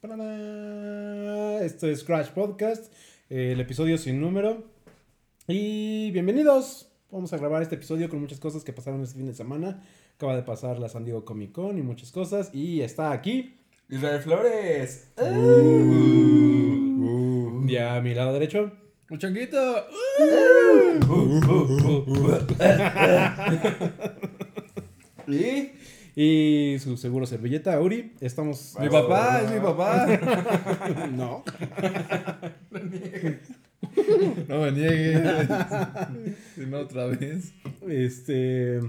Para Esto es Crash Podcast, el episodio sin número. Y bienvenidos. Vamos a grabar este episodio con muchas cosas que pasaron este fin de semana. Acaba de pasar la San Diego Comic Con y muchas cosas. Y está aquí. Israel Flores. Uh, y a mi lado derecho. Un changuito. ¿Y? Y su seguro servilleta, Uri. Estamos. Mi papá, es mi papá. no. No me niegues. Si no, otra vez. Este.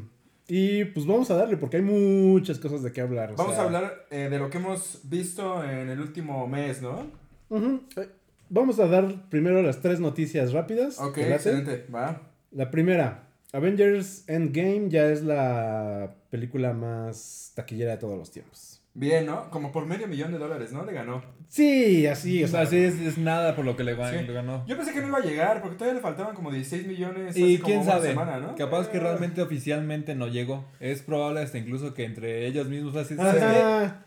Y pues vamos a darle porque hay muchas cosas de qué hablar. o Vamos sea, a hablar eh, de lo que hemos visto en el último mes, ¿no? Eh, Vamos a dar primero las tres noticias rápidas. Ok, excelente. Va. La primera, Avengers Endgame ya es la película más taquillera de todos los tiempos. Bien, ¿no? Como por medio millón de dólares, ¿no? Le ganó. Sí, así, o sea, Así es, es nada por lo que le, gan- Sí. le ganó. Yo pensé que no iba a llegar porque todavía le faltaban como 16 millones. Y hace como quién una sabe, semana, ¿no? capaz que Eh, realmente oficialmente no llegó. Es probable hasta incluso que entre ellos mismos así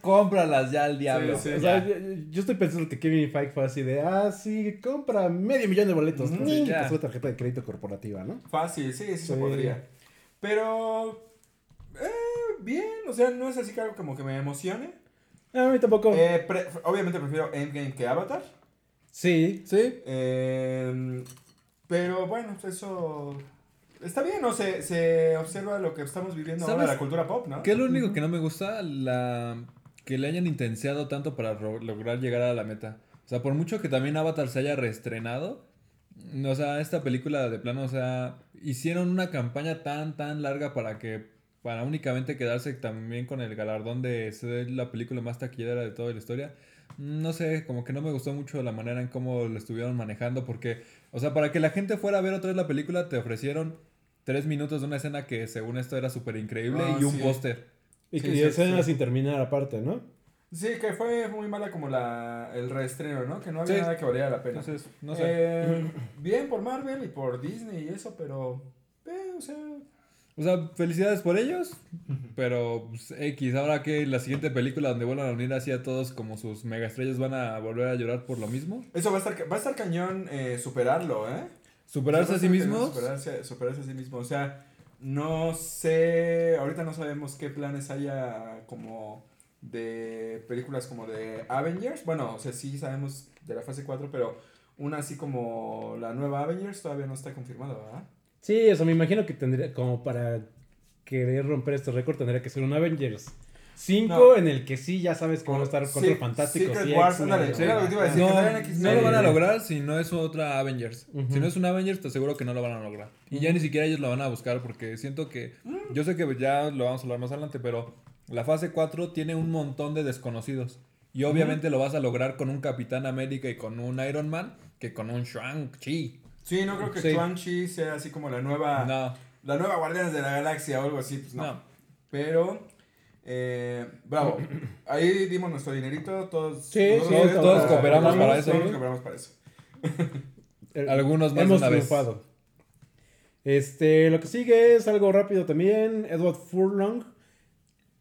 cómpralas ya al diablo. Sí, sí. O sea, yo, yo estoy pensando que Kevin Feige fue así de, ah, sí, compra medio millón de boletos. Ni que ya. su tarjeta de crédito corporativa, ¿no? Fácil, sí, sí, se podría. Pero. Eh, bien, o sea, no es así que algo como que me emocione. A mí tampoco. Eh, pre- obviamente prefiero Endgame que Avatar. sí. Sí, Eh, pero bueno, pues eso está bien, ¿no? Se, se observa lo que estamos viviendo ahora de ¿Sabes la cultura pop, ¿no? ¿Qué es lo único que no me gusta? La que le hayan intenciado tanto para lograr llegar a la meta. O sea, por mucho que también Avatar se haya reestrenado, o sea, esta película de plano, o sea, hicieron una campaña tan, tan larga para que, para únicamente quedarse también con el galardón de ser la película más taquillera de toda la historia. No sé, como que no me gustó mucho la manera en cómo lo estuvieron manejando, porque, o sea, para que la gente fuera a ver otra vez la película, te ofrecieron tres minutos de una escena que según esto era súper increíble Ah, y un sí. póster. Y, Sí, y sí, escenas sí. sin terminar aparte, ¿no? Sí, que fue muy mala como la, el reestreno, ¿no? Que no había Sí. nada que valiera la pena. Entonces, no sé. Eh, bien por Marvel y por Disney y eso, pero... Eh, o sea... O sea, felicidades por ellos, pero pues, X, ahora que la siguiente película donde vuelvan a unir así a todos como sus megaestrellas van a volver a llorar por lo mismo. Eso va a estar, va a estar cañón eh, superarlo, ¿eh? Superarse a sí mismos. Superarse, superarse a sí mismo. O sea, no sé. Ahorita no sabemos qué planes haya como de películas como de Avengers. Bueno, o sea, sí sabemos de la fase 4, pero una así como la nueva Avengers todavía no está confirmada, ¿verdad? Sí, eso me imagino que tendría, como para querer romper este récord, tendría que ser un Avengers 5 No. en el que sí ya sabes que van a estar Sí, cuatro fantásticos sí. No, lo van a lograr si no es otra Avengers. Si no es un Avengers, te aseguro que no lo van a lograr. Y ya ni siquiera ellos lo van a buscar porque siento que... Yo sé que ya lo vamos a hablar más adelante, pero la fase 4 tiene un montón de desconocidos. Y obviamente lo vas a lograr con un Capitán América y con un Iron Man que con un Shang-Chi. Sí, no creo que Sí. Chuanchi sea así como la nueva. No, La nueva Guardianes de la Galaxia o algo así, pues no. no. Pero, eh, bravo. Ahí dimos nuestro dinerito, todos. Sí, nosotros sí, todos para- cooperamos para todos eso. cooperamos para eso. Algunos más Hemos una vez. Este, lo que sigue es algo rápido también. Edward Furlong,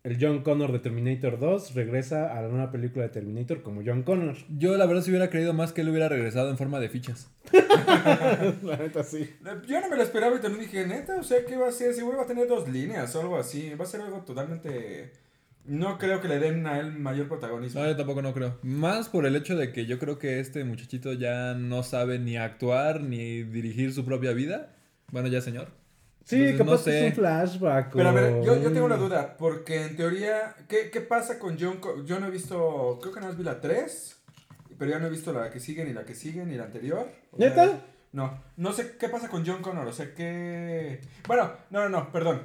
el John Connor de Terminator 2, regresa a la nueva película de Terminator como John Connor. Yo la verdad si hubiera creído más que él hubiera regresado en forma de fichas. la neta sí. Yo no me lo esperaba y también dije, neta, o sea, ¿qué va a ser? Seguro va a tener dos líneas o algo así. Va a ser algo totalmente. No creo que le den a él mayor protagonismo. No, yo tampoco no creo. Más por el hecho de que yo creo que este muchachito ya no sabe ni actuar ni dirigir su propia vida. Bueno, ya señor. Sí, Entonces, capaz no que es un flashback. Pero a ver, o yo, yo tengo una un- duda, porque en teoría, ¿qué, qué pasa con John? Co- Yo no he visto, creo que no vi la 3, pero ya no he visto la que sigue, ni la que sigue, ni la anterior. O ¿Neta? no, no sé qué pasa con John Connor, o sea, qué... Bueno, no, no, no, perdón.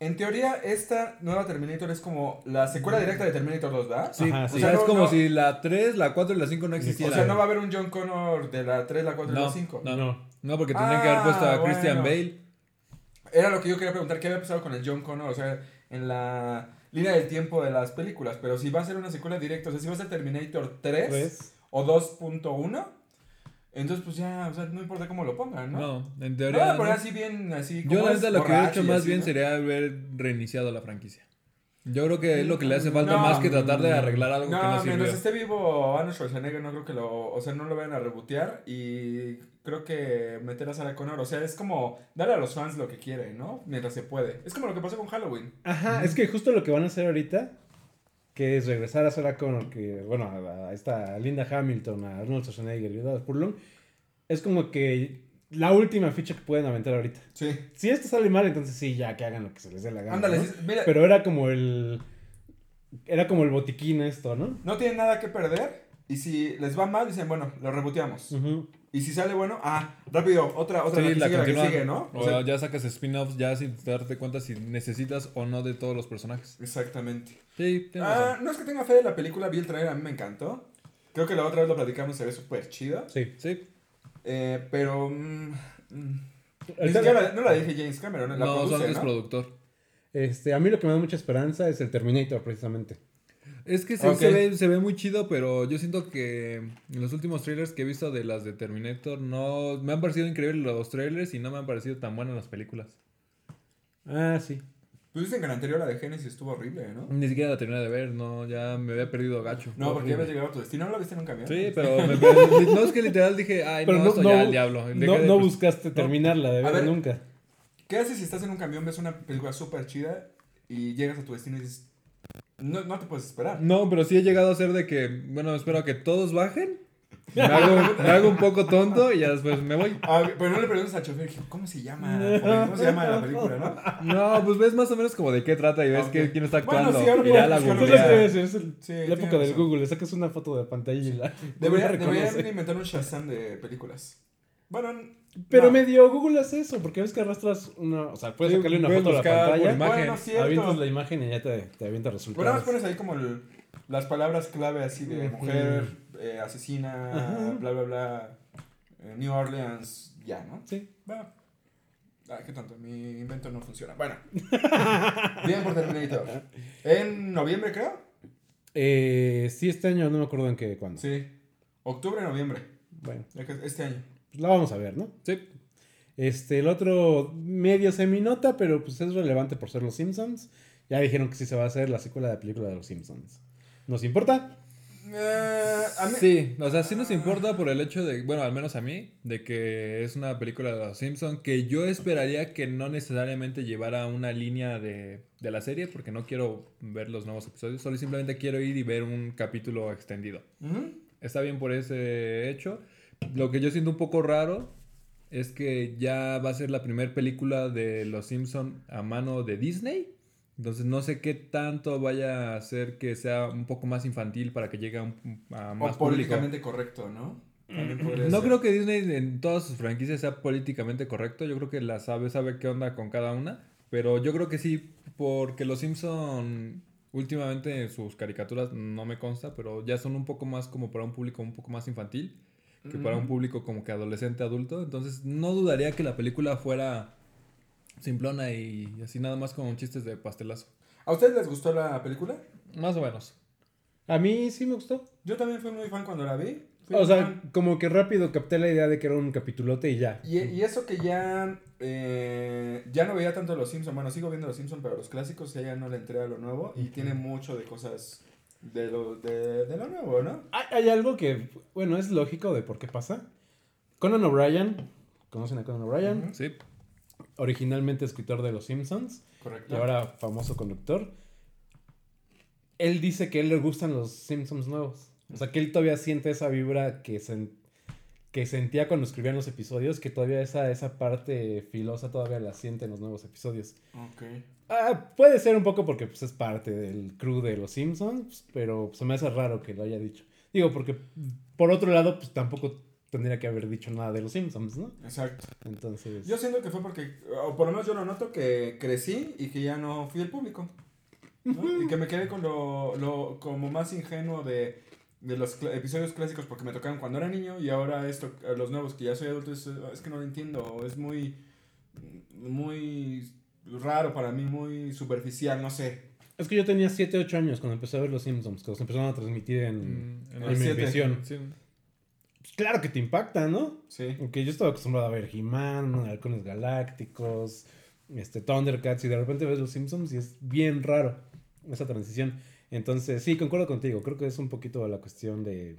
En teoría, esta nueva Terminator es como la secuela directa de Terminator 2, ¿verdad? Sí, Ajá, o sea, no- es como no- si la 3, la 4 y la 5 no O existieran. sea, no va a haber un John Connor de la 3, la 4 y la No, 5. no. No. No, porque tendrían que haber puesto Ah, a Christian bueno. Bale. Era lo que yo quería preguntar, ¿qué había pasado con el John Connor? O sea, en la línea del tiempo de las películas, pero si va a ser una secuela directa, o sea, si va a ser Terminator 3 Pues, o 2.1, entonces pues ya, o sea, no importa cómo lo pongan, ¿no? No, en No, teoría. poner no. así bien, así Yo como la es neta lo que he hecho más así, bien ¿no? sería haber reiniciado la franquicia. Yo creo que es lo que le hace falta No, más que tratar de arreglar algo No, que no sirvió. mientras esté vivo Arnold Schwarzenegger no creo que lo, o sea, no lo vayan a rebotear y creo que meter a Sarah Connor, o sea, es como darle a los fans lo que quieren, ¿no? Mientras se puede. Es como lo que pasó con Halloween. Ajá, es que justo lo que van a hacer ahorita, que es regresar a Sarah Connor, que, bueno, a, a esta Linda Hamilton, a Arnold Schwarzenegger y a es como que la última ficha que pueden aventar ahorita. Sí. Si esto sale mal, entonces sí, ya que hagan lo que se les dé la gana. Ándale, ¿no? mira, Pero era como el. Era como el botiquín esto, ¿no? no tienen nada que perder y si les va mal dicen, bueno, lo reboteamos. Ujú. Y si sale bueno, ah, rápido, otra, otra, Sí, la que la sigue, la que continúa. sigue, ¿no? O O sea, ya sacas spin-offs ya sin darte cuenta si necesitas o no de todos los personajes. exactamente. Sí, Ah, no es que tenga fe de la película, vi el trailer, a mí me encantó. Creo que la otra vez lo platicamos, se ve súper chido. Sí. Sí. Eh, pero... mm, mm, la- no la dije James Cameron, la no, produce, son es ¿no? productor. Este, a mí lo que me da mucha esperanza es el Terminator, precisamente. Es que sí se, ve, se ve muy chido, pero yo siento que en los últimos trailers que he visto de las de Terminator, no me han parecido increíbles los trailers y no me han parecido tan buenas las películas. Ah, sí. Pues dicen que la anterior, la de Genesis, estuvo horrible, ¿no? Ni siquiera la terminé de ver, no, ya me había perdido gacho. No, porque ya habías llegado a tu destino. ¿No la viste en un camión? Sí, pero me- me- no es que literal dije, ay, Pero no, no, esto no, ya al diablo. No, de no frus- buscaste terminarla de ver ver. nunca. ¿Qué haces si estás en un camión, ves una película súper chida y llegas a tu destino y dices... No, no te puedes esperar. No, pero sí he llegado a ser de que, bueno, espero a que todos bajen. Me hago, me hago un poco tonto y ya después me voy. Ah, pero no le preguntas al chofer, ¿cómo se llama? joven? ¿Cómo se llama la película, no? No, pues ves más o menos como de qué trata y ves Ok. que, quién está Bueno, actuando. sí, ahora y ya la googleas. es, el- Sí, la época del. Google, le sacas una foto de pantalla y la. Debería, inventar un Shazam de películas. Bueno, Pero no. medio Google hace eso, porque ves que arrastras una. O sea, puedes Sí, sacarle una puedes foto a la pantalla, imagen. Bueno, avientas la imagen y ya te, te avienta Bueno, nada resultados. más pones ahí como el- las palabras clave así de mujer, eh, asesina, Ajá. bla, bla, bla, eh, New Orleans, ya, ¿no? Sí. Va. Ah, qué tonto, mi invento no funciona. Bueno. Bien por Terminator. En noviembre, creo. Eh, sí, este año no me acuerdo en qué, cuándo. Sí. Octubre, noviembre. Bueno, Este año. Pues la vamos a ver, ¿no? Sí. Este, el otro medio seminota, pero pues es relevante por ser los Simpsons. Ya dijeron que sí se va a hacer la secuela de la película de los Simpsons. ¿Nos importa? Eh, a mí- Sí, o sea, sí nos importa por el hecho de, bueno, al menos a mí, de que es una película de los Simpsons que yo esperaría que no necesariamente llevara una línea de, de la serie, porque no quiero ver los nuevos episodios, solo simplemente quiero ir y ver un capítulo extendido. Ujú. Está bien por ese hecho. Lo que yo siento un poco raro es que ya va a ser la primera película de Los Simpson a mano de Disney. Entonces no sé qué tanto vaya a hacer que sea un poco más infantil para que llegue a, un- a O más público. políticamente correcto, ¿no? Podría No ser. creo que Disney en todas sus franquicias sea políticamente correcto. Yo creo que la sabe, sabe qué onda con cada una. Pero yo creo que sí, porque los Simpson últimamente sus caricaturas no me consta, pero ya son un poco más como para un público un poco más infantil que para un Ujú. público como que adolescente adulto. Entonces no dudaría que la película fuera simplona y así nada más con chistes de pastelazo. ¿A ustedes les gustó la película? Más o menos. A mí sí me gustó. Yo también fui muy fan cuando la vi. Fui O sea, fan. como que rápido capté la idea de que era un capitulote y ya. Y, y eso que ya eh, ya no veía tanto los Simpsons, bueno, sigo viendo los Simpsons, pero los clásicos ya, ya no le entré a lo nuevo y tiene mucho de cosas de lo, de, de lo nuevo, ¿no? Hay, hay algo que, bueno, es lógico de por qué pasa. Conan O'Brien, ¿conocen a Conan O'Brien? Sí. Originalmente escritor de Los Simpsons Correcto. y ahora famoso conductor. Él dice que a él le gustan los Simpsons nuevos. O sea, que él todavía siente esa vibra que, sen- que sentía cuando escribían los episodios, que todavía esa, esa parte filosa todavía la siente en los nuevos episodios. Ok. Ah, puede ser un poco porque pues, es parte del crew de los Simpsons, pero se me hace raro que lo haya dicho. Digo, porque por otro lado, pues tampoco tendría que haber dicho nada de los Simpsons, ¿no? Exacto. Entonces... Yo siento que fue porque, o por lo menos yo lo noto, que crecí y que ya no fui el público. ¿no? Y que me quedé con lo, lo como más ingenuo de, de los cl- episodios clásicos porque me tocaron cuando era niño y ahora esto, los nuevos que ya soy adulto, es, es que no lo entiendo, es muy, muy raro para mí, muy superficial, no sé. Es que yo tenía 7, 8 años cuando empecé a ver los Simpsons, que los empezaron a transmitir en, Mm, en. Sí. Mm. Pues claro que te impacta, ¿no? Sí. Aunque yo estaba acostumbrado a ver He-Man, Halcones Galácticos, este, Thundercats, y de repente ves los Simpsons y es bien raro. esa transición. Entonces, sí, concuerdo contigo. Creo que es un poquito la cuestión de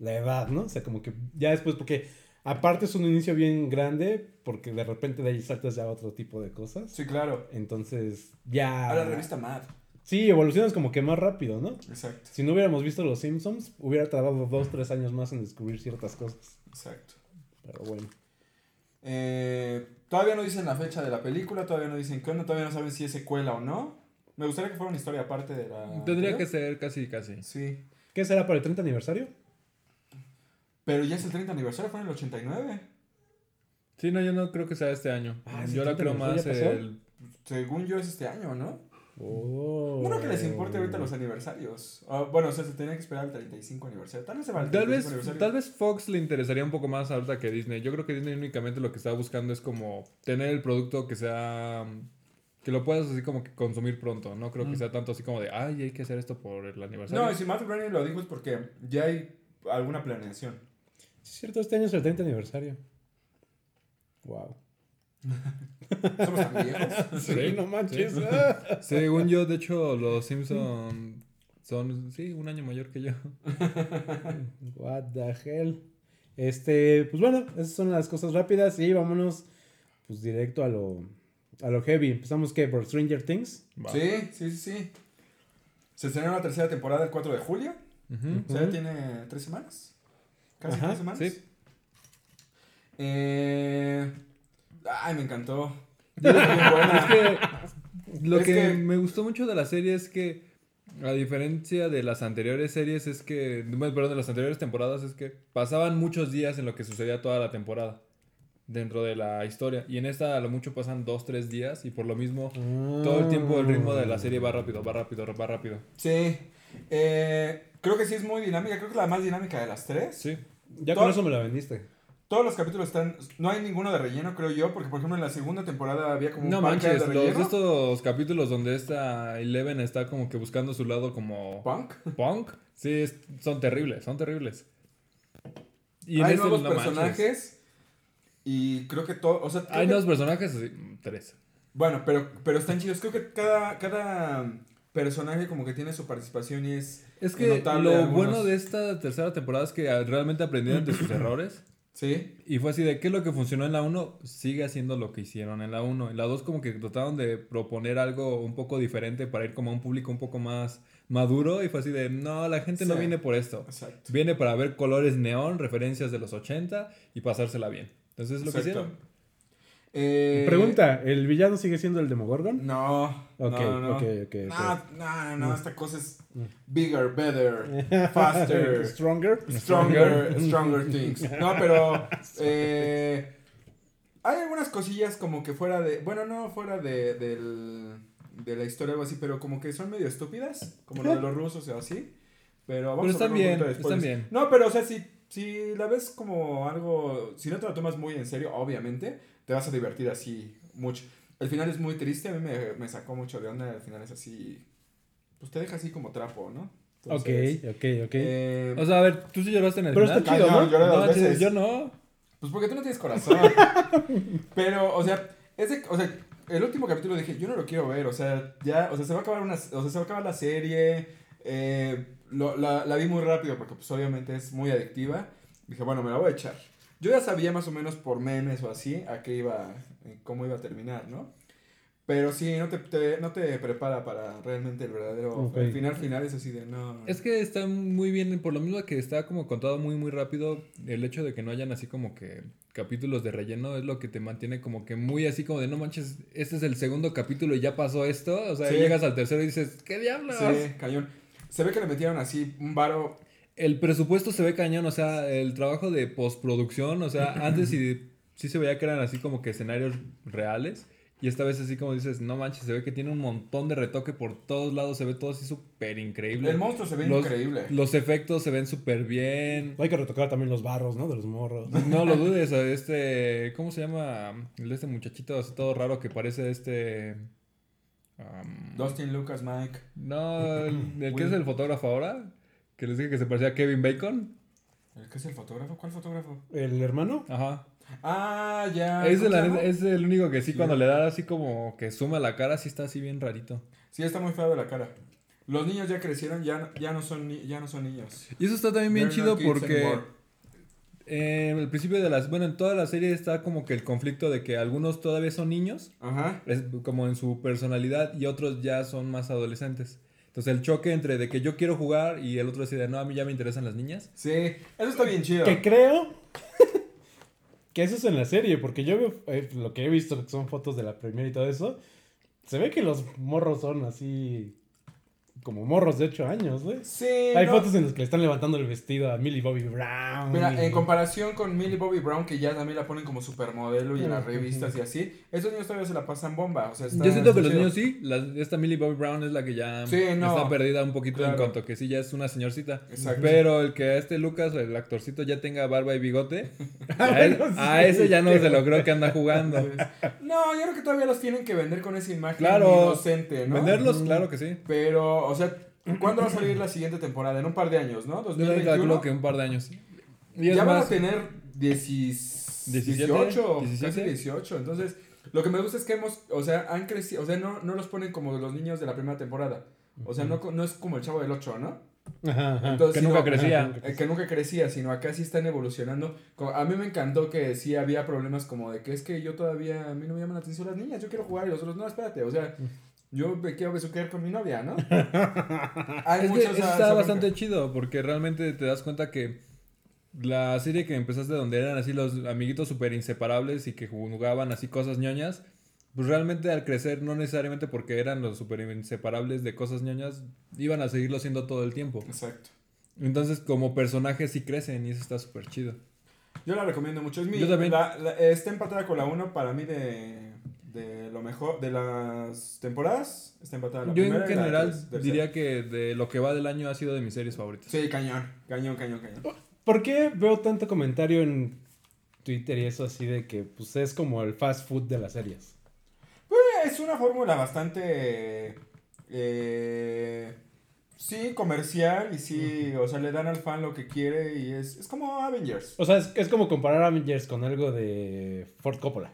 la edad, ¿no? O sea, como que ya después, porque aparte es un inicio bien grande, porque de repente de ahí saltas ya a otro tipo de cosas. Sí, claro. Entonces, ya. A la revista Mad. Sí, evolucionas como que más rápido, ¿no? Exacto. Si no hubiéramos visto Los Simpsons, hubiera tardado dos, tres años más en descubrir ciertas cosas. Exacto. Pero bueno. Eh, todavía no dicen la fecha de la película, todavía no dicen qué onda, todavía no saben si es secuela o no. Me gustaría que fuera una historia aparte de la. Tendría anterior. que ser casi, casi. Sí. ¿Qué será para el 30 aniversario? Pero ya es el 30 aniversario, fue en el 89. Sí, no, yo no creo que sea este año. Ah, ¿sí, yo la creo lo- más el... Según yo es este año, ¿no? Oh. No creo que les importe ahorita los aniversarios. Ah, bueno, o sea, se tenía que esperar al 35 aniversario. Tal vez se va al Tal 35 vez, aniversario. tal vez Fox le interesaría un poco más ahorita que Disney. Yo creo que Disney únicamente lo que está buscando es como tener el producto que sea... Que lo puedas así como que consumir pronto. No creo que Mm. sea tanto así como de, ay, hay que hacer esto por el aniversario. No, y si Matt Groening lo dijo es porque ya hay alguna planeación. Sí, es cierto, este año es el 30 aniversario. Wow. Somos tan viejos. Sí, no manches. Según yo, de hecho, los Simpsons son, sí, un año mayor que yo. What the hell. Este, pues bueno, esas son las cosas rápidas y vámonos pues directo a lo a lo heavy. Empezamos que por Stranger Things. Sí, sí, sí, sí. Se estrenó la tercera temporada el 4 de julio. Ujú. O sea, tiene tres semanas. Casi Ajá, tres semanas. sí. Eh, ay, me encantó. Es que lo Es que, que- me gustó mucho de la serie es que, a diferencia de las anteriores series, es que, bueno, perdón, de las anteriores temporadas, es que pasaban muchos días en lo que sucedía toda la temporada dentro de la historia. Y en esta a lo mucho pasan dos, tres días y por lo mismo todo el tiempo el ritmo de la serie va rápido, va rápido, va rápido. Sí. Eh, creo que sí es muy dinámica. Creo que la más dinámica de las tres. Sí. Ya Todo- con eso me la vendiste. Todos los capítulos están. No hay ninguno de relleno, creo yo. Porque, por ejemplo, en la segunda temporada había como No manches, de los, estos capítulos donde esta Eleven está como que buscando su lado como Punk. punk, sí, es- son terribles, son terribles. Y en hay este, nuevos no manches. Y creo que todo. O sea, Hay que- nuevos personajes, sí, tres. Bueno, pero, pero están chidos. Creo que cada, cada personaje como que tiene su participación y es... Es que notable lo algunos. bueno de esta tercera temporada es que realmente aprendieron de sus errores. Sí. Y fue así de qué es lo que funcionó en la 1, sigue haciendo lo que hicieron en la 1. En la 2 como que trataron de proponer algo un poco diferente para ir como a un público un poco más maduro. Y fue así de, no, la gente no viene por esto. Exacto. Viene para ver colores neón, referencias de los 80 y pasársela bien. Entonces es lo que hicieron. Eh, Pregunta, ¿el villano sigue siendo el Demogorgon? No. Ok, no, no. ok, ok, ok. No, no, no, Mm. esta cosa es bigger, better, faster, Stronger. stronger, stronger things. No, pero eh, hay algunas cosillas como que fuera de, bueno, no fuera de, del, de la historia o algo así, pero como que son medio estúpidas, como lo de los rusos o así. Pero vamos Pero están a un bien, están bien. No, pero o sea, si, si la ves como algo, si no te lo tomas muy en serio, obviamente, te vas a divertir así mucho. El final es muy triste, a mí me, me sacó mucho de onda, el final es así, pues te deja así como trapo, ¿no? Ok, Entonces, ok, ok. eh, O sea, a ver, tú sí lloraste en el Pero final. está chido, Cañón, ¿no? lloré dos No, veces. yo no. Pues porque tú no tienes corazón. Pero, o sea, ese, o sea, el último capítulo dije, yo no lo quiero ver, o sea, ya, o sea, se va a acabar una, o sea, se va a acabar la serie, eh, lo- la, la vi muy rápido porque pues obviamente es muy adictiva. Dije, bueno, me la voy a echar. Yo ya sabía más o menos por memes o así a qué iba, eh, cómo iba a terminar, ¿no? Pero sí, no te, te- no te prepara para realmente el verdadero, Ok. el final final es así de, no. Es que está muy bien, por lo mismo que está como contado muy muy rápido, el hecho de que no hayan así como que capítulos de relleno es lo que te mantiene como que muy así como de no manches, este es el segundo capítulo y ya pasó esto, o sea, Sí. llegas al tercero y dices, ¿qué diablos? Sí, cañón. Se ve que le metieron así un varo El presupuesto se ve cañón, o sea, el trabajo de postproducción, o sea, antes sí, sí se veía que eran así como que escenarios reales. Y esta vez así como dices, no manches, se ve que tiene un montón de retoque por todos lados, se ve todo así súper increíble. El monstruo se ve Los- increíble. Los efectos se ven súper bien. Hay que retocar también los barros, ¿no? De los morros. No lo dudes, este, ¿cómo se llama? El de este muchachito así todo raro que parece este... Dustin, Lucas, Mike. no, el, el que es el fotógrafo ahora, que les dije que se parecía a Kevin Bacon. ¿El que es el fotógrafo? ¿Cuál fotógrafo? ¿El hermano? Ajá. Ah, ya. Es ¿cómo el, es el único que sí, Sí. cuando le da así como que suma la cara, sí está así bien rarito. Sí, está muy feo de la cara. Los niños ya crecieron, ya, ya, no, son, ni- ya no son niños. Y eso está también bien They're chido porque anymore. Eh, en el principio de las... Bueno, en toda la serie está como que el conflicto de que algunos todavía son niños, Ajá. es como en su personalidad, y otros ya son más adolescentes. Entonces el choque entre de que yo quiero jugar y el otro decide, no, a mí ya me interesan las niñas. Sí, eso está bien chido. Que creo que eso es en la serie, porque yo veo eh, lo que he visto, que son fotos de la primera y todo eso. Se ve que los morros son así. Como morros de 8 años, güey. Sí, Hay no. fotos en las que le están levantando el vestido a Millie Bobby Brown. Mira, y- en comparación con Millie Bobby Brown, que ya también la ponen como supermodelo y en las revistas y así, esos niños todavía se la pasan bomba. O sea, está, Yo siento que los niños sí, la- esta Millie Bobby Brown es la que ya Sí, no. está perdida un poquito en cuanto que sí ya es una señorcita. Exacto. Pero el que a este Lucas, el actorcito, ya tenga barba y bigote, a, él- bueno, a sí, ese ya no se lo creo que anda jugando. No, yo creo que todavía los tienen que vender con esa imagen Claro. inocente, ¿no? Venderlos, Ujú. claro que sí. Pero, o sea, ¿cuándo va a salir la siguiente temporada? En un par de años, ¿no? Yo 2021. calculo que un par de años. Y ya van a tener 10 17, 18, 17. casi 18. Entonces, lo que me gusta es que hemos, o sea, han crecido, o sea, no, no los ponen como los niños de la primera temporada. O sea, no, no es como el chavo del 8, ¿no? Ajá, ajá. Entonces, que nunca crecía. Eh, que nunca crecía, sino acá sí están evolucionando. A mí me encantó que sí había problemas como de que es que yo todavía, a mí no me llaman la atención las niñas, yo quiero jugar y los otros, no, espérate, o sea, yo me quiero besuquear con mi novia, ¿no? Hay Es que eso está bastante chido porque realmente te das cuenta que la serie que empezaste donde eran así los amiguitos súper inseparables y que jugaban así cosas ñoñas, pues realmente al crecer no necesariamente porque eran los súper inseparables de cosas ñoñas, iban a seguirlo siendo todo el tiempo. Exacto. Entonces como personajes sí crecen y eso está súper chido. Yo la recomiendo mucho. Es mi, Yo también. la- la- está empatada con la 1 para mí de, de lo mejor, de las temporadas. Está empatada la Yo en primera y la general tercera. diría que de lo que va del año ha sido de mis series favoritas. Sí, cañón, cañón, cañón, cañón. ¿Por qué veo tanto comentario en Twitter y eso así de que pues es como el fast food de las series? Es una fórmula bastante. Eh, sí, comercial y sí, o sea, le dan al fan lo que quiere y es, es como Avengers. O sea, es, es como comparar Avengers con algo de Ford Coppola.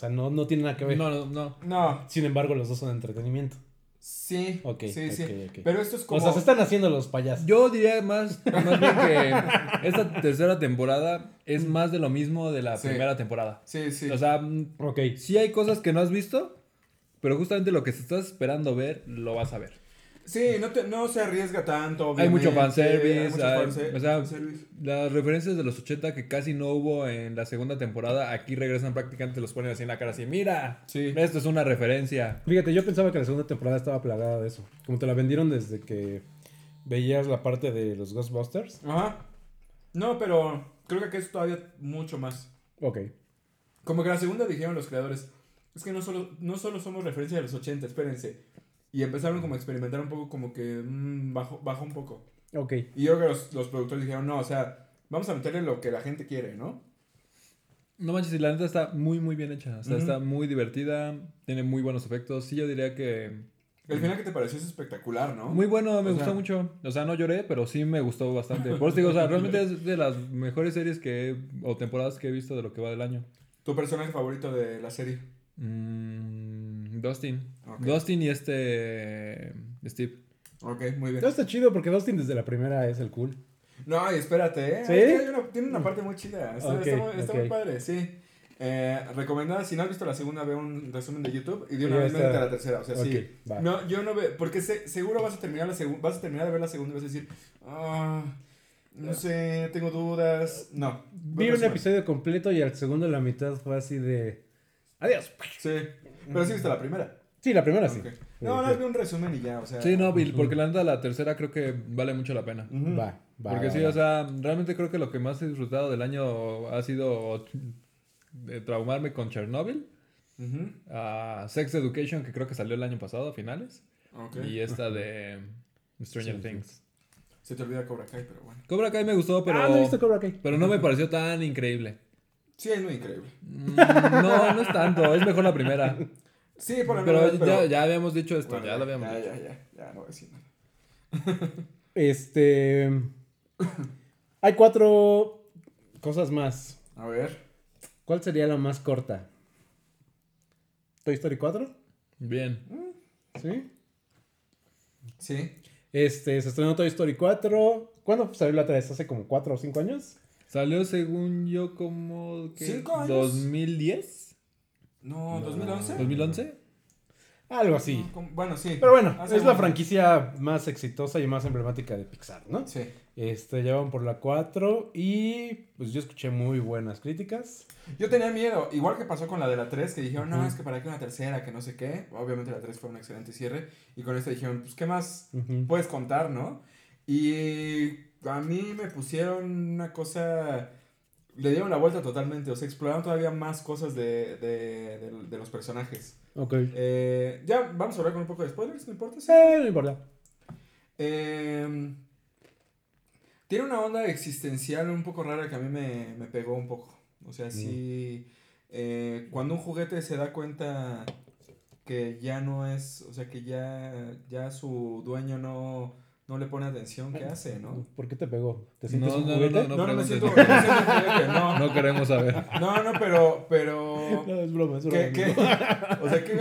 O sea, no, no tiene nada que ver. No, no, no. No, Sin embargo, los dos son entretenimiento. sí, Ok, sí, sí. Pero esto es como. O sea, se están haciendo los payasos. Yo diría más, más bien que esta tercera temporada es más de lo mismo de la Sí. primera temporada. Sí, sí. O sea, mm, Ok. sí hay cosas que no has visto, pero justamente lo que estás esperando ver, lo vas a ver. Sí, no, te, no se arriesga tanto. Hay mucho obviamente, fanservice, hay mucho hay- fanse- o sea, fanservice. Las referencias de los 80 que casi no hubo en la segunda temporada, aquí regresan prácticamente, los ponen así en la cara, así, mira, Sí. esto es una referencia. Fíjate, yo pensaba que la segunda temporada estaba plagada de eso. Como te la vendieron desde que veías la parte de los Ghostbusters. Ajá. No, pero creo que aquí es todavía mucho más. Ok. Como que la segunda dijeron los creadores, es que no solo, no solo somos referencia de los 80, espérense. Y empezaron como a experimentar un poco, como que mm, bajó, bajó un poco. Ok. Y yo creo que los, los productores dijeron, no, o sea, vamos a meterle lo que la gente quiere, ¿no? No manches, y la neta está muy, muy bien hecha. O sea, está muy divertida, tiene muy buenos efectos. Sí, yo diría que El final que te pareció es espectacular, ¿no? Muy bueno, me O gustó sea- mucho. O sea, no lloré, pero sí me gustó bastante. Por eso digo, o sea, realmente es de las mejores series que he- o temporadas que he visto de lo que va del año. ¿Tu personaje favorito de la serie? Mm, Dustin. Dustin y este Steve. Ok, muy bien. No está chido porque Dustin desde la primera es el cool. No, y espérate, ¿eh? ¿Sí? Es que hay una- tiene una parte muy chida. Está, Ok, está muy, padre, sí. Eh, recomendada, si no has visto la segunda, ve un resumen de YouTube y de una Y vez métete a la tercera. O sea, sí. Va. No, yo no veo, porque se- seguro vas a terminar la segunda, vas a terminar de ver la segunda y vas a decir, ah, no sé, tengo dudas. No. Vi Ve un episodio completo y al segundo la mitad fue así de... Adiós. Sí, pero sí viste la primera. Sí, la primera sí. No, no, vi un resumen y ya, o sea. Sí, no, Bill, porque la neta la tercera creo que vale mucho la pena. Va, va. Porque va, sí, va. o sea, realmente creo que lo que más he disfrutado del año ha sido de traumarme con Chernobyl, a Sex Education, que creo que salió el año pasado a finales, Ok. y esta de Stranger Sí, sí. Things. Se te olvida Cobra Kai, pero bueno. Cobra Kai me gustó, pero, Ah, no he visto Cobra Kai. pero no me pareció tan increíble. Sí, es muy increíble. Mm, No, no es tanto, es mejor la primera. Sí, por la Pero verdad, ya, ya habíamos dicho esto, Bueno, ya lo habíamos ya, dicho. ya, ya, ya, no voy a decir nada. Este... Hay cuatro cosas más. A ver. ¿Cuál sería la más corta? ¿Toy Story 4? Bien. ¿Sí? Sí. Este, se estrenó Toy Story 4. ¿Cuándo salió la 3? ¿Hace como 4 o 5 años? Salió según yo como... ¿qué? ¿Cinco años? ¿2010? No, 2011. ¿2011? Algo así. No, Bueno, sí. Pero bueno, Hace es la franquicia más exitosa y más emblemática de Pixar, ¿no? Sí. Este, ya van por la 4 y pues yo escuché muy buenas críticas. Yo tenía miedo, igual que pasó con la de la 3, que dijeron, no, es que para qué una tercera, que no sé qué. Obviamente la 3 fue un excelente cierre. Y con esta dijeron, pues, ¿qué más puedes contar, no? Y a mí me pusieron una cosa. Le dieron la vuelta totalmente, o sea, exploraron todavía más cosas de, de, de- de los personajes. Ok. Eh, ya vamos a hablar con un poco de spoilers, ¿no importa? Sí. No importa. Eh, tiene una onda existencial un poco rara que a mí me, me pegó un poco. O sea, sí. eh, cuando un juguete se da cuenta que ya no es. O sea, que ya, ya su dueño no, no le pone atención, ¿qué hace, no? ¿Por qué te pegó? ¿Te No, sientes un no, no, juguete? no. No, no, me preguntes. siento. No, me siento un juguete, no. No queremos saber. No, no, pero. pero No, es broma, es broma. ¿Qué, qué? O sea, ¿qué,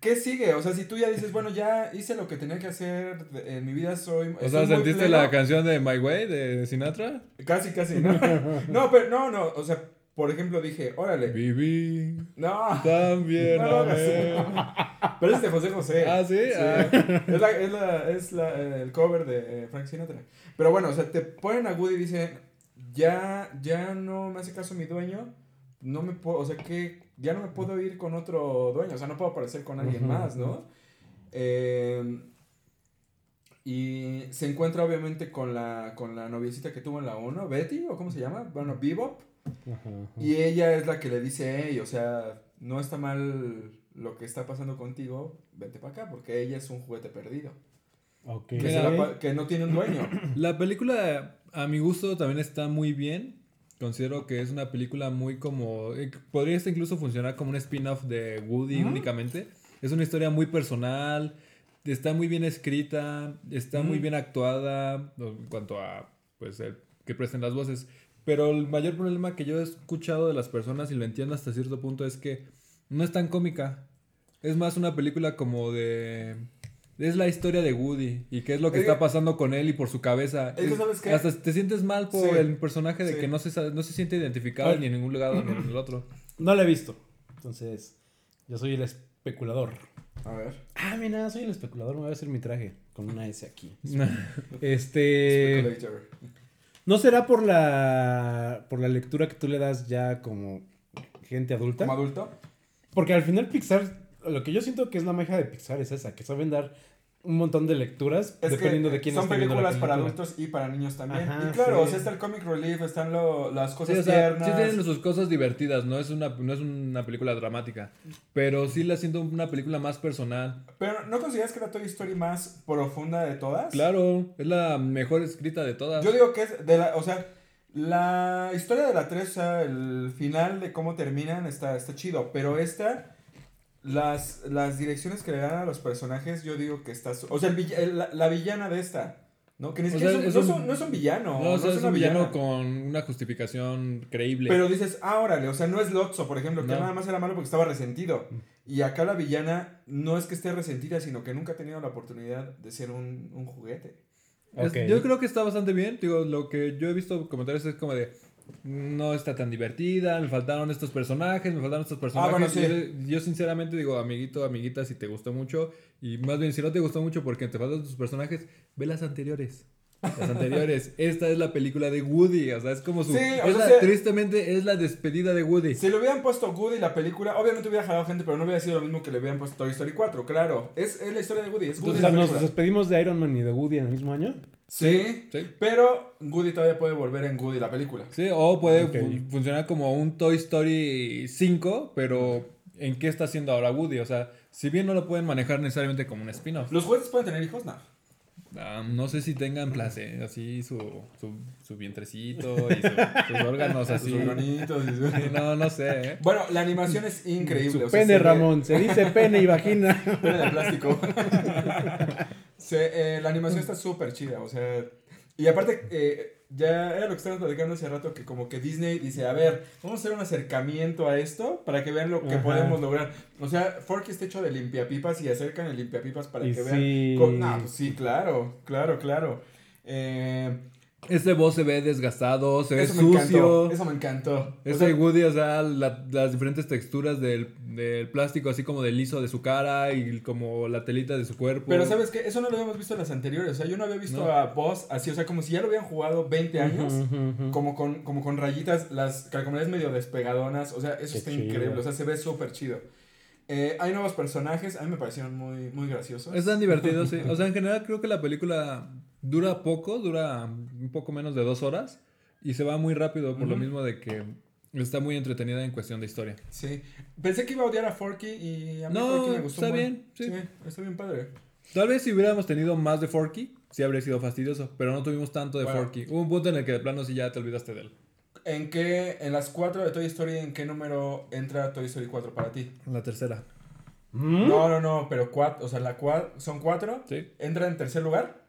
¿qué sigue? O sea, si tú ya dices, bueno, ya hice lo que tenía que hacer en mi vida, soy. O sea, ¿sentiste pleno. la canción de My Way de Sinatra? Casi, casi, ¿no? No, pero no, no. O sea, por ejemplo, dije, órale. Viví No. también. No amé. Pero es de José José. Ah, ¿sí? Ah. Es, la, es, la, es la- el cover de eh, Frank Sinatra. Pero bueno, o sea, te ponen a Woody y dicen, ya, ya no me hace caso mi dueño. No me puedo, o sea, que ya no me puedo ir con otro dueño. O sea, no puedo aparecer con alguien más, ¿no? Eh, y se encuentra obviamente con la, con la noviecita que tuvo en la 1, Betty, o cómo se llama, bueno, Bebop. Ajá, ajá. Y ella es la que le dice, hey, o sea, no está mal lo que está pasando contigo, vente para acá, porque ella es un juguete perdido. Ok. Que, la que no tiene un dueño. La película, a mi gusto, también está muy bien. Considero que es una película muy como... eh, Podría incluso funcionar como un spin-off de Woody Ujú. únicamente. Es una historia muy personal, está muy bien escrita, está muy Ujú. bien actuada en cuanto a pues el que presten las voces. Pero el mayor problema que yo he escuchado de las personas y lo entiendo hasta cierto punto es que no es tan cómica. Es más una película como de... Es la historia de Woody y qué es lo que Es está que- pasando con él y por su cabeza. Es que, ¿sabes qué? Hasta te sientes mal por Sí. el personaje de Sí. que no se, no se siente identificado Ay. ni en ningún lado ni en el otro. No la he visto. Entonces, yo soy el especulador. A ver. Ah, mira, soy el especulador. Me voy a hacer mi traje con una S aquí. Este. Speculator. ¿No será por la por la lectura que tú le das ya como gente adulta? Como adulto. Porque al final Pixar, lo que yo siento que es la magia de Pixar es esa, que saben dar un montón de lecturas Es dependiendo de quién son esté viendo la películas para película. adultos y para niños también. Ajá, y claro, sí. o sea, está el comic relief, están lo- las Sí, cosas o sea, tiernas. sí tienen sus cosas divertidas, no es una, no es una película dramática, pero sí la siento una película más personal. Pero ¿no consideras que la Toy Story más profunda de todas? Claro, es la mejor escrita de todas. Yo digo que es de la, o sea, la historia de la 3, o sea, el final de cómo terminan está, está chido, pero esta, las, las direcciones que le dan a los personajes, yo digo que está, o sea, el vill- el- la, la villana de esta, ¿no? Que ni O siquiera sea, es, un, no, es un- un, no es un villano, no, o sea, no es un villano villana. con una justificación creíble. Pero dices, ah, órale, o sea, no es Lotso, por ejemplo, que No. nada más era malo porque estaba resentido. Y acá la villana no es que esté resentida, sino que nunca ha tenido la oportunidad de ser un, un juguete. Es- yo creo que está bastante bien. Digo, lo que yo he visto comentarios es como de. No está tan divertida, me faltaron estos personajes, me faltaron estos personajes. Ah, bueno, sí. yo, yo sinceramente digo, amiguito, amiguita, si te gustó mucho, y más bien si no te gustó mucho porque te faltan tus personajes, ve las anteriores. Las anteriores. Esta es la película de Woody, o sea, es como su... Sí, o es sea, la- tristemente es la despedida de Woody. Si le hubieran puesto Woody la película, obviamente hubiera jalado gente, pero no hubiera sido lo mismo que le hubieran puesto Toy Story 4, claro. Es, es la historia de Woody, es Woody Entonces, la ¿nos despedimos de Iron Man y de Woody en el mismo año? Sí, Sí. pero Woody todavía puede volver en Woody la película. Sí, o puede funcionar como un Toy Story 5, pero ¿en qué está haciendo ahora Woody? O sea, si bien no lo pueden manejar necesariamente como un spin-off. ¿Los juguetes pueden tener hijos? No. Ah, no sé si tengan place, así su, su, su vientrecito y su- sus órganos así. Sus y su- Sí, No, no sé, ¿eh? Bueno, la animación es increíble. Su o sea, pene, se ve- Ramón. Se dice pene y vagina. Pene de plástico. Se- eh, la animación está súper chida, o sea... Y aparte, eh, ya era lo que estábamos platicando hace rato, que como que Disney dice, a ver, vamos a hacer un acercamiento a esto para que vean lo que Ajá. podemos lograr. O sea, Forky está hecho de limpiapipas y acercan el limpiapipas para Y que sí. vean. co- No, pues sí, claro, claro, claro. Eh, Este voz se ve desgastado, se ve eso me encantó, sucio. eso me encantó. O Ese sea, Woody, o sea, la- las diferentes texturas del, del plástico, así como del liso de su cara y como la telita de su cuerpo. Pero sabes que eso no lo habíamos visto en las anteriores. O sea, yo no había visto No. a Boss así, o sea, como si ya lo habían jugado 20 años. Como con, como con rayitas, las calcomanías medio despegadonas. O sea, eso Qué está chido. increíble. O sea, se ve súper chido. Eh, hay nuevos personajes, a mí me parecieron muy, muy graciosos. Están divertidos, sí. O sea, en general creo que la película dura poco, dura un poco menos de dos horas y se va muy rápido por lo Ujú. mismo de que está muy entretenida en cuestión de historia. Sí. Pensé que iba a odiar a Forky y a mí No, Forky me gustó. está buen. bien, sí. está bien padre. Tal vez si hubiéramos tenido más de Forky, sí habría sido fastidioso, pero no tuvimos tanto de Bueno. Forky. Hubo un punto en el que de plano sí ya te olvidaste de él. ¿En qué, en las cuatro de Toy Story, en qué número entra Toy Story 4 para ti? La tercera. ¿Mm? No, no, no, pero cuatro, o sea, la cua- son cuatro. Sí, ¿Entra en tercer lugar?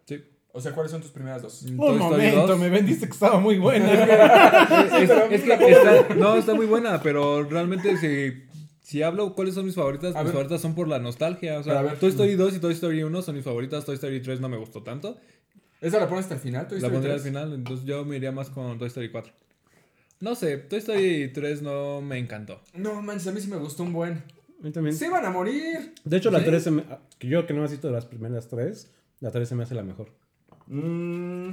O sea, ¿cuáles son tus primeras dos? Un Toy Story momento, 2. me vendiste que estaba muy buena. Es, es que está, no, está muy buena, pero realmente si, si hablo cuáles son mis favoritas, A mis ver. favoritas son por la nostalgia. O sea, Pero a ver. Toy Story 2 y Toy Story 1 son mis favoritas, Toy Story 3 no me gustó tanto. ¿Esa la pones hasta el final? Toy la Story pondría al 3? final, entonces yo me iría más con Toy Story 4. No sé, Toy Story 3 no me encantó. No, manches, a mí sí me gustó un buen. A mí también. ¡Se van a morir! De hecho, la ¿Sí? 3, se me- que yo que no he visto las primeras tres, la 3 se me hace la mejor. Mm,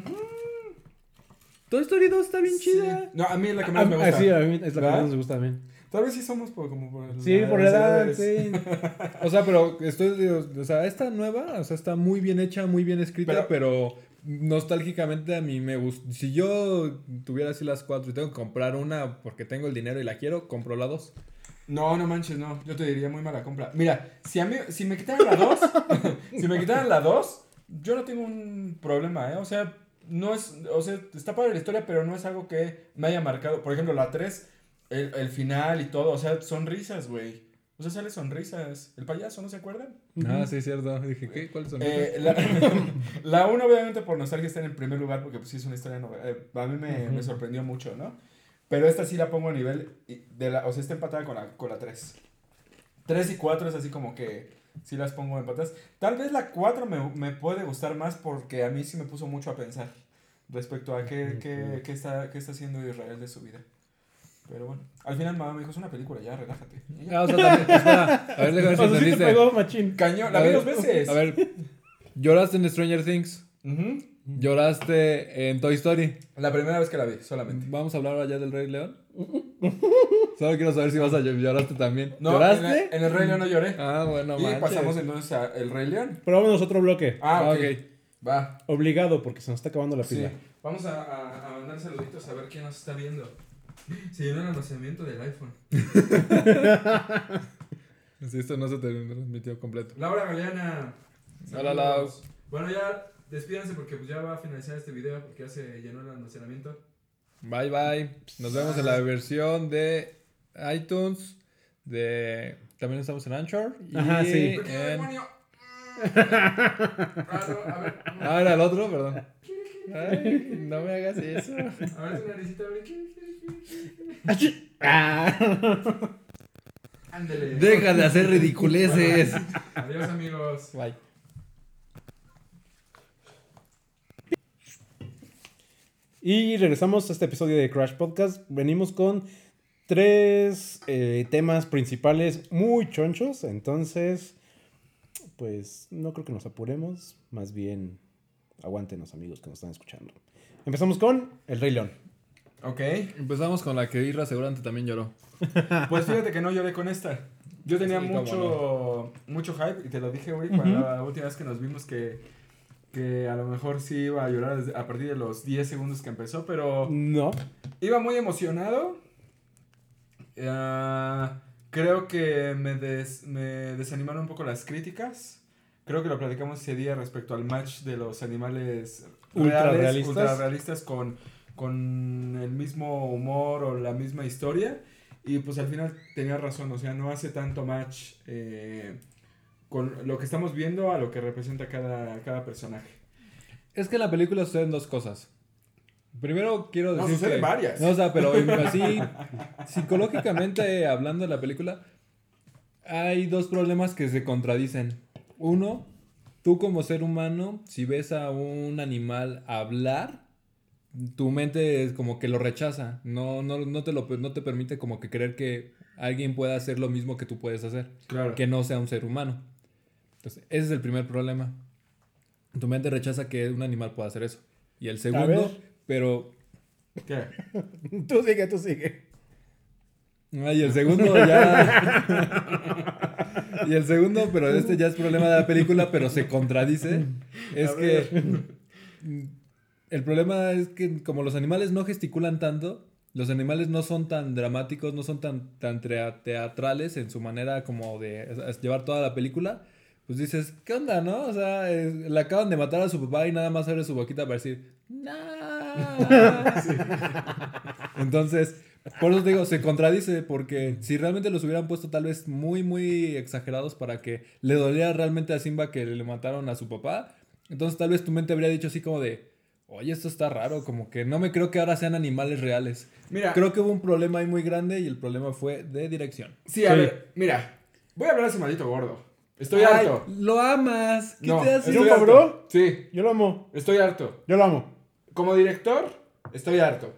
Toy Story 2 está bien sí. chida. No, a mí es la que Ah, más me gusta. sí, a mí es la que ¿Verdad? más me gusta también. Tal vez sí somos por, como por el- Sí, por la edad, sí. O sea, pero estoy, o sea, esta nueva, o sea, está muy bien hecha, muy bien escrita, pero, nostálgicamente a mí me gusta. Si yo tuviera así las cuatro y tengo que comprar una porque tengo el dinero y la quiero, compro la dos. No, no manches, no. Yo te diría muy mala compra. Mira, si a mí, si me quitaran la 2, si me quitaran la 2, yo no tengo un problema, ¿eh? O sea, no es, o sea, está padre la historia, pero no es algo que me haya marcado. Por ejemplo, la 3, el, el final y todo, o sea, sonrisas, güey. O sea, sale sonrisas. El payaso, ¿no se acuerdan? Ah, sí, cierto. Dije, ¿qué? ¿Cuáles son? Eh, la, la 1, obviamente, por nostalgia está en el primer lugar, porque pues sí es una historia, no- eh, a mí me, me sorprendió mucho, ¿no? Pero esta sí la pongo a nivel, y- de la, o sea, está empatada con la, con la 3. 3 y 4 es así como que sí las pongo empatadas. Tal vez la 4 me, me puede gustar más porque a mí sí me puso mucho a pensar respecto a qué, qué, qué está, qué está haciendo Israel de su vida. Pero bueno, al final mamá me dijo, es una película, ya, relájate. Ya. Ah, o sea, también, espera, a ver, déjame ver si entendiste. pegó, machín. Cañón, la A vi ver, dos veces. A ver, lloraste en Stranger Things, Ujú. Lloraste en Toy Story. La primera vez que la vi, solamente. Vamos a hablar ya del Rey León. Solo quiero saber si vas a lloraste también. No, ¿Lloraste? En, el- en el Rey León no lloré. Ah, bueno, y manches. pasamos entonces a El Rey León. Pero vámonos a otro bloque. Ah, Ah, ok. ok. Va. Obligado, porque se nos está acabando la Sí. pila. Vamos a, a- a mandar saluditos a ver quién nos está viendo. Se llenó el almacenamiento del iPhone. Si esto no se te transmitió completo. Laura Galeana. Hola, Saludos. Bueno, ya despídanse porque pues ya va a finalizar este video porque ya se llenó el almacenamiento. Bye bye. Nos vemos en la versión de iTunes. De también estamos en Anchor. y Ajá, sí. ¿Por qué, en- demonio? Raro, a ver, Ah, era el otro, perdón. Ay, no me hagas eso. a ver tu naricita. Ah. Ándele. Deja de hacer ridiculeces. Adiós, amigos. Bye. Y regresamos a este episodio de Crash Podcast. Venimos con tres eh, temas principales muy chonchos. Entonces, pues no creo que nos apuremos. Más bien, aguántenos amigos que nos están escuchando. Empezamos con El Rey León. Ok. Empezamos con la que Irra seguramente también lloró. Pues fíjate que no lloré con esta. Yo tenía Sí, cómo mucho, mucho hype y te lo dije, Uri, cuando la última vez que nos vimos que, que a lo mejor sí iba a llorar a partir de los 10 segundos que empezó, pero No. iba muy emocionado. Ah, creo que me, des- me desanimaron un poco las críticas. Creo que lo platicamos ese día respecto al match de los animales Ultra reales, realistas. ultra realistas con, con el mismo humor o la misma historia. Y pues al final tenía razón, o sea, no hace tanto match eh, con lo que estamos viendo a lo que representa cada, cada personaje. Es que en la película suceden dos cosas. Primero quiero No, decir suceden que... varias. No, o sea, pero así, psicológicamente hablando de la película, hay dos problemas que se contradicen. Uno, tú como ser humano, si ves a un animal hablar, tu mente es como que lo rechaza. No, no, no, te lo, no te permite como que creer que alguien pueda hacer lo mismo que tú puedes hacer. Claro. Que no sea un ser humano. Entonces, ese es el primer problema. Tu mente rechaza que un animal pueda hacer eso. Y el segundo, pero ¿Qué? Tú sigue, tú sigue. Ay, el segundo ya. y el segundo, pero este ya es problema de la película, pero se contradice. Es que. El problema es que, como los animales no gesticulan tanto, los animales no son tan dramáticos, no son tan, tan teatrales en su manera como de llevar toda la película. Pues dices, ¿qué onda, no? O sea, es- le acaban de matar a su papá y nada más abre su boquita para decir, ¡No! Entonces, por eso te digo, se contradice porque si realmente los hubieran puesto tal vez muy, muy exagerados para que le doliera realmente a Simba que le mataron a su papá, entonces tal vez tu mente habría dicho así como de, oye, esto está raro, como que no me creo que ahora sean animales reales. Mira, Creo que hubo un problema ahí muy grande y el problema fue de dirección. sí, a Sí. ver, mira. Voy a hablar a ese maldito gordo. Estoy Ay, harto. Lo amas. ¿Qué No, te hace? ¿Es cabrón? Sí, Yo lo amo. estoy harto. Yo lo amo. Como director, estoy harto.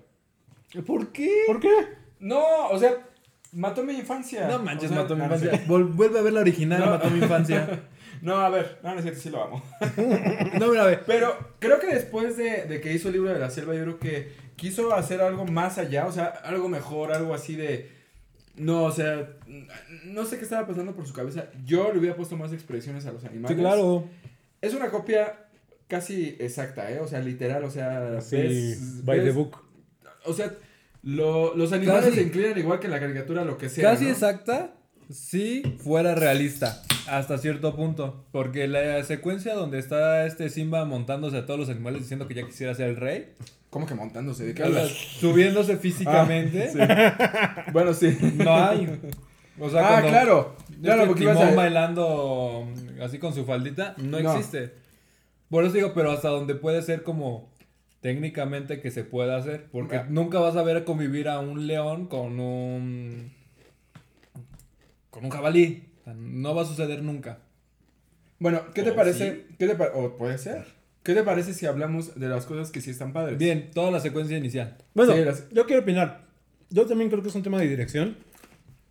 ¿Por qué? ¿Por qué? No, o sea, mató mi infancia. No manches, O sea, mató mi infancia. vuelve a ver la original, No. mató mi infancia. No, a ver, no, no es cierto, sí lo amo. No, mira, ve. Pero creo que después de, de que hizo el libro de la selva, yo creo que quiso hacer algo más allá, o sea, algo mejor, algo así de... No, o sea, no sé qué estaba pasando por su cabeza. Yo le hubiera puesto más expresiones a los animales. Sí, claro. Es una copia casi exacta, ¿eh? O sea, literal, o sea... Sí, ves- by the book. O sea, lo- los animales Casi- se inclinan igual que en la caricatura, lo que sea. Casi ¿no? exacta si fuera realista. Hasta cierto punto. Porque la secuencia donde está este Simba montándose a todos los animales diciendo que ya quisiera ser el rey. ¿Cómo que montándose? ¿De qué o sea, hablas? subiéndose físicamente. Bueno, sí. No hay. O sea, ah, claro. Claro, este porque ibas Timón a... bailando así con su faldita, no, No. existe. Por eso digo, pero hasta donde puede ser como técnicamente que se pueda hacer. Porque Ah. nunca vas a ver convivir a un león con un. con un jabalí. No va a suceder nunca. Bueno, ¿qué te ¿O parece? ¿Qué te pa- o puede ser. ¿Qué te parece si hablamos de las cosas que sí están padres? Bien, toda la secuencia inicial. Bueno, Sí, las- yo quiero opinar. Yo también creo que es un tema de dirección,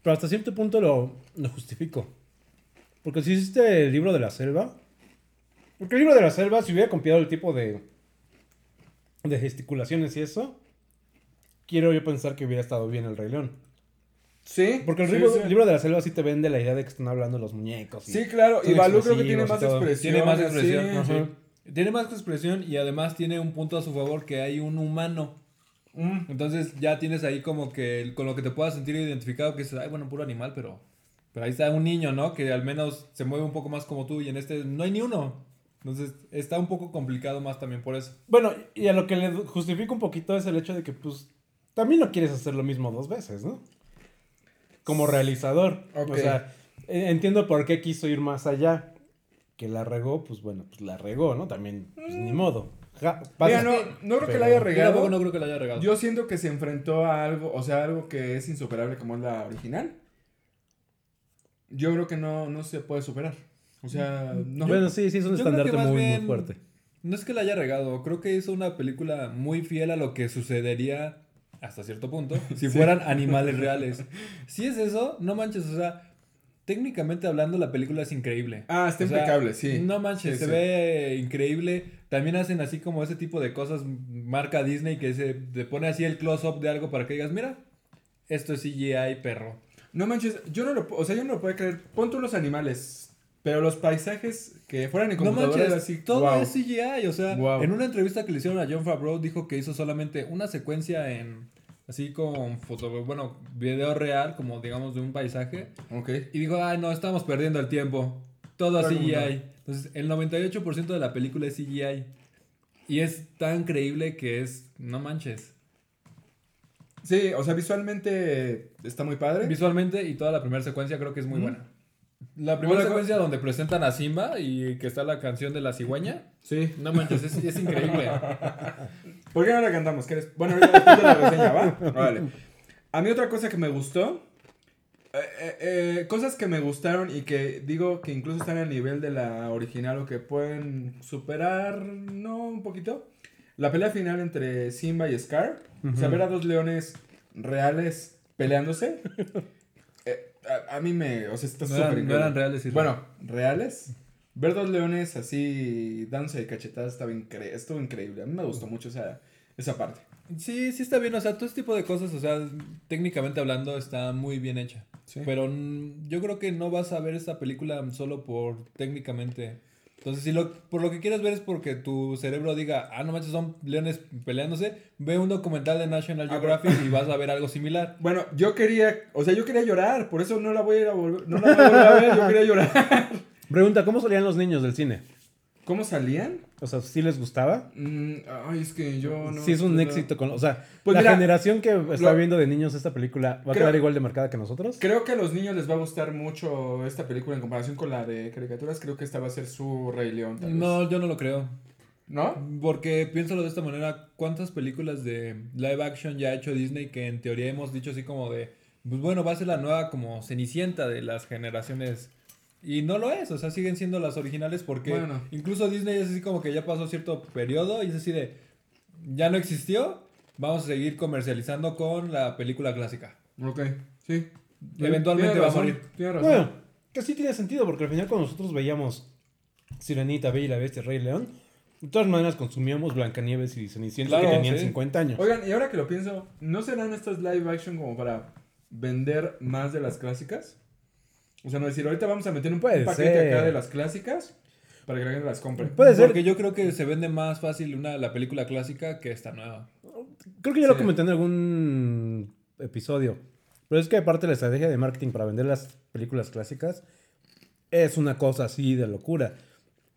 pero hasta cierto punto lo, lo justifico. Porque si hiciste el libro de la selva, porque el libro de la selva, si hubiera copiado el tipo de, de gesticulaciones y eso, quiero yo pensar que hubiera estado bien el Rey León. Sí. Porque el, sí, libro, sí. el libro de la selva sí te vende la idea de que están hablando los muñecos. y- Sí, claro. Y Balú creo que tiene más expresión. Tiene más expresión, sí. ajá. Tiene más expresión y además tiene un punto a su favor que hay un humano. Mm. Entonces ya tienes ahí como que con lo que te puedas sentir identificado que dices, ay, bueno, puro animal, pero, pero ahí está un niño, ¿no? Que al menos se mueve un poco más como tú y en este no hay ni uno. Entonces está un poco complicado más también por eso. Bueno, y a lo que le justifico un poquito es el hecho de que, pues, también no quieres hacer lo mismo dos veces, ¿no? Como realizador. O sea, eh, entiendo por qué quiso ir más allá. Que la regó, pues bueno, pues la regó, ¿no? También, pues ni modo. Ja- pasa- Mira, no, no creo que la haya regado. no creo que la haya regado. Yo siento que se enfrentó a algo, o sea, algo que es insuperable como es la original. Yo creo que no, no se puede superar. O sea, no. Bueno, sí, sí, es un estandarte muy, bien- muy fuerte. No es que la haya regado, creo que hizo una película muy fiel a lo que sucedería hasta cierto punto si fueran animales reales. Si es eso, no manches, o sea, técnicamente hablando la película es increíble. Ah, está O sea, impecable, sí. No manches, Sí, se sí. ve increíble. También hacen así como ese tipo de cosas, marca Disney, que se te pone así el close-up de algo para que digas, mira, esto es CGI, perro. No manches, yo no lo, o sea, yo no lo puedo creer. Pon tú los animales, pero los paisajes que fueran en No manches, así, todo wow. es CGI. O sea, Wow. en una entrevista que le hicieron a John Favreau, dijo que hizo solamente una secuencia en, así con foto, bueno, video real, como digamos de un paisaje. Ok. Y dijo, ay, no, estamos perdiendo el tiempo. Todo es CGI. mundo. Entonces, el 98% de la película es CGI. Y es tan creíble que es, no manches. Sí, o sea, visualmente está muy padre. Visualmente y toda la primera secuencia creo que es muy Ujú. buena. La primera Bueno, secuencia donde presentan a Simba y que está la canción de la cigüeña. Sí. No manches, es, es increíble. ¿Por qué no la cantamos? ¿Quieres? Bueno, ahorita después de la reseña, ¿va? Vale. A mí otra cosa que me gustó. eh, eh, eh, cosas que me gustaron y que digo que incluso están al nivel de la original o que pueden superar, ¿no? Un poquito. La pelea final entre Simba y Scar. O sea, ver a dos leones reales peleándose. a, a mí me. O sea, está No súper eran, no eran reales. y Bueno, reales. Ver dos leones así dándose de cachetadas estaba incre estuvo increíble. A mí me gustó mucho esa, esa parte. Sí, sí está bien, o sea, todo este tipo de cosas, o sea, técnicamente hablando está muy bien hecha. Sí. Pero yo creo que no vas a ver esta película solo por técnicamente. Entonces, si lo, por lo que quieres ver es porque tu cerebro diga, ah, no manches, son leones peleándose, ve un documental de National Ah, Geographic y vas a ver algo similar. Bueno, yo quería, o sea, yo quería llorar, por eso no la voy a ir a volver, no la voy a volver a ver, yo quería llorar. Pregunta, ¿cómo salían los niños del cine? ¿Cómo salían? O sea, ¿sí les gustaba? Mm, ay, es que yo no. sí es un éxito con... O sea, Pues la mira, generación que está lo- viendo de niños esta película va a quedar igual de marcada que nosotros. Creo que a los niños les va a gustar mucho esta película en comparación con la de caricaturas. Creo que esta va a ser su Rey León. tal vez. No, yo no lo creo. ¿No? Porque piénsalo de esta manera, ¿cuántas películas de live action ya ha hecho Disney que en teoría hemos dicho así como de, pues bueno, va a ser la nueva como cenicienta de las generaciones? Y no lo es, o sea, siguen siendo las originales porque Bueno. incluso Disney es así como que ya pasó cierto periodo y es así de, ya no existió, vamos a seguir comercializando con la película clásica. Ok, sí. Eventualmente va a morir. Bueno, que sí tiene sentido, porque al final cuando nosotros veíamos Sirenita, Bella y la Bestia, Rey León, de todas maneras consumíamos Blancanieves y Cenicienta Claro, que tenían sí. 50 años. Oigan, y ahora que lo pienso, ¿no serán estos live action como para vender más de las clásicas? O sea, no decir, ahorita vamos a meter un Puede paquete ser. acá de las clásicas para que la gente las compre. Puede ser. Porque yo creo que se vende más fácil una la película clásica que esta nueva. Creo que ya lo Sí. comenté en algún episodio. Pero es que aparte la estrategia de marketing para vender las películas clásicas es una cosa así de locura.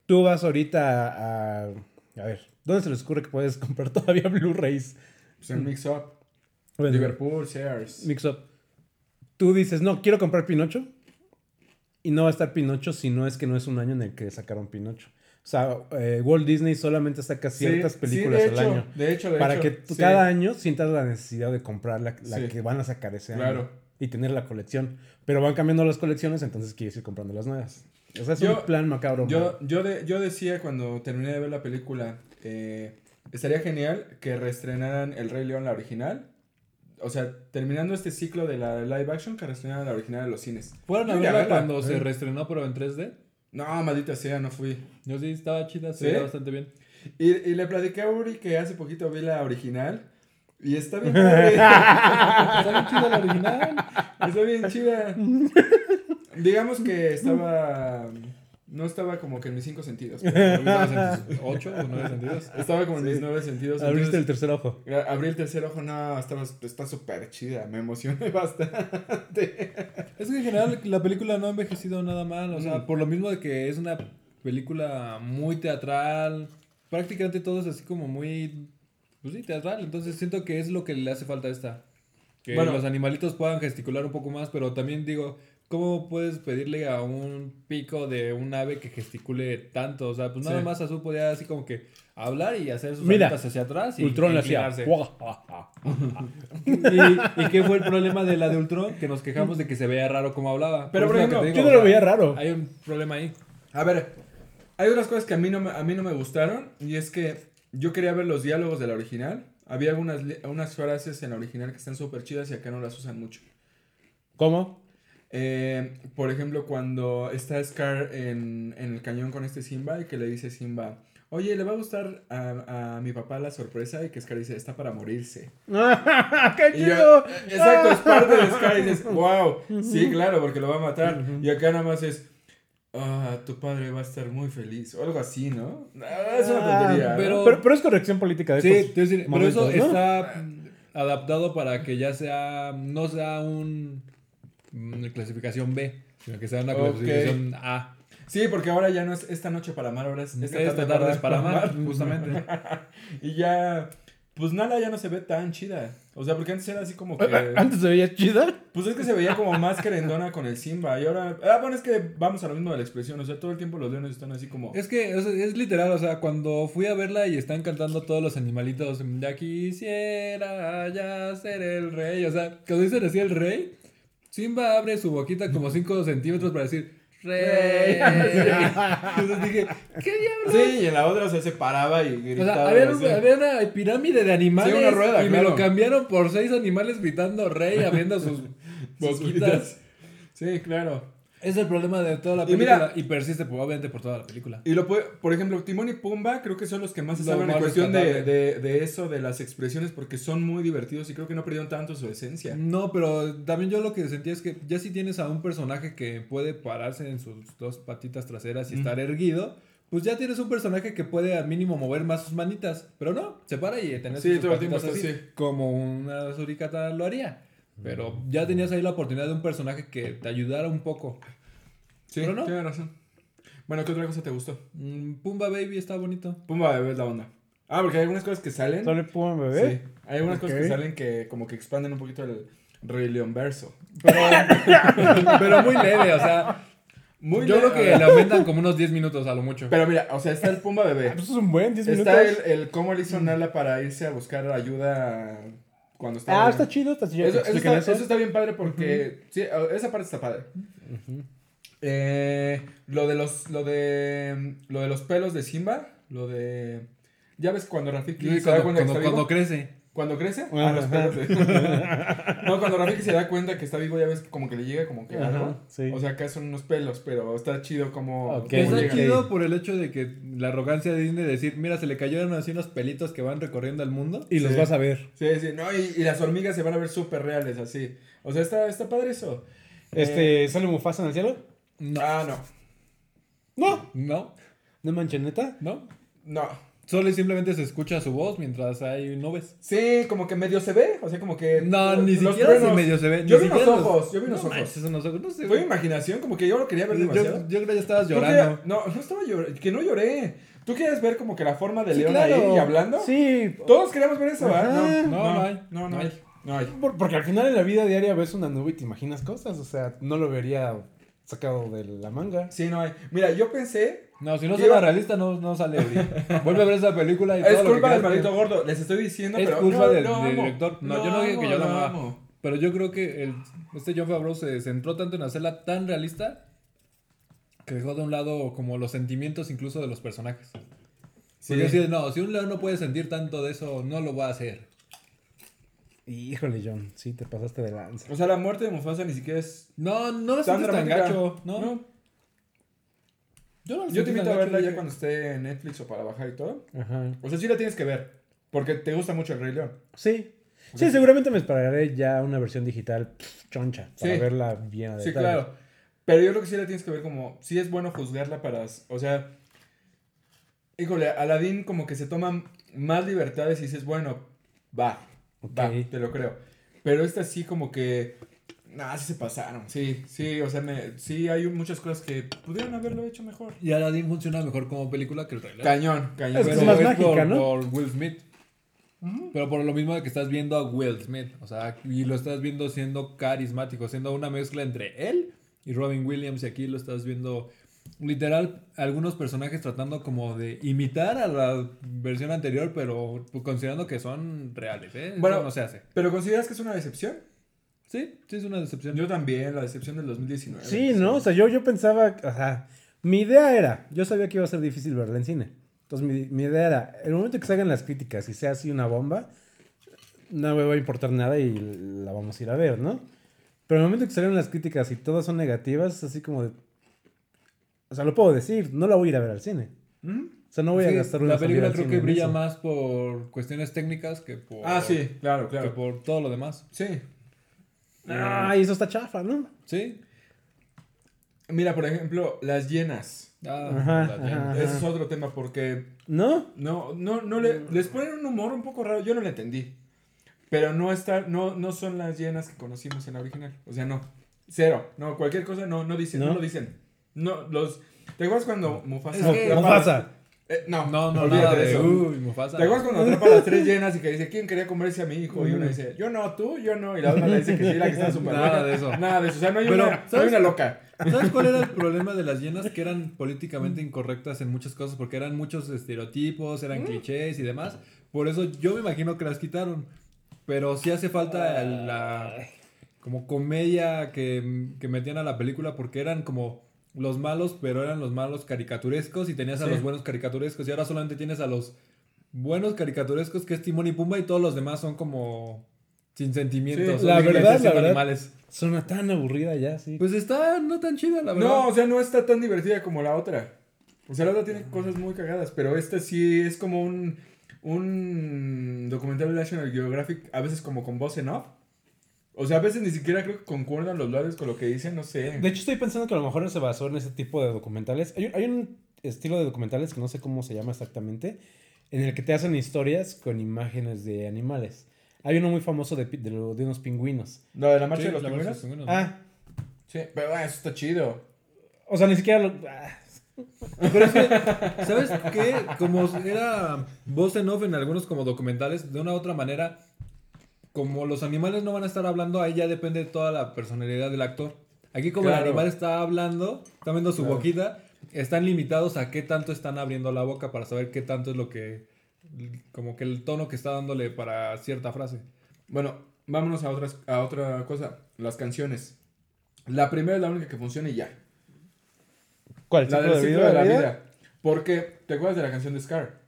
Tú vas ahorita a... A ver, ¿dónde se les ocurre que puedes comprar todavía Blu-rays? Pues en Mix Up, Bueno, Liverpool, Sears. Mix Up. Tú dices, no, quiero comprar Pinocho. Y no va a estar Pinocho si no es que no es un año en el que sacaron Pinocho. O sea, eh, Walt Disney solamente saca ciertas sí, películas al hecho, año. De hecho, de para hecho, que tú sí. cada año sientas la necesidad de comprar la, la que van a sacar ese año. Claro. Y tener la colección. Pero van cambiando las colecciones, entonces quieres ir comprando las nuevas. O sea, es Yo- un plan macabro. Yo, yo, de- yo decía cuando terminé de ver la película, eh, estaría genial que reestrenaran El Rey León, la original. O sea, terminando este ciclo de la live action, que reestrenaran la original de los cines. ¿Fueron a verla cuando se Eh. reestrenó pero en 3D? No, maldita sea, no fui. Yo sí, estaba chida, se ¿Sí? veía bastante bien. Y, y le platiqué a Uri que hace poquito vi la original. Y está bien padre. Está bien chida la original. está bien chida. Digamos que estaba... No estaba como que en mis cinco sentidos. pero ¿Estabas en tus ocho o nueve sentidos? estaba como en mis Sí. nueve sentidos. Abriste el tercer ojo. Abrí el tercer ojo, no, estaba, está súper chida, me emocioné bastante. Es que en general la película no ha envejecido nada mal, o sea, Mm. por lo mismo de que es una película muy teatral, prácticamente todo es así como muy, pues sí, teatral, entonces siento que es lo que le hace falta a esta. Que Bueno. los animalitos puedan gesticular un poco más, pero también digo, ¿cómo puedes pedirle a un pico de un ave que gesticule tanto? O sea, pues nada Sí. más Azul podía así como que hablar y hacer sus Mira, hacia atrás y Ultron le hacía. ¿Y, ¿Y qué fue el problema de la de Ultron? Que nos quejamos de que se veía raro como hablaba. Pero, por lo ejemplo, Yo no lo veía raro. Hay un problema ahí. A ver, hay otras cosas que a mí, no me, a mí no me gustaron y es que yo quería ver los diálogos de la original. Había algunas, unas frases en la original que están súper chidas y acá no las usan mucho. ¿Cómo? Eh, por ejemplo, cuando está Scar en, en el cañón con este Simba y que le dice Simba, oye, ¿le va a gustar a, a mi papá la sorpresa? Y que Scar dice, está para morirse. ¡Qué chido! exacto, es parte de Scar y dices, wow, sí, claro, porque lo va a matar. Y acá nada más es, ah, tu padre va a estar muy feliz. O algo así, ¿no? Ah, es una Ah, tontería. ¿no? pero- Pero, pero es corrección política de Sí, decir, pero eso está adaptado para que ya sea, no sea un, una clasificación B, sino que sea una Ok. clasificación A. Sí, porque ahora ya no es esta noche para amar, ahora es esta, Esta tarde es para amar, justamente. y ya, pues Nala ya no se ve tan chida. O sea, porque antes era así como que. Antes se veía chida. Pues es que se veía como más querendona con el Simba. Y ahora. Ah, bueno, es que vamos a lo mismo de la expresión. O sea, todo el tiempo los leones están así como. Es que es, es literal, o sea, cuando fui a verla y están cantando todos los animalitos, ya quisiera ya ser el rey. O sea, cuando dicen así el rey, Simba abre su boquita como 5 centímetros para decir rey. Entonces dije, ¿qué diablos? Sí, y en la otra, se paraba y O gritaba. sea, había, o un- sea. había una pirámide de animales Sí, una rueda, y me lo cambiaron por seis animales gritando rey, abriendo sus Sus boquitas. Sí, claro. Es el problema de toda la Y película mira- y, persiste pues, obviamente por toda la película. Y lo puede, por ejemplo, Timón y Pumba creo que son los que más se saben en cuestión de, de, de eso, de las expresiones, porque son muy divertidos y creo que no perdieron tanto su esencia. No, pero también yo lo que sentía es que ya si tienes a un personaje que puede pararse en sus dos patitas traseras y estar erguido, pues ya tienes un personaje que puede al mínimo mover más sus manitas. Pero no, se para y tenés Sí, sus patitas así, así. como una suricata lo haría. Pero ya tenías ahí la oportunidad de un personaje que te ayudara un poco. Sí, Pero no. tienes razón. Bueno, ¿qué otra cosa te gustó? Mm, Pumba Baby está bonito. Pumba bebé es la onda. Ah, porque hay algunas cosas que salen. ¿Sale Puma bebé? Sí, hay algunas cosas que Ok. salen que como que expanden un poquito el Rey León verso. Pero, pero muy leve, o sea. Muy yo le- creo que le aumentan como unos 10 minutos a lo mucho. Pero mira, o sea, está el Pumba Ah, bebé. pues es un buen 10 minutos. Está el, el cómo le hizo Nala para irse a buscar ayuda cuando estaba. Ah, está chido, está chido. Eso, eso está, eso está bien padre porque sí, esa parte está padre. Eh, lo de los lo de lo de los pelos de Simba, lo de ya ves cuando Rafiki Sí, cuando, cuando- está cuando vivo, crece. Cuando crece, ah, los pelos de- No, cuando Rafiki se da cuenta que está vivo, ya ves que como que le llega como que Ajá, algo. sí. O sea, acá son unos pelos, pero está chido como Ok, cómo Está llega. chido por el hecho de que la arrogancia de Disney de decir, mira, se le cayeron así unos pelitos que van recorriendo el mundo. Y los vas a ver. Sí, sí, no, y, y las hormigas se van a ver súper reales así. O sea, está, está padre eso. Eh, Este, ¿sale Mufasa en el cielo? No. Ah, no. No. No, ¿No manches, neta? no. No. Solo y simplemente se escucha su voz mientras hay nubes. Sí, como que medio se ve, o sea, como que... No, ni los siquiera truenos. se medio se ve. Yo ni vi unos ojos, yo vi unos no ojos. manches, unos ojos, no sé. Fue imaginación, como que yo lo quería ver yo, demasiado. yo creo que ya estabas llorando. no, no estaba llorando, que no lloré. ¿Tú quieres ver como que la forma de Sí, León claro. ahí y hablando? Sí. Todos queríamos ver eso, ¿verdad? No, No, no hay. No, no No hay. hay. No hay. Por- porque al final en la vida diaria ves una nube y te imaginas cosas. O sea, no lo vería sacado de la manga. Sí, no hay. Mira, yo pensé... No, si no Iba- suena realista, no, no sale. ahorita. Vuelve a ver esa película y todo Es culpa del creas que- maldito gordo, les estoy diciendo, Es pero... culpa no, del, director. No, yo no dije que yo amo, amaba. amo. Pero yo creo que el, este John Favreau se centró tanto en hacerla tan realista que dejó de un lado como los sentimientos incluso de los personajes. Sí. Porque así, no, si un león no puede sentir tanto de eso, no lo va a hacer. Híjole, John. Sí, te pasaste de lanza. O sea, la muerte de Mufasa ni siquiera es... No, no la Tan sientes tan gacho. No, No. Yo, no la Yo te invito a verla ya cuando esté en Netflix o para bajar y todo. Ajá. O sea, sí la tienes que ver. Porque te gusta mucho el Rey León. Sí. Sí, seguramente me esperaré ya una versión digital pff, choncha para Sí. verla bien a Sí, detalle. claro. Pero yo creo que sí la tienes que ver como... Sí es bueno juzgarla para... O sea... Híjole, Aladdin como que se toman más libertades y dices, bueno, va. Va, Ok. te lo creo. Pero esta sí como que... Nah, sí se pasaron. Sí, sí, o sea, me, sí hay muchas cosas que pudieron haberlo hecho mejor. Y Aladdin funciona mejor como película que el Rey León. Cañón, cañón. Es que Pero es más es mágica, por, ¿no? por Will Smith. Pero por lo mismo de que estás viendo a Will Smith. O sea, y lo estás viendo siendo carismático, siendo una mezcla entre él y Robin Williams. Y aquí lo estás viendo literal algunos personajes tratando como de imitar a la versión anterior, pero considerando que son reales. ¿eh? Eso Bueno, no se hace. ¿Pero consideras que es una decepción? Sí, sí es una decepción. Yo también, la decepción del 2019. Sí, ¿no? O sea, yo, yo pensaba, o sea, mi idea era, yo sabía que iba a ser difícil verla en cine. Entonces mi, mi idea era, el momento que salgan las críticas y sea así una bomba, no me va a importar nada y la vamos a ir a ver, ¿no? Pero el momento que salgan las críticas y todas son negativas, es así como de... O sea, lo puedo decir, no la voy a ir a ver al cine. ¿Mm? O sea, no voy a gastar una la película creo que brilla eso. más por cuestiones técnicas que por, Ah, sí, claro, que claro. por todo lo demás. Sí. Ay, eso está chafa, ¿no? Sí. Mira, por ejemplo, las llenas. Ah, Ajá, la ajá. llama. Ese es otro tema porque ¿No? no, no, no le, les ponen un humor un poco raro. Yo no lo entendí. Pero no está, no, no son las llenas que conocimos en la original. O sea, no. Cero. No, cualquier cosa no, no dicen, no, ¿No? lo dicen. No, los. ¿Te acuerdas cuando Mufasa? Es que- Mufasa. Eh, no, No, no, olvídate nada de eso. uy, Mufasa. ¿Te acuerdas cuando atrapa a las tres llenas y que dice, ¿quién quería comerse a mi hijo? Y uno dice, yo no, tú, yo no. Y la otra le dice que sí, la que está súper Nada de eso. Nada de eso. O sea, no hay, Pero, una, no hay ¿sabes? una loca. ¿Sabes cuál era el problema de las llenas? Que eran políticamente incorrectas en muchas cosas, porque eran muchos estereotipos, eran clichés y demás. Por eso yo me imagino que las quitaron. Pero sí hace falta la como comedia que, que metían a la película, porque eran como los malos, pero eran los malos caricaturescos y tenías a Sí. los buenos caricaturescos. Y ahora solamente tienes a los buenos caricaturescos, que es Timón y Pumba, y todos los demás son como sin sentimientos. Sí, la son verdad, la verdad. animales. Suena tan aburrida ya, sí. Pues está no tan chida, la verdad. No, o sea, no está tan divertida como la otra. O sea, la otra tiene cosas muy cagadas, pero esta sí es como un, un documental de National Geographic, a veces como con voz en off. O sea, a veces ni siquiera creo que concuerdan los labios con lo que dicen, no sé. De hecho, estoy pensando que a lo mejor se basó en ese tipo de documentales. Hay, un- hay un estilo de documentales que no sé cómo se llama exactamente, en el que te hacen historias con imágenes de animales. Hay uno muy famoso de, de, lo- de unos pingüinos. ¿Lo de la marcha Sí, de los pingüinos? pingüinos. Ah, Sí, pero ah, eso está chido. o sea, ni siquiera lo... ah, Pero es que, ¿sabes qué? Como era voz en off en algunos como documentales, de una u otra manera, como los animales no van a estar hablando, ahí ya depende de toda la personalidad del actor. Aquí como Claro. el animal está hablando, está viendo su Claro. boquita, están limitados a qué tanto están abriendo la boca para saber qué tanto es lo que, como que el tono que está dándole para cierta frase. Bueno, vámonos a, otras, a otra cosa. Las canciones. La primera es la única que funciona y ya. ¿Cuál? La ¿Ciclo del de ciclo vida? de la vida? vida. Porque, ¿te acuerdas de la canción de Scar?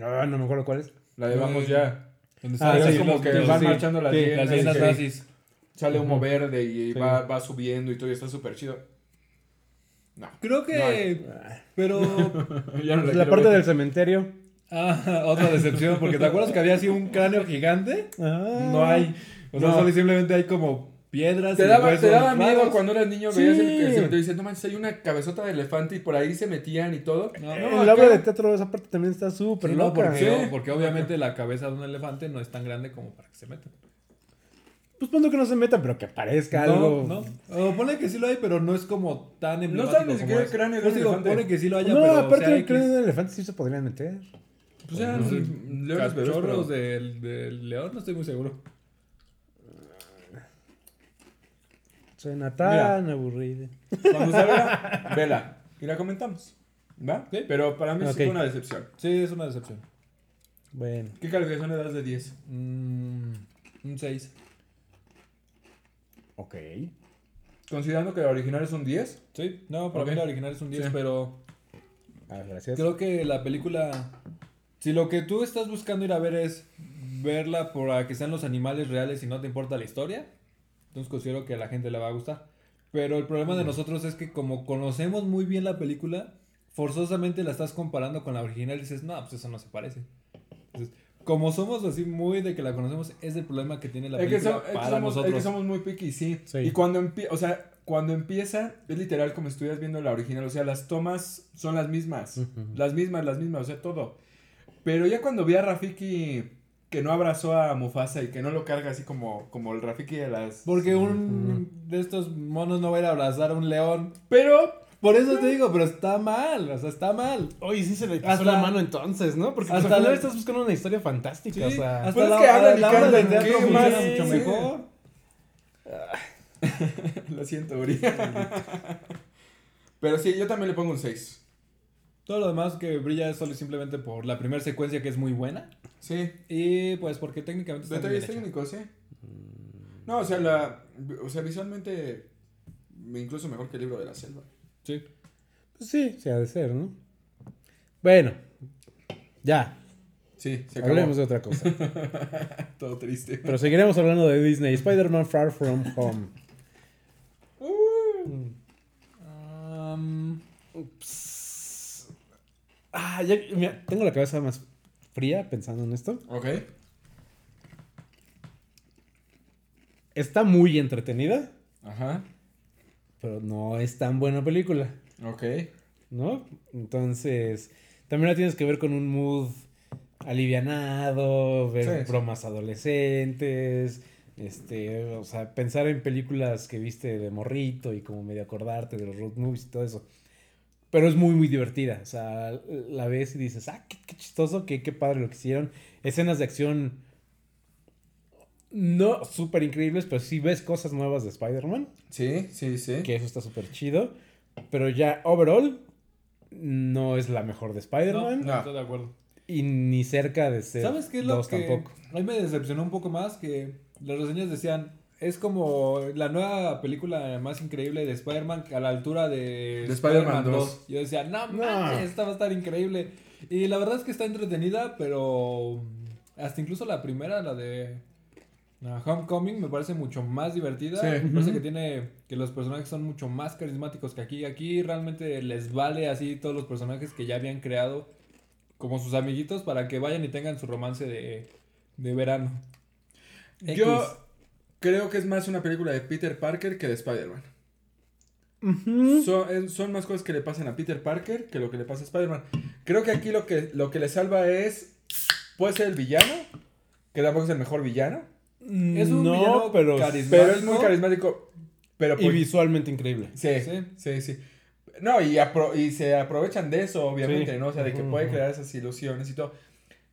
Ah, no me acuerdo cuál es. La de Vamos Eh, ya. Donde Ah, sí, como los- que los- van sí, marchando las sí, hienas. las nazis. Sale humo verde y Sí. va, va subiendo y todo y está súper chido. No. Creo que... No pero... Ya no la parte ver. del cementerio. Ah, otra decepción, porque ¿te acuerdas que había así un cráneo gigante? Ah. No hay. O sea, No. solo y simplemente hay como piedras Te y daba, te daba miedo cuando eras niño, Sí. veías el, el cementerio y dices, no manches, hay una cabezota de elefante y por ahí se metían y todo. No, no, la acá- obra de teatro esa parte también está súper Sí, no, loca. porque, Sí. porque obviamente la cabeza de un elefante no es tan grande como para que se meta. Pues pongo que no se meta, pero que parezca algo. No, no. O pone que sí lo hay, pero no es como tan No emblemático está ni como siquiera es. el cráneo de Pues un elefante. pone que sí lo haya, No, pero aparte del cráneo del elefante sí se podrían meter. Pues eran No sé, leones bebés, pero- Cachorros del, del león, no estoy muy seguro. Suena tan aburrido. Cuando salga, vela. Y la comentamos. ¿Va? Sí. Pero para mí sí Ok. fue una decepción. Sí, es una decepción. Bueno. ¿Qué calificación le das de 10? Mm, un 6. Ok. Considerando que la original es un 10. Sí, no, para Ok. mí la original es un 10, Sí. pero Ah, gracias. Creo que la película, si lo que tú estás buscando ir a ver es verla para que sean los animales reales y no te importa la historia, entonces considero que a la gente le va a gustar. Pero el problema de nosotros es que como conocemos muy bien la película, forzosamente la estás comparando con la original y dices, no, pues eso no se parece. Entonces, como somos así muy de que la conocemos, es el problema que tiene la Es que, película so- es que para somos, es nosotros. que somos muy picky, sí. Sí. Y cuando empieza, o sea, cuando empieza, es literal como estuvieras viendo la original. O sea, las tomas son las mismas. Las mismas, las mismas, o sea, todo. Pero ya cuando vi a Rafiki que no abrazó a Mufasa y que no lo carga así como, como el Rafiki de las... Porque un de estos monos no va a ir a abrazar a un león. Pero... Por eso te digo, pero está mal, o sea, está mal. Oye, sí se le pasó Hasta- la mano entonces, ¿no? Porque pues, hasta al final la- estás buscando una historia fantástica, o sea... hasta Pues es la, que hablan y la obra de teatro ¿qué funciona más? mucho Sí. mejor. Lo siento, Uri. Pero sí, yo también le pongo un 6. Todo lo demás que brilla es solo y simplemente por la primera secuencia que es muy buena. Sí. Y pues porque técnicamente está Detalles bien técnicos, sí. No, o sea, la, o sea, visualmente incluso mejor que el libro de la selva. Sí. Pues sí, se ha de ser, ¿no? Bueno, ya, Sí, se acabó. hablemos de otra cosa. Todo triste. Pero seguiremos hablando de Disney. Spider-Man Far From Home. Um, Ups. Ah, ya, mira, tengo la cabeza más fría pensando en esto. Ok. Está muy entretenida, Ajá. pero no es tan buena película, Ok. ¿no? Entonces, también la tienes que ver con un mood alivianado, ver Sí, sí. bromas adolescentes, este, o sea, pensar en películas que viste de morrito y como medio acordarte de los road movies y todo eso. Pero es muy, muy divertida. O sea, la ves y dices, ah, qué, qué chistoso, qué, qué padre lo que hicieron. Escenas de acción no súper increíbles, pero sí ves cosas nuevas de Spider-Man, Sí, sí, sí. que eso está súper chido. Pero ya, overall, no es la mejor de Spider-Man. No. estoy de acuerdo. Y ni cerca de ser ¿Sabes qué es lo dos que tampoco. a mí me decepcionó un poco más? Que las reseñas decían, es como la nueva película más increíble de Spider-Man a la altura de, De Spider-Man 2. Yo decía, no, No. manches, esta va a estar increíble. Y la verdad es que está entretenida, pero hasta incluso la primera, la de Homecoming, me parece mucho más divertida. Sí. Me parece que tiene que los personajes son mucho más carismáticos que aquí. Aquí realmente les vale así todos los personajes que ya habían creado como sus amiguitos para que vayan y tengan su romance de, de verano. Yo. Creo que es más una película de Peter Parker que de Spider-Man. Ujú. Son, más cosas que le pasan a Peter Parker que lo que le pasa a Spider-Man. Creo que aquí lo que, lo que le salva es. Puede ser el villano, que tampoco es el mejor villano. Es un no, villano pero, carismático. Pero es muy carismático. Pero y visualmente increíble. Sí, sí, Sí. sí. No, y, apro- y se aprovechan de eso, obviamente, Sí. ¿no? O sea, de que puede crear esas ilusiones y todo.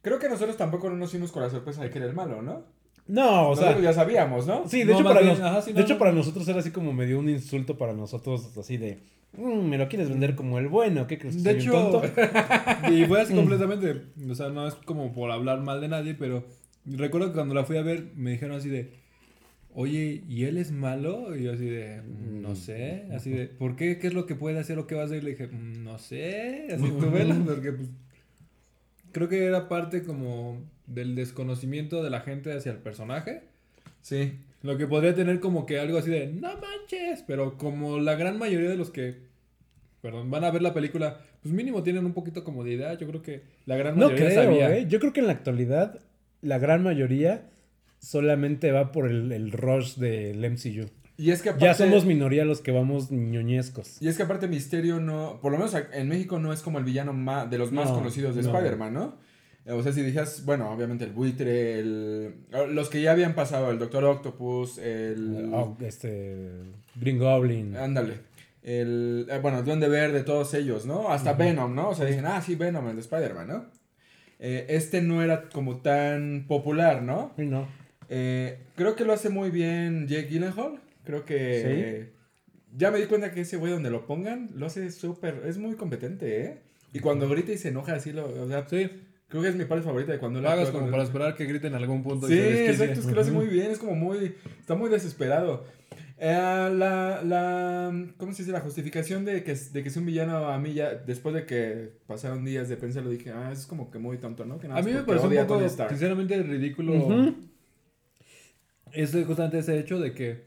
Creo que nosotros tampoco no nos fuimos con la sorpresa de que era el malo, ¿no? No, o sea, nosotros ya sabíamos, ¿no? sí, de, No, hecho, para, bien, nos- ajá, sí, de no, hecho no. para nosotros era así como medio un insulto para nosotros, así de, "Mm, me lo quieres vender como el bueno, ¿qué crees? que De soy hecho, tonto?" y fue así completamente, o sea, no es como por hablar mal de nadie, pero recuerdo que cuando la fui a ver me dijeron así de, oye, ¿y él es malo? Y yo así de, "Mm, no sé, así de, ¿por qué? ¿Qué es lo que puede hacer o qué va a hacer? Y le dije, "Mm, no sé, así tú vela, porque pues, creo que era parte como del desconocimiento de la gente hacia el personaje. Sí. Lo que podría tener como que algo así de, no manches, pero como la gran mayoría de los que, perdón, van a ver la película, pues mínimo tienen un poquito como de idea, yo creo que la gran No mayoría creo, sabía. ¿eh? Yo creo que en la actualidad la gran mayoría solamente va por el, el rush del MCU. Y es que aparte, Ya somos minoría los que vamos ñoñescos. Y es que aparte Misterio no, por lo menos en México no es como el villano más, de los más No, conocidos de no. Spider-Man, ¿no? O sea, si dijeras, bueno, obviamente el buitre, el, los que ya habían pasado, el Doctor Octopus, el... Oh, este, Green Goblin. Ándale. El, eh, bueno, el Duende Verde, todos ellos, ¿no? Hasta Venom, ¿no? O sea, dicen, ah, sí, Venom, el de Spider-Man, ¿no? Eh, este no era como tan popular, ¿no? Sí, no. Eh, creo que lo hace muy bien Jake Gyllenhaal. Creo que... Ya me di cuenta que ese güey donde lo pongan, lo hace súper... Es muy competente, ¿eh? Y cuando grita y se enoja así, lo, o sea, Sí, creo que es mi parte favorita de cuando lo hagas como para esperar que griten en algún punto. y Sí, exacto, es que lo hace muy bien, es como muy, está muy desesperado. Eh, la, la, ¿cómo se dice? La justificación de que, de que es un villano a mí ya, después de que pasaron días de pensarlo, dije, ah, es como que muy tonto, ¿no? Que nada A mí me pareció un poco, sinceramente, ridículo. Ese, justamente ese hecho de que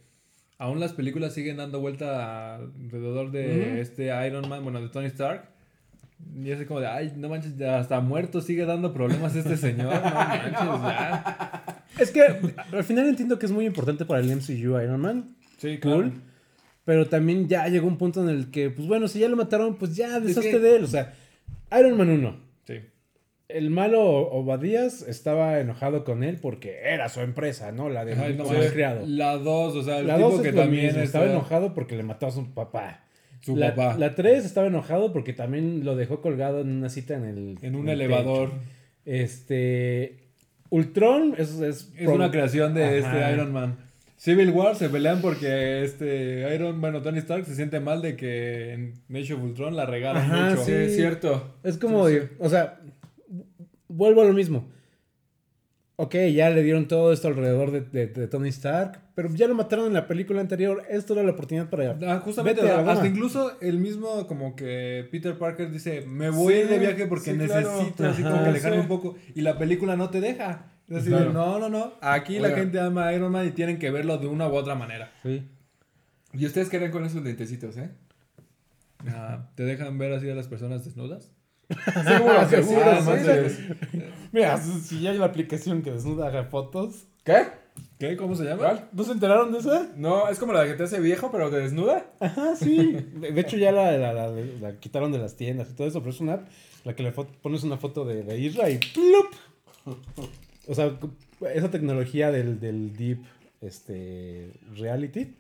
aún las películas siguen dando vuelta alrededor de este Iron Man, bueno, de Tony Stark. Y es como de, ay, no manches, ya hasta muerto sigue dando problemas este señor, no manches, ya. Es que al final entiendo que es muy importante para el MCU Iron Man. Sí, Cool. Pero también ya llegó un punto en el que, pues bueno, si ya lo mataron, pues ya deshazte que- de él. O sea, Iron Man 1. Sí. El malo Obadías estaba enojado con él porque era su empresa, ¿no? La de no mames. criado. La 2, o sea, el La tipo 2 que es también mismo, está- estaba enojado porque le mató a su papá. Su la, papá. La 3 estaba enojado porque también lo dejó colgado en una cita en el en un en el elevador. techo. Este Ultron es, es, Es una creación de Ajá. este Iron Man. Civil War se pelean porque este Iron, bueno, Tony Stark se siente mal de que en Age of Ultron la regalan Ajá, mucho. Sí, sí. es cierto. Es como, Sí, de- sí. o sea, vuelvo a lo mismo. Ok, ya le dieron todo esto alrededor de, de- de Tony Stark, pero ya lo mataron en la película anterior. Esto era la oportunidad para... Ah, justamente, Vete hasta incluso el mismo como que Peter Parker dice, me voy Sí, de viaje porque sí, claro. necesito así como que alejarme un poco y la película no te deja. Claro. no, no, no, aquí la gente ama a Iron Man y tienen que verlo de una u otra manera. Sí. ¿Y ustedes qué harán con esos lentecitos, eh? Ah, ¿Te dejan ver así a las personas desnudas? Seguro que Seguro, no sí. Mira, si ya hay la aplicación que desnuda haga fotos. ¿Qué? ¿Qué? ¿Cómo se llama? ¿Cuál? ¿No se enteraron de eso? No, es como la que te hace viejo, pero te desnuda. Ajá, sí. De hecho, ya la, la- la- la quitaron de las tiendas y todo eso, pero es una app la que le pones una foto de, de Isra y ¡plup! O sea, esa tecnología del, del Deep este, Reality.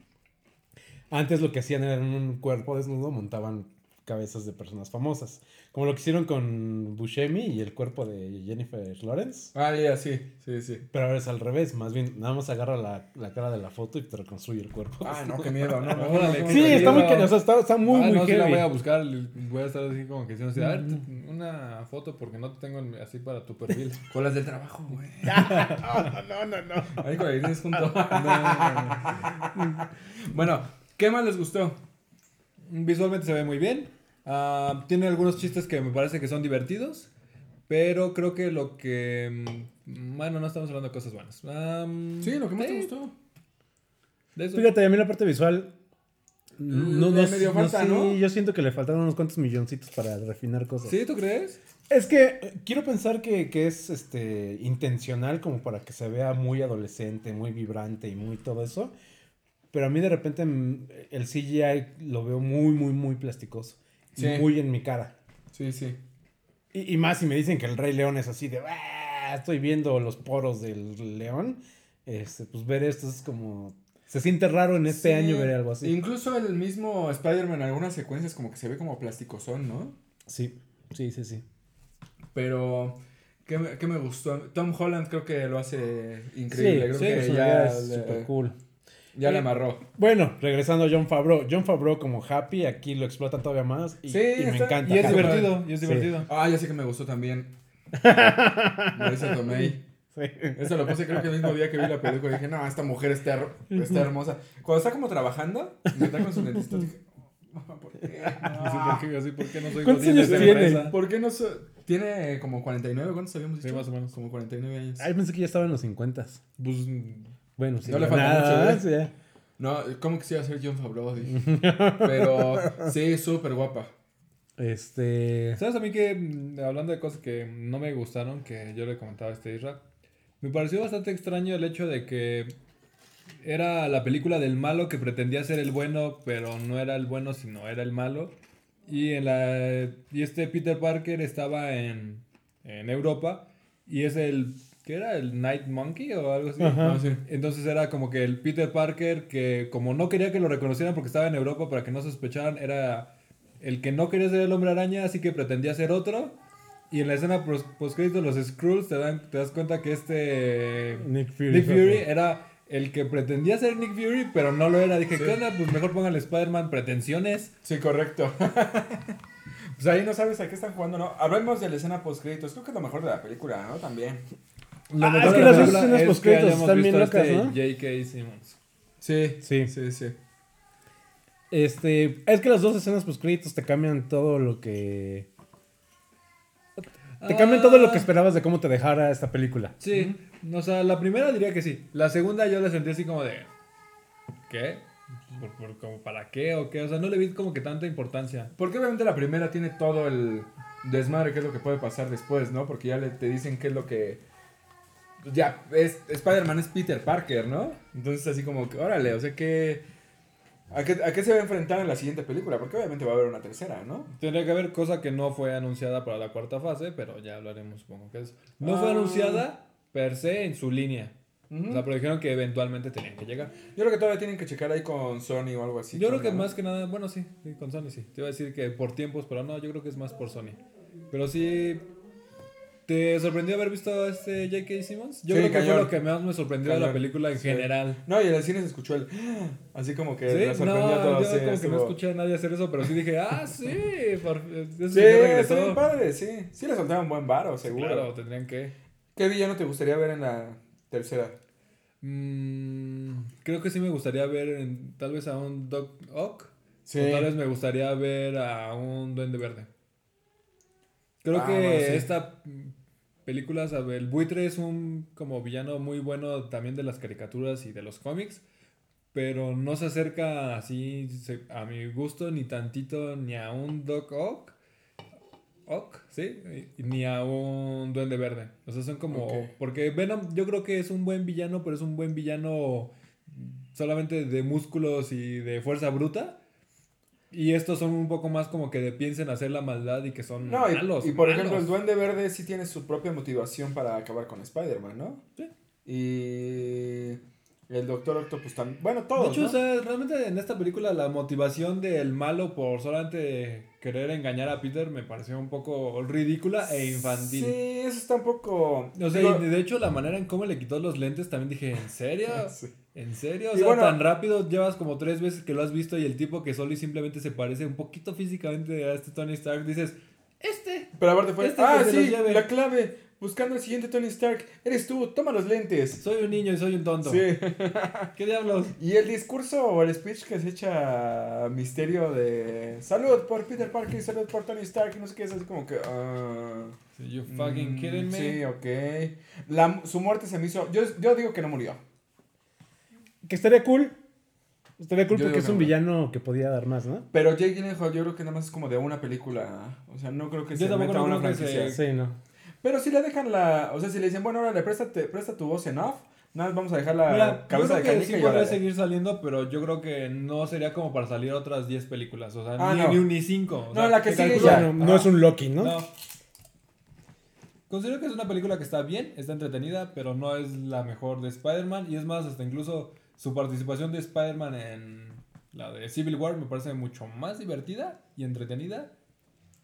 Antes lo que hacían era en un cuerpo desnudo, montaban cabezas de personas famosas. Como lo que hicieron con Buscemi y el cuerpo de Jennifer Lawrence. Ah, ya, sí, sí, sí. Pero ahora es al revés, más bien nada más agarra la, la cara de la foto y te reconstruye el cuerpo. Ah, no, qué miedo, no, no, no, no, Sí, no, está muy no. o sea, está, está muy, Ah, muy no, sí la heavy. voy a buscar, voy a estar así como que diciendo a ver, una foto porque no te tengo en- así para tu perfil. Con las del trabajo, güey. no, no, no. Ahí con la que tienes junto. bueno, ¿qué más les gustó? Visualmente se ve muy bien. Ah, tiene algunos chistes que me parece que son divertidos. Pero creo que lo que. mm, Bueno, no estamos hablando de cosas buenas. Ah, Sí, lo que más te sí, gustó. de eso. Fíjate, a mí la parte visual. No, no, medio no, falta, sí, ¿no? yo siento que le faltaron unos cuantos milloncitos para refinar cosas. ¿Sí, tú crees? Es que quiero pensar que, que es este intencional como para que se vea muy adolescente, muy vibrante y muy todo eso. Pero a mí de repente mm, el CGI lo veo muy, muy, muy plasticoso. Sí. Muy en mi cara. Sí, sí. Y, y más si me dicen que el Rey León es así de, "Ah, estoy viendo los poros del león. Este, pues ver esto es como... Se siente raro en este Sí. año ver algo así. Incluso el mismo Spider-Man en algunas secuencias como que se ve como plasticosón, ¿no? Sí, sí, sí, sí. Pero, ¿qué me, qué me gustó? Tom Holland creo que lo hace increíble. creo sí, que ya, es le, súper cool. Ya le amarró. Bueno, regresando a John Favreau. John Favreau como Happy, aquí lo explotan todavía más y, Sí, y me está- encanta. Y es Happy. divertido, y es Sí. divertido. Ah, ya sé que me gustó también. Marisa Tomei. Sí. Eso lo puse creo que el mismo día que vi la película. Dije, no, esta mujer está, her- está hermosa. Cuando está como trabajando, y está con su dentista, dije, "Oh, ¿por qué? No. ¿por qué, así, ¿por qué no soy ¿Cuántos años tiene? ¿Por qué no so- Tiene como 49, ¿cuántos habíamos dicho? Sí, más o menos. Como 49 años. Ay, pensé que ya estaba en los 50. Pues, Bueno, sí. No le falta nada, mucho, ya. No, ¿cómo quisiera ser John Favreau? Pero sí, súper guapa. Este. ¿Sabes a mí que, mm, hablando de cosas que no me gustaron, que yo le comentaba a este Isra, me pareció bastante extraño el hecho de que era la película del malo que pretendía ser el bueno, pero no era el bueno, sino era el malo. Y, en la, y este Peter Parker estaba en, en Europa y es el... ¿Qué era? ¿El Night Monkey o algo así? Ajá. No, sí. Entonces era como que el Peter Parker que como no quería que lo reconocieran porque estaba en Europa para que no sospecharan, era el que no quería ser el hombre araña, así que pretendía ser otro. Y en la escena post postcrédito los Skrulls te, dan, te das cuenta que este Nick Fury. Nick Fury era el que pretendía ser Nick Fury, pero no lo era. Dije, Sí. ¿qué onda? Pues mejor pónganle Spider-Man pretensiones. Sí, correcto. pues ahí no sabes a qué están jugando, ¿no? Hablemos de la escena post-créditos. Creo que es lo mejor de la película, ¿no? También. Lo Ah, es que las escenas es que postcréditos están bien locas, este J.K. Simmons. Sí, Sí. sí, sí. Este. Es que las dos escenas post créditos te cambian todo lo que. Te cambian todo lo que Ah. esperabas de cómo te dejara esta película. Sí, o sea, la primera diría que sí. La segunda yo la sentí así como de. ¿Qué? ¿Por, por- como ¿Para qué o qué? O sea, no le vi como que tanta importancia. Porque obviamente la primera tiene todo el desmadre, qué es lo que puede pasar después, ¿no? Porque ya le, te dicen qué es lo que... pues Ya, es, Spider-Man es Peter Parker, ¿no? Entonces así como que, órale, o sea que... ¿a qué, ¿A qué se va a enfrentar en la siguiente película? Porque obviamente va a haber una tercera, ¿no? Tendría que haber cosa que no fue anunciada para la cuarta fase, pero ya hablaremos, supongo que es. No fue Ah. anunciada per se en su línea. Ujú. O sea, pero dijeron que eventualmente tenían que llegar. Yo creo que todavía tienen que checar ahí con Sony o algo así. yo creo que más que nada, bueno, sí, sí, con Sony sí. Te iba a decir que por tiempos, pero no, yo creo que es más por Sony. Pero sí. ¿Te sorprendió haber visto a este J.K. Simmons? Yo Sí, creo que cañón. fue lo que más me sorprendió de la película en Sí. general. No, y en el cine se escuchó el... Así como que Sí, le no, sorprendió a todos. yo como que no escuché a nadie hacer eso, pero sí dije, ah, sí, por, eso Sí, está bien padre, sí. Sí le soltaron buen varo, seguro. Claro, tendrían que. ¿Qué villano te gustaría ver en la tercera? Mm, creo que sí me gustaría ver en- tal vez a un Doc Ock. Sí. O tal vez me gustaría ver a un Duende Verde. Creo Ah, que bueno, sí. esta película, sabe, el buitre es un como villano muy bueno también de las caricaturas y de los cómics. Pero no se acerca así a mi gusto ni tantito ni a un Doc Ock. Ock, ¿sí? Ni a un Duende Verde. O sea, son como... Porque Venom yo creo que es un buen villano, pero es un buen villano solamente de músculos y de fuerza bruta. Y estos son un poco más como que de piensen hacer la maldad y que son No, y, malos. y por malos. ejemplo, el Duende Verde sí tiene su propia motivación para acabar con Spider-Man, ¿no? Sí. Y el Doctor Octopus también. Bueno, todos. De hecho, ¿no? o sea, realmente en esta película la motivación del malo por solamente querer engañar a Peter me pareció un poco ridícula e infantil. Sí, eso está un poco. O sea, y de hecho la manera en cómo le quitó los lentes también dije, ¿en serio? Sí. ¿En serio? O Y sea, bueno- tan rápido llevas como tres veces que lo has visto y el tipo que solo y simplemente se parece un poquito físicamente a este Tony Stark, dices, este. Pero aparte fue. Este ah, sí, lleve". la clave. Buscando al siguiente Tony Stark. Eres tú, toma los lentes. Soy un niño y soy un tonto. Sí. ¿Qué diablos? Y el discurso o el speech que se echa Misterio de salud por Peter Parker y salud por Tony Stark no sé qué es así como que... Sí, You fucking mm, kidding me? Sí, ok. La, su muerte se me hizo... Yo, yo digo que no murió. Que estaría cool. Estaría cool Yo porque es un que no. villano que podía dar más, ¿no? Pero Jake Gyllenhaal yo creo que nada más es como de una película. O sea, no creo que Yo se meta a no una que franquicia. se- Sí, no. Pero si le dejan la... O sea, si le dicen, bueno, ahora le préstate, presta tu voz en off. Nada más vamos a dejar la Mira, yo cabeza de creo que canica sí y podría órale. seguir saliendo, pero yo creo que no sería como para salir otras 10 películas. O sea, Ah, ni, no. ni, ni 5. No, la que sigue O ya. no, no es un Loki, ¿no? No. Considero que es una película que está bien, está entretenida, pero no es la mejor de Spider-Man. Y es más, hasta incluso su participación de Spider-Man en la de Civil War me parece mucho más divertida y entretenida.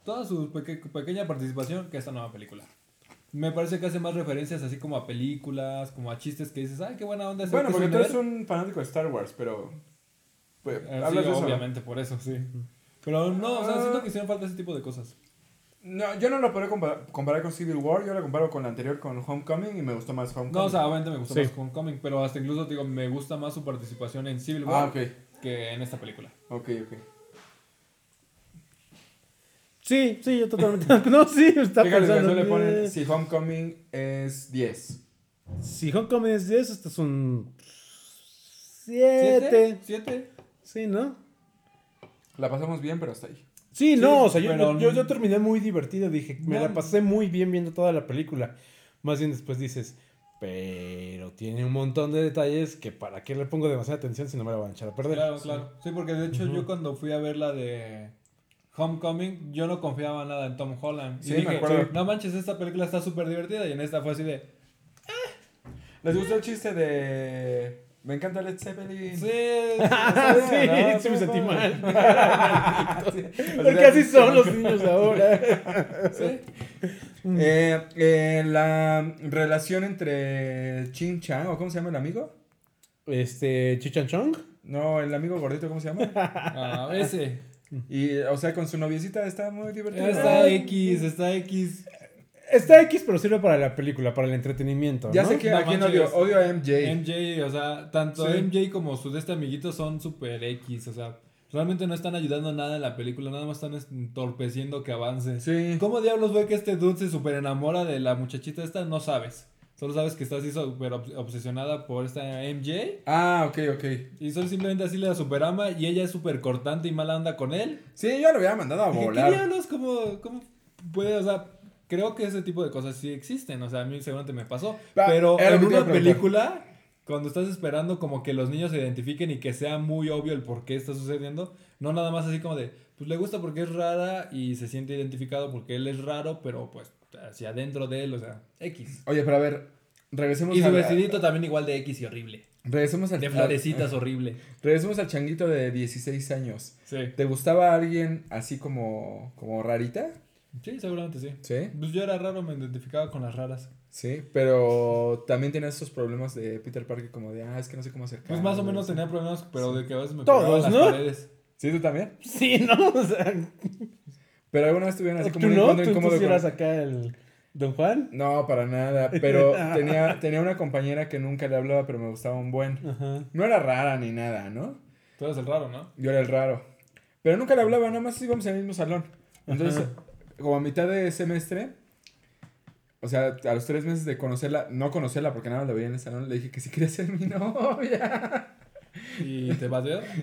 Toda su peque- pequeña participación que esta nueva película. Me parece que hace más referencias así como a películas, como a chistes que dices, ay, qué buena onda. Bueno, que porque tú eres un fanático de Star Wars, pero... Pues, Eh, sí, de eso. obviamente, por eso, sí. Pero no, o sea, Ah. siento que hicieron falta ese tipo de cosas. No, yo no lo podría comparar, comparar con Civil War, yo lo comparo con la anterior, con Homecoming, y me gustó más Homecoming. No, o sea, obviamente me gustó Sí. más Homecoming, pero hasta incluso, digo, me gusta más su participación en Civil War Ah, ok, que en esta película. ok, ok. Sí, sí, yo totalmente. No, sí, está Fíjate, pensando. le ponen, si Homecoming es 10. Si Homecoming es 10, este es un ¿Siete? 7. ¿Siete? Sí, ¿no? La pasamos bien, pero hasta ahí. Sí, Sí, no, o sea, yo, pero- yo, yo terminé muy divertido, dije, me No. la pasé muy bien viendo toda la película. Más bien después dices, pero tiene un montón de detalles que para qué le pongo demasiada atención si no me la van a echar a perder. Claro, claro. Sí, porque de hecho yo cuando fui a ver la de Homecoming, yo no confiaba nada en Tom Holland. Y me dije, acuerdo. no manches, esta película está súper divertida. Y en esta fue así de, ¿Les gustó el chiste de... Me encanta Led Zeppelin? sí, sí, ¿no? sí me sentí mal. Porque así son los niños ahora. sí. Eh, eh, la relación entre Chin Chang, o ¿cómo se llama el amigo? Este, Chichan Chong. No, el amigo gordito, ¿cómo se llama? Ah, ese. Y, o sea, con su noviecita está muy divertido. Está X, está X. Está X, pero sirve para la película, para el entretenimiento. Ya ¿no? sé que No a quién odio. Odio a MJ. MJ, o sea, tanto Sí. MJ como su de este amiguito son super X, o sea, realmente no están ayudando nada en la película, nada más están entorpeciendo que avance. Sí. ¿Cómo diablos ve que este dude se super enamora de la muchachita esta? No sabes. Solo sabes que está así súper obs- obsesionada por esta MJ. Ah, ok, ok. Y solo simplemente así la super ama y ella es súper cortante y mala onda con él. Sí, yo lo hubiera mandado a Dije, ¿Qué volar. diablos? ¿Cómo, ¿Cómo puede? O sea, creo que ese tipo de cosas sí existen. O sea, a mí seguramente me pasó. Ah, pero en una película, cuando estás esperando como que los niños se identifiquen y que sea muy obvio el por qué está sucediendo, no nada más así como de, pues le gusta porque es rara y se siente identificado porque él es raro, pero pues hacia adentro de él, o sea, X. Oye, pero a ver, regresemos Y su vestidito también igual de X y horrible. Regresemos al De florecitas horrible. Regresemos al changuito de 16 años. Sí. ¿Te gustaba alguien así como, como rarita? Sí, seguramente sí. Sí. Pues yo era raro, me identificaba con las raras. Sí, pero también tenías esos problemas de Peter Parker como de, ah, es que no sé cómo acercar. Pues más o menos tenía problemas, pero de que a veces me Todos, pegaban las ¿no? paredes. ¿Sí, tú también? Sí, ¿no? O sea, Pero alguna vez tuvieron así como ¿tú un no? encuentro ¿Tú, tú incómodo con- eras acá el Don Juan? No, para nada. Pero tenía, tenía una compañera que nunca le hablaba, pero me gustaba un buen. Ajá. No era rara ni nada, ¿no? Tú eres el raro, ¿no? Yo era el raro. Pero nunca le hablaba, nada más íbamos al mismo salón. Entonces, como a mitad de semestre, o sea, a los tres meses de conocerla, no conocerla porque nada más la veía en el salón, le dije que sí quería ser mi novia. Y te.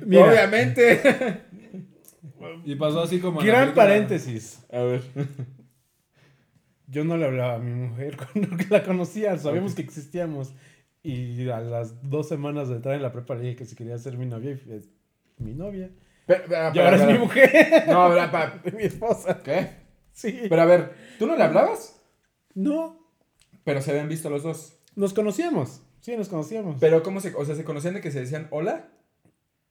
Mira. Obviamente. Y pasó así como. Gran paréntesis. A ver. Yo no le hablaba a mi mujer cuando la conocía, sabíamos que existíamos. Y a las dos semanas de entrar en la prepa le dije que si quería ser mi novia y fue mi novia. Pero, pero, Y ahora es pero- mi mujer, No, pero, pa- mi esposa. ¿Qué? Sí. Pero a ver, ¿tú no le hablabas? No, Pero se habían visto los dos. nos conocíamos. Sí, nos conocíamos. Pero ¿cómo se, o sea, se conocían de que se decían hola?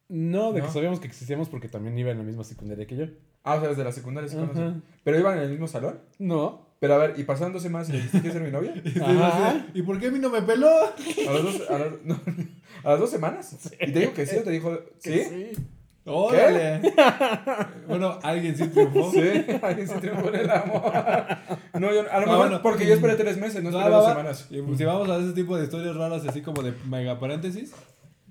No, de que ¿No? sabíamos que existíamos porque también iba en la misma secundaria que yo. Ah, o sea, desde la secundaria se conocen. Pero iban en el mismo salón. No. Pero a ver, y pasaron dos semanas y le dijiste que ser mi novia. Ajá. ¿Y por qué a mí no me peló? A las dos, a las, no, a las dos semanas. Y te dijo que sí o te dijo, ¿sí? Sí. ¡Órale! bueno, alguien sí triunfó. Sí, alguien se triunfó en el amor. No, yo, a lo Ah, mejor bueno. porque yo esperé tres meses, no esperé va, dos semanas. Y pues, si vamos a ese tipo de historias raras, así como de mega paréntesis.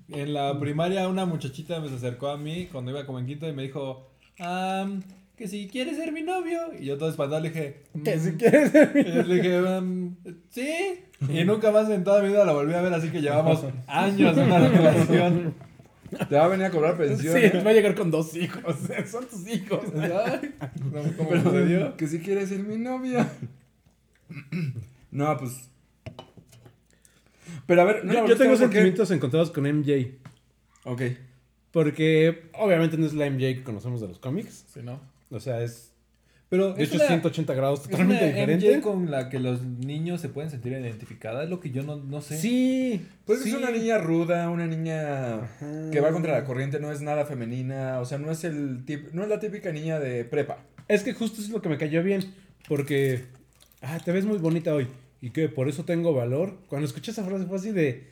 En la primaria, una muchachita me se acercó a mí cuando iba como en quinto y me dijo: "Am, Que si quieres ser mi novio. Y yo todo espantado le dije: Que "Mm". si quieres ser mi- yo le dije: "Am, Sí. Y nunca más en toda mi vida la volví a ver, así que llevamos años en una relación. Te va a venir a cobrar pensión. Sí, va a llegar con dos hijos. Son tus hijos. Ay, ¿cómo- ¿Cómo Pero, sucedió? Que si quieres ser mi novia. No, pues. Pero a ver, no Yo, yo tengo sentimientos encontrados con MJ. Ok. Porque obviamente no es la MJ que conocemos de los cómics. Sí, ¿no? O sea, es. Pero De es hecho, una- 180 grados es totalmente una diferente. MJ con la que los niños se pueden sentir identificadas. Es lo que yo no, no sé. Sí. Pues sí. es una niña ruda, una niña Ajá. que va contra la corriente, no es nada femenina, o sea, no es el tip, no es la típica niña de prepa. Es que justo es lo que me cayó bien. Porque. Ah, te ves muy bonita hoy. Y que por eso tengo valor. Cuando escuché esa frase fue así de.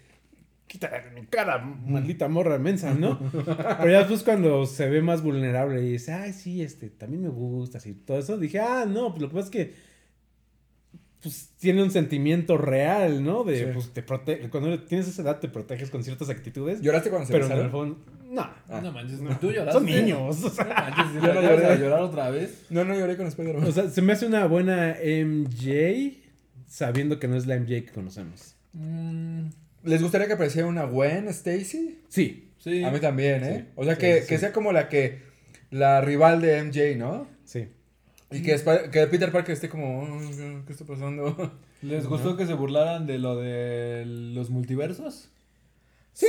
Quita de mi cara, maldita morra mensa, ¿no? Pero ya después cuando se ve más vulnerable y dice, ay, sí, este, también me gustas y todo eso, dije, ah, no, pues lo que pasa es que. Pues tiene un sentimiento real, ¿no? De, Sí. pues te protege. Cuando tienes esa edad te proteges con ciertas actitudes. ¿Lloraste cuando se pero en el fondo. No. Ah. No manches, No. tú lloraste. Son niños. o sea. No manches, Yo yo no lloré. a llorar otra vez. No, no lloré con Spider-Man. O sea, se me hace una buena MJ sabiendo que no es la MJ que conocemos. Mm, ¿Les gustaría que apareciera una Gwen Stacy? Sí, sí. A mí también, ¿eh? Sí. O sea, Sí, que, sí, que sea como la que, la rival de MJ, ¿no? sí. Y que, que Peter Parker esté como, "Oh, ¿qué está pasando? ¿Les gustó que se burlaran de lo de los multiversos? Sí,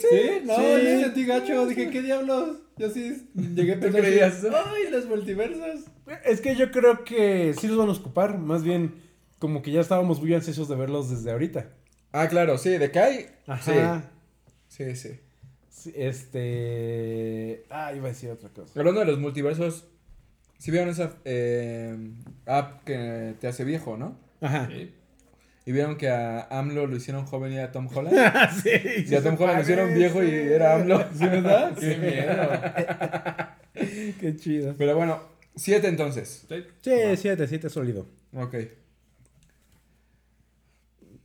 ¿Sí? No, sí. yo sentí gacho. Dije, ¿qué diablos? Yo sí llegué a ¿Tú pensar. creías eso? ¡Ay, los multiversos! Es que yo creo que sí los van a ocupar. Más bien, como que ya estábamos muy ansiosos de verlos desde ahorita. Ah, claro, sí, de Kai. Ajá. Sí, sí. Sí, este. Ah, iba a decir otra cosa. Hablando de los multiversos, si vieron esa eh, app que te hace viejo, ¿no? Ajá. Sí. Y vieron que a AMLO lo hicieron joven y a Tom Holland. sí, Y a Tom Holland lo hicieron viejo y era AMLO. ¿Sí, verdad? ¡Qué miedo! Qué chido. Pero bueno, siete entonces. Sí. Sí, siete, siete sólido. Ok.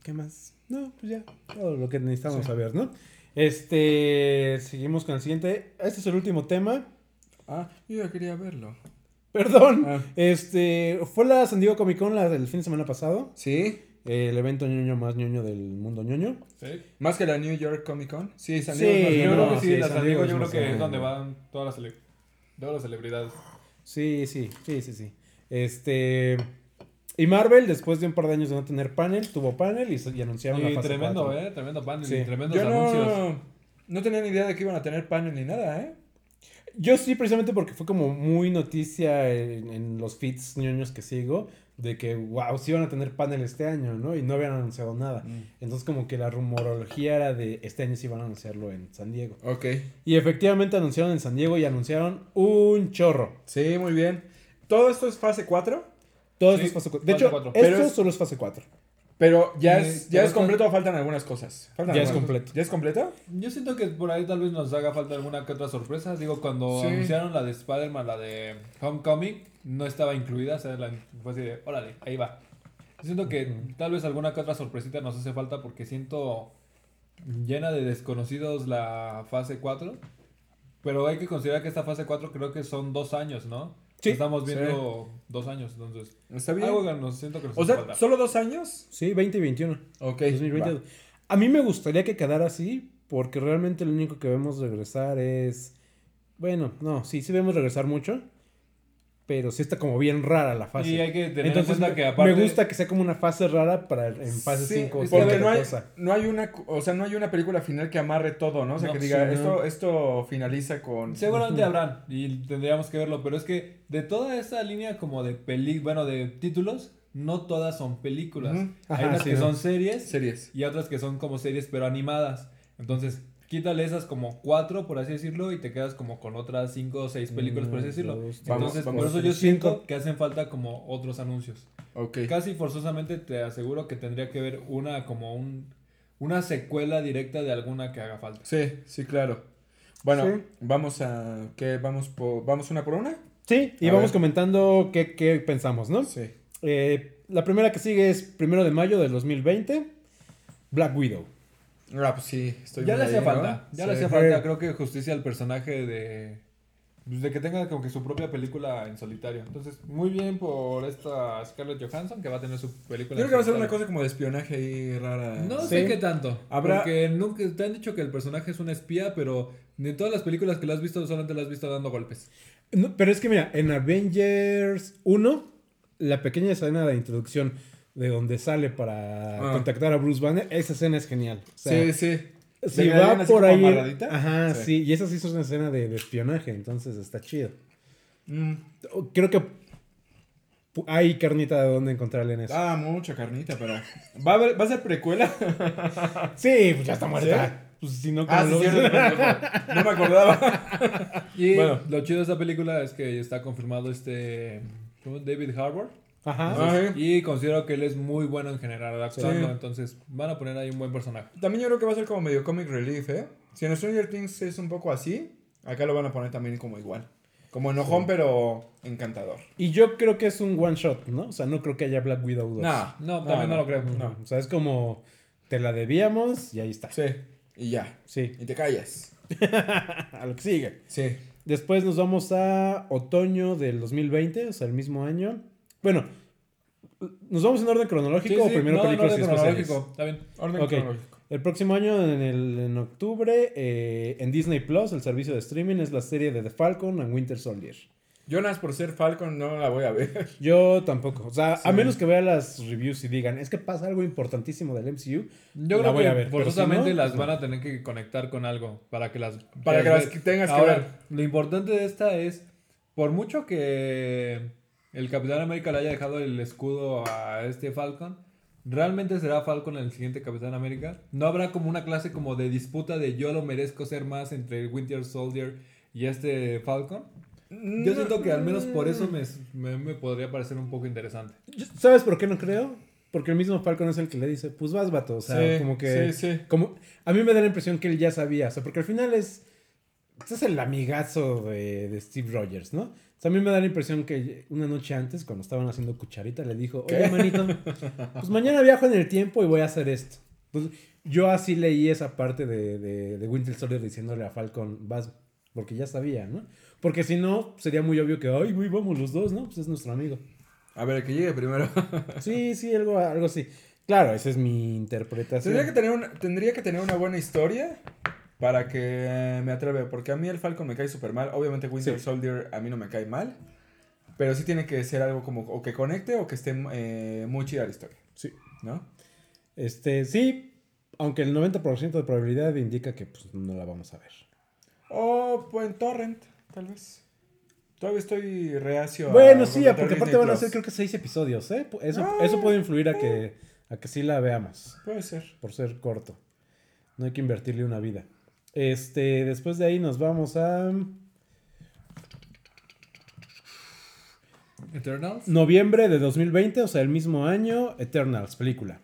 ¿Qué más? No, pues ya. Todo lo que necesitamos saber, ¿no? Este. Seguimos con el siguiente. Este es el último tema. Ah, yo ya quería verlo. Perdón. Ah. Este. Fue la San Diego Comic Con la del fin de semana pasado. ¿Sí? eh, el evento ñoño más ñoño del mundo ñoño. Sí. ¿Más que la New York Comic Con? Sí, San Sí, Diego más Yo creo que sí, sí, la San Diego yo creo que es donde van todas las, cele- todas las celebridades. Sí, sí, sí, sí, sí. Este. Y Marvel, después de un par de años de no tener panel, tuvo panel y, y anunciaron Y la fase tremendo, cuatro. ¿eh? Tremendo panel Sí. y tremendos Yo anuncios. no, no tenía ni idea de que iban a tener panel ni nada, ¿eh? Yo sí, precisamente porque fue como muy noticia en, en los feeds ñoños que sigo, de que, wow, sí iban a tener panel este año, ¿no? Y no habían anunciado nada. Entonces como que la rumorología era de este año sí iban a anunciarlo en San Diego. Ok. Y efectivamente anunciaron en San Diego y anunciaron un chorro. Sí, muy bien. ¿Todo esto es fase 4? Todo Sí, esto es fase 4. De hecho, cuatro. esto Pero es- solo es fase 4. Pero ya es, pero ya es completo o faltan algunas cosas. Faltan Ya es completo. ¿Ya es completo? Yo siento que por ahí tal vez nos haga falta alguna que otra sorpresa. Digo, cuando Sí. anunciaron la de Spider-Man, la de Homecoming, no estaba incluida. O sea, la, fue así de, órale, ahí va. Yo siento que tal vez alguna que otra sorpresita nos hace falta porque siento llena de desconocidos la fase 4. Pero hay que considerar que esta fase 4 creo que son dos años, ¿no? Sí. Estamos viendo dos años, entonces. Está bien. Algo que nos siento que nos O sea, falta. ¿solo dos años? Sí, 20 y 21. Ok. 2020. va. A mí me gustaría que quedara así, porque realmente lo único que vemos regresar es. Bueno, no, sí, sí vemos regresar mucho. Pero sí está como bien rara la fase. Y hay que tener Entonces, en cuenta me, que aparte... me gusta que sea como una fase rara para en fase Sí, 5 es que porque no hay, cosa. no hay una, o sea, no hay una película final que amarre todo, ¿no? O sea, No, que diga, sí, esto, no. esto finaliza con... Seguramente habrán y tendríamos que verlo, pero es que de toda esta línea como de peli, bueno, de títulos, no todas son películas. Hay Ajá, unas sí, que no. son series Series. y otras que son como series pero animadas. Entonces, quítale esas como cuatro, por así decirlo, y te quedas como con otras cinco o seis películas, por así Uno, decirlo. Entonces, vamos, por eso yo siento cinco. que hacen falta como otros anuncios. Ok. Casi forzosamente te aseguro que tendría que ver una como un una secuela directa de alguna que haga falta. Sí, sí, claro. Bueno, Sí. vamos a. ¿Qué? ¿Vamos, por, ¿Vamos una por una? Sí, y A vamos ver. comentando qué, qué pensamos, ¿no? Sí. Eh, la primera que sigue es primero de mayo del 2020, Black Widow. Ah, pues sí, estoy ya le hacía ahí, ¿no? falta, ya le hacía falta, creo que justicia al personaje de pues, de que tenga como que su propia película en solitario. Entonces, muy bien por esta Scarlett Johansson que va a tener su película. Creo en que va a ser una cosa como de espionaje ahí rara. No Sí. sé qué tanto. Habrá- Porque nunca te han dicho que el personaje es un espía, pero de todas las películas que lo has visto, solamente lo has visto dando golpes. No, pero es que mira, en Avengers 1, la pequeña escena de introducción de donde sale para Ah. contactar a Bruce Banner, esa escena es genial. O sea, sí, sí. Si ¿De la va por ahí. amarradita? Ajá, Sí. sí. Y esa sí es una escena de, de espionaje, entonces está chido. Mm. Creo que hay carnita de dónde encontrarle en eso. Ah, mucha carnita, pero. ¿Va a, haber- ¿Va a ser precuela? Sí, pues ya está muerta. Pues si no, ¿cómo Ah, sí. No me acordaba. Y Bueno. lo chido de esta película es que está confirmado este ¿cómo? David Harbour. Ajá. Ah, Y considero que él es muy bueno en general actuando, Sí. entonces van a poner ahí un buen personaje. También yo creo que va a ser como medio comic relief, ¿eh? Si en Stranger Things es un poco así, acá lo van a poner también como igual. Como enojón, pero encantador. Y yo creo que es un one shot, ¿no? O sea, no creo que haya Black Widow 2. Nah, No, también no, lo creo. No. O sea, es como te la debíamos y ahí está. Sí, y ya. Sí. Y te callas. A lo que sigue. Sí. Después nos vamos a otoño del 2020, o sea, el mismo año. Bueno, ¿nos vamos en orden cronológico Sí, o sí, primero no, en películas orden cronológico, está bien. Orden cronológico. El próximo año, en, el, en octubre, eh, en Disney Plus, el servicio de streaming, es la serie de The Falcon and Winter Soldier. Jonas, por ser Falcon, no la voy a ver. Yo tampoco. O sea, a menos que vea las reviews y digan, es que pasa algo importantísimo del MCU. Yo La creo voy que a ver, forzosamente si no, las no. van a tener que conectar con algo para que las Para que las tengas que ver. Lo importante de esta es, por mucho que el Capitán América le haya dejado el escudo a este Falcon, ¿realmente será Falcon el siguiente Capitán América? ¿No habrá como una clase como de disputa de yo lo merezco ser más entre el Winter Soldier y este Falcon? Yo siento que al menos por eso me, me, me podría parecer un poco interesante. ¿Sabes por qué no creo? Porque el mismo Falcon es el que le dice, pues vas, vato. O sea, Sí, como que... sí, sí. Como, a mí me da la impresión que él ya sabía. O sea, porque al final es... Este es el amigazo de, de Steve Rogers, ¿no? O sea, a mí me da la impresión que una noche antes, cuando estaban haciendo cucharita, le dijo, oye, manito, pues mañana viajo en el tiempo y voy a hacer esto. Entonces, yo así leí esa parte de, de, de Winter Soldier diciéndole a Falcon, vas, porque ya sabía, ¿no? Porque si no, sería muy obvio que, ay, güey, vamos los dos, ¿no? Pues es nuestro amigo. A ver, que llegue primero. Sí, sí, algo, algo así. Claro, esa es mi interpretación. tendría, que tener una, tendría que tener una buena historia para que me atreve. Porque a mí el Falcon me cae súper mal. Obviamente Winter Sí. Soldier a mí no me cae mal. Pero sí tiene que ser algo como o que conecte o que esté eh, muy chida la historia. Sí. ¿No? Este, sí, aunque el 90% de probabilidad indica que pues, no la vamos a ver. O pues, en Torrent, tal vez. Todavía estoy reacio. a Bueno, sí, porque aparte van a ser creo que seis episodios, ¿eh? Eso, Ah, eso puede influir a que, a que sí la veamos, Puede ser. por ser corto. No hay que invertirle una vida. Este, después de ahí nos vamos a Eternals. noviembre de 2020, o sea, el mismo año, Eternals, película.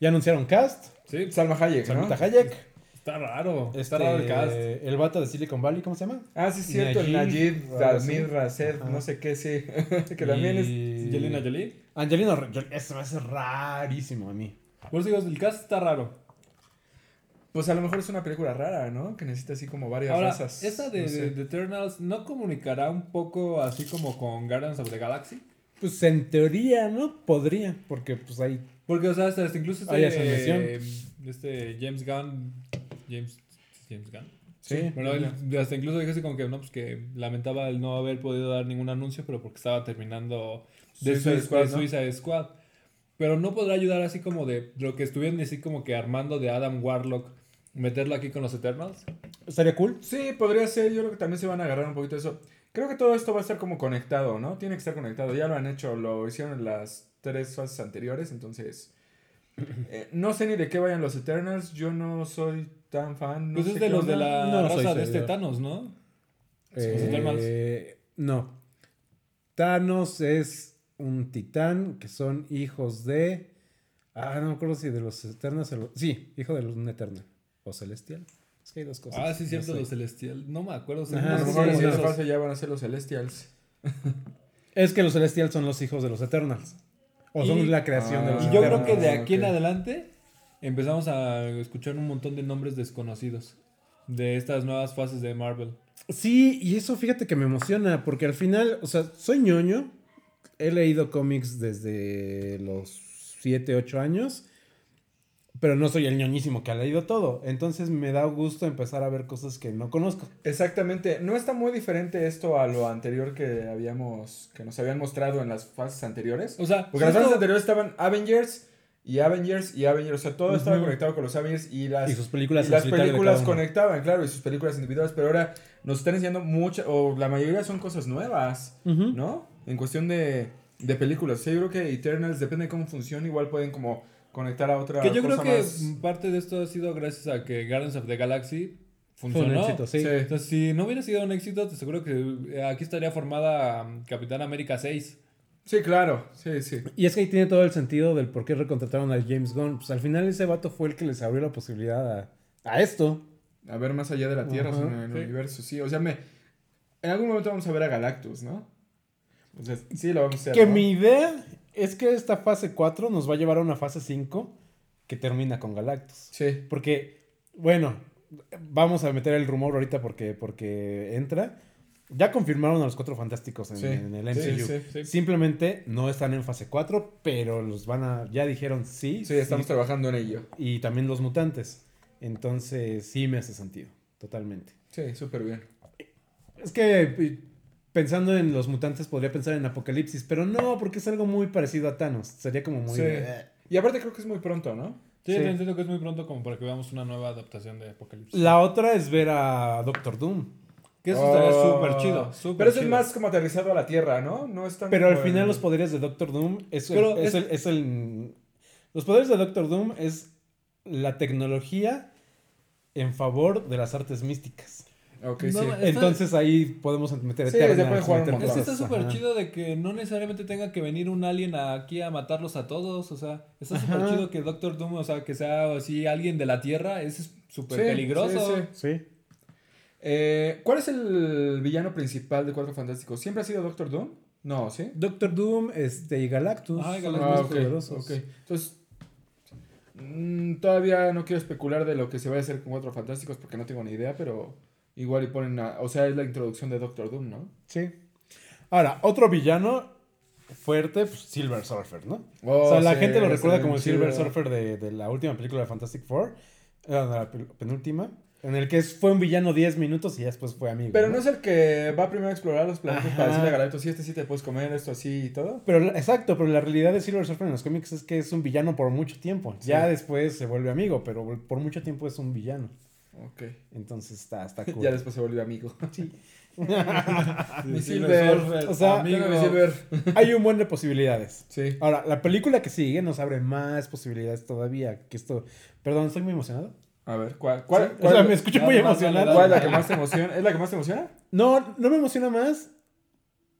Ya anunciaron cast, Sí, Salma Hayek, ¿no? Salmita Hayek, está raro. este, Está raro el cast. el vato de Silicon Valley, ¿cómo se llama? Ah, sí, es cierto. el Najib. Dalmir, Rased, no sé qué, sí. que también es. Angelina Jolie. Angelina Jolie, eso me hace rarísimo a mí. Por eso digo, el cast está raro. Pues a lo mejor es una película rara, ¿no? Que necesita así como varias Ahora, razas. esta de, no sé. de- Eternals no comunicará un poco así como con Guardians of the Galaxy. Pues en teoría, ¿no? Podría, porque pues hay... Porque, o sea, hasta, hasta incluso Hay este, asociación. eh, este James Gunn. James, James Gunn. Sí, Bueno, él hasta incluso dijo así como que no, pues que lamentaba el no haber podido dar ningún anuncio, pero porque estaba terminando de Suicide Squad. Suicide Squad. Pero no podrá ayudar así como de lo que estuvieron así como que armando de Adam Warlock, meterlo aquí con los Eternals. Estaría cool. Sí, podría ser. Yo creo que también se van a agarrar un poquito de eso. Creo que todo esto va a estar como conectado, ¿no? Tiene que estar conectado. Ya lo han hecho, lo hicieron en las tres fases anteriores, entonces... eh, no sé ni de qué vayan los Eternals. Yo no soy tan fan. No Pues sé es de los de la No raza de este. Thanos, ¿no? Eh, Eternals. no. Thanos es un titán que son hijos de. Ah, no me acuerdo si de los Eternals o los- Sí, hijo de un Eternal. O Celestial. Es que hay dos cosas. Ah, sí, no cierto, sé. los celestial. No me acuerdo. Ajá, unos lo sí, sí, ya van a ser los Celestials. Es que los Celestials son los hijos de los Eternals. O son Y- la creación de Ah, los Y yo creo que de aquí en adelante empezamos a escuchar un montón de nombres desconocidos de estas nuevas fases de Marvel. Sí, y eso fíjate que me emociona, porque al final, o sea, soy ñoño, he leído cómics desde los 7, 8 años, pero no soy el ñoñísimo que ha leído todo, entonces me da gusto empezar a ver cosas que no conozco. Exactamente. No está muy diferente esto a lo anterior que habíamos, que nos habían mostrado en las fases anteriores. O sea, Porque en las fases anteriores estaban Avengers y Avengers y Avengers. O sea, todo estaba conectado con los Avengers y las, Y sus películas y las películas conectaban, claro, y sus películas individuales. Pero ahora nos están enseñando muchas, o la mayoría son cosas nuevas. ¿no? En cuestión de, de películas. O sea, yo creo que Eternals, depende de cómo funcione, igual pueden como conectar a otra Que yo creo que más. parte de esto ha sido gracias a que Guardians of the Galaxy Fue un funcionó. éxito, sí. Sí. Entonces, si no hubiera sido un éxito, te seguro que eh, aquí estaría formada um, Capitán América 6. Sí, claro. Sí, sí. Y es que ahí tiene todo el sentido del por qué recontrataron a James Gunn. Pues al final ese vato fue el que les abrió la posibilidad a, a esto. A ver más allá de la Tierra, sea, en el sí. universo, sí. O sea, me... En algún momento vamos a ver a Galactus, ¿no? O sea, sí lo vamos a hacer, Que ¿no? mi idea es que esta fase 4 nos va a llevar a una fase 5 que termina con Galactus. Sí. Porque, bueno, vamos a meter el rumor ahorita porque, porque entra. Ya confirmaron a los cuatro fantásticos en, Sí. en el MCU. sí, sí. Simplemente no están en fase 4, pero los van a. Ya dijeron sí. Sí, estamos trabajando en ello. Y también los mutantes. Entonces, sí me hace sentido. Totalmente. Sí, súper bien. Es que pensando en los mutantes podría pensar en Apocalipsis, pero no, porque es algo muy parecido a Thanos. Sería como muy. Sí. eh. Y aparte creo que es muy pronto, ¿no? Sí, Sí. entiendo que es muy pronto como para que veamos una nueva adaptación de Apocalipsis. La otra es ver a Doctor Doom. Que eso estaría Oh. súper chido. Pero eso es chido. más como aterrizado a la Tierra, ¿no? No es tan Pero al final el- los poderes de Doctor Doom es, el- es, es- el, es el- Los poderes de Doctor Doom es la tecnología en favor de las artes místicas. Ok, No, sí. Está- Entonces ahí podemos meter Sí, Eternals, se puede jugar un meter montón. Es que está súper chido de que no necesariamente tenga que venir un alien aquí a matarlos a todos. O sea, está súper chido que Doctor Doom, o sea, que sea así alguien de la Tierra, es súper Sí, peligroso. sí, sí. Sí. Eh, ¿Cuál es el villano principal de Cuatro Fantásticos? ¿Siempre ha sido Doctor Doom? No, ¿sí? Doctor Doom este, y Galactus. Ah, y Galactus. Ah, más ok, poderosos. ok. Entonces, mm, todavía no quiero especular de lo que se va a hacer con Cuatro Fantásticos porque no tengo ni idea, pero igual y ponen, a- o sea, es la introducción de Doctor Doom, ¿no? Sí. Ahora, otro villano fuerte, pues, Silver Surfer, ¿no? Oh, o sea, la sí, gente lo recuerda como el. Silver Surfer de, de la última película de Fantastic Four, eh, la penúltima, en el que fue un villano 10 minutos y ya después fue amigo. Pero no es el que va primero a explorar los planetas Ajá. para decirle a Galactus, sí, este sí te puedes comer, esto así y todo. Pero la- exacto, pero la realidad de Silver Surfer en los cómics es que es un villano por mucho tiempo. Ya después se vuelve amigo, pero por mucho tiempo es un villano. Ok. Entonces está, está cool. Ya después se volvió amigo. Sí. Mi Silver O sea, amigo. Mi Silver. Hay un buen de posibilidades. Sí. Ahora, la película que sigue nos abre más posibilidades todavía. Que esto. Perdón, estoy muy emocionado. A ver, ¿cuál? ¿Cuál, Sí, cuál- o sea, me escucho muy emocionado. cuál es la que más te emociona? ¿Es la que más te emociona? No, no me emociona más.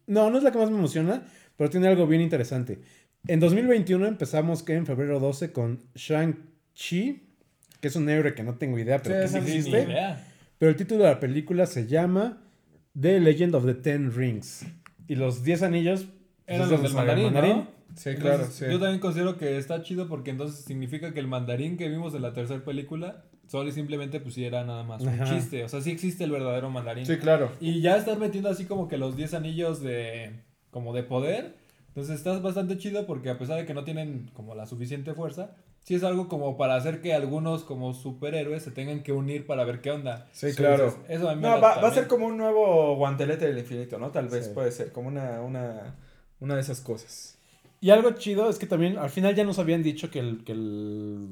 No, no es la que más me emociona, pero tiene algo bien interesante. En 2021 empezamos que en febrero 12 con Shang-Chi, que es un héroe que no tengo idea, pero Sí, que sí existe. Pero el título de la película se llama The Legend of the Ten Rings. Y los 10 anillos pues, Eran los del mandarín, ¿no? Sí, Entonces, claro, sí. Yo también considero que está chido porque entonces significa que el mandarín que vimos en la tercera película solo y simplemente pues sí era nada más un Ajá. chiste. O sea, sí existe el verdadero mandarín. Sí, claro. Y ya estás metiendo así como que los 10 anillos de como de poder. Entonces estás bastante chido porque a pesar de que no tienen como la suficiente fuerza, sí es algo como para hacer que algunos como superhéroes se tengan que unir para ver qué onda. Sí, claro. Entonces, eso a mí me No, late va, va a ser como un nuevo guantelete del infinito, ¿no? Tal vez Sí. puede ser, como una, una, una de esas cosas. Y algo chido es que también al final ya nos habían dicho que el, que el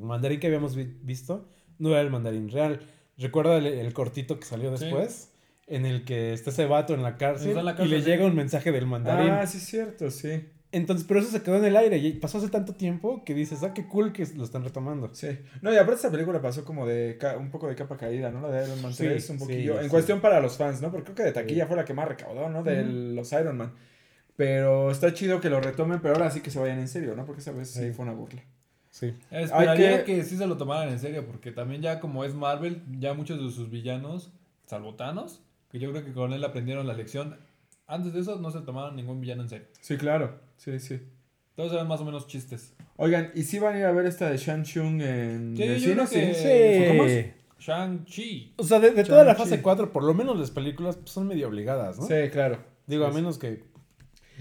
mandarín que habíamos vi- visto no era el mandarín real. ¿Recuerda el, el cortito que salió Sí. después? En el que está ese vato en la cárcel, en la y cárcel, le sí. llega un mensaje del mandarín. Ah, sí, es cierto, sí. Entonces, pero eso se quedó en el aire y pasó hace tanto tiempo que dices, ah, qué cool que lo están retomando. Sí. No, y aparte esta película pasó como de un poco de capa caída, ¿no? La de Iron Man Sí, 3, un sí, poquillo. en sí. cuestión para los fans, ¿no? Porque creo que de taquilla Sí. fue la que más recaudó, ¿no? De los Iron Man. Pero está chido que lo retomen, pero ahora sí que se vayan en serio, ¿no? Porque esa vez sí Sí. fue una burla. Sí. Esperaría que- que... sí se lo tomaran en serio, porque también ya como es Marvel, ya muchos de sus villanos, salvo Thanos, que yo creo que con él aprendieron la lección. Antes de eso no se tomaban ningún villano en serio. Sí, claro. Sí, sí. Todos eran más o menos chistes. Oigan, ¿y si van a ir a ver esta de Shang-Chung en Sí, el yo cine? creo que- Sí. ¿Cómo es? Shang-Chi. O sea, de, de toda la fase 4, por lo menos las películas pues, son medio obligadas, ¿no? Sí, claro. Digo, a Sí. menos que...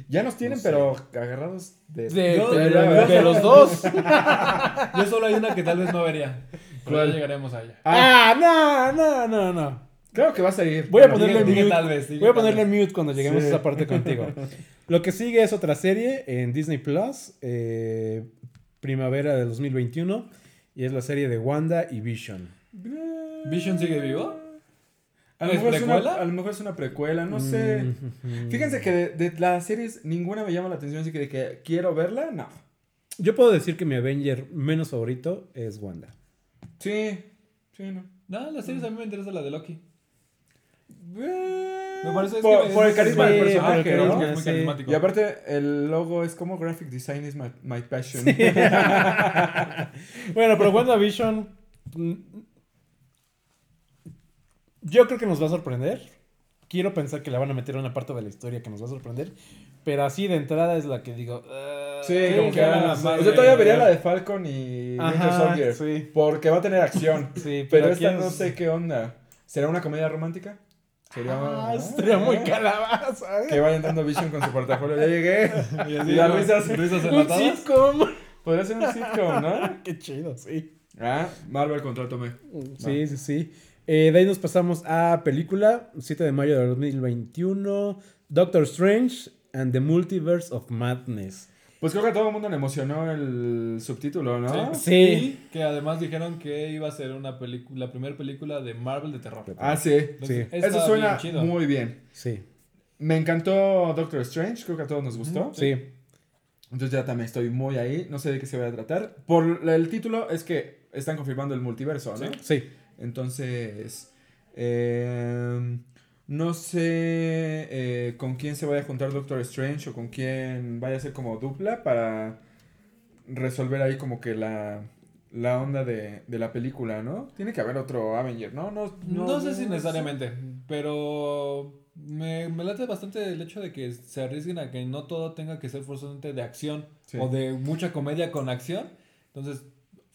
Ya nos tienen, No sé. pero agarrados de... De, Yo- de- yo- de los dos. Yo solo hay una que tal vez no vería. Pero ¿Cuál? ya llegaremos a ella. Ah, no, no, no, no. Claro que vas a ir. Voy a ponerle mute. tal vez, Voy a ponerle mute cuando lleguemos Sí. a esa parte contigo. Lo que sigue es otra serie en Disney Plus, eh, primavera de 2021, y es la serie de Wanda y Vision. ¿Vision sigue vivo? A lo, ¿Es mejor es una, precuela? a lo mejor es una precuela, no sé. Mm. Fíjense que de, de las series ninguna me llama la atención, así que de que quiero verla, no. Yo puedo decir que mi Avenger menos favorito es Wanda. Sí, sí, no. No, la serie a mí me interesa la de Loki. Me Me parece es por, que por el carisma sí, del por el personaje, ¿no? carisma. Es muy sí. carismático. Y aparte, el logo es como graphic design is my, my passion. Bueno, pero WandaVision. mm, Yo creo que nos va a sorprender. Quiero pensar que la van a meter en una parte de la historia que nos va a sorprender. Pero así de entrada es la que digo. ah, Sí, Sí, como que claro, ah, más O sea, de- todavía vería la de Falcon y Winter Soldier. sí. Porque va a tener acción. Sí, pero esta es- no sé qué onda. ¿Será una comedia romántica? Sería Ah, estaría muy Ah. calabaza. ¿eh? Que vayan dando Vision con su portafolio. Ya llegué. Y así, Y las risas. risas Un sitcom. Podría ser un sitcom, ¿no? Qué chido, sí. Ah, Marvel, contrátame. Sí, sí, sí. Eh, de ahí nos pasamos a película, 7 de mayo de 2021, Doctor Strange and the Multiverse of Madness. Pues creo que a todo el mundo le emocionó el subtítulo, ¿no? Sí. Sí. Y que además dijeron que iba a ser una película, la primera película de Marvel de terror. Ah, sí. Entonces, Sí. Eso suena bien muy bien. Sí, Me encantó Doctor Strange, creo que a todos nos gustó. sí. Entonces ya también estoy muy ahí, no sé de qué se va a tratar. Por el título es que están confirmando el multiverso, ¿no? Sí. Sí. Entonces, eh, no sé eh, con quién se vaya a juntar Doctor Strange o con quién vaya a ser como dupla para resolver ahí como que la, la onda de, de la película, ¿no? Tiene que haber otro Avenger, ¿no? No, No, sé si necesariamente, pero me, me late bastante el hecho de que se arriesguen a que no todo tenga que ser forzosamente de acción Sí. o de mucha comedia con acción. Entonces,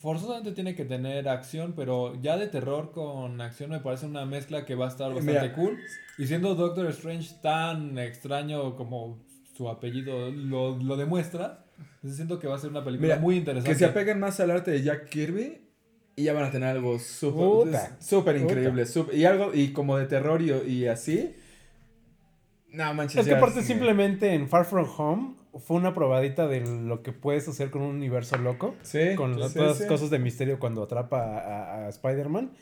forzosamente tiene que tener acción, pero ya de terror con acción me parece una mezcla que va a estar bastante Mira. cool. Y siendo Doctor Strange tan extraño como su apellido lo, lo demuestra, entonces siento que va a ser una película Mira, muy interesante. Que se apeguen más al arte de Jack Kirby y ya van a tener algo súper increíble. y algo, y como de terror y, y así. No manches. Es que aparte simplemente en Far From Home fue una probadita de lo que puedes hacer con un universo loco. Sí, con sí, las, sí, todas sí. las cosas de misterio cuando atrapa a, a- a Spider-Man.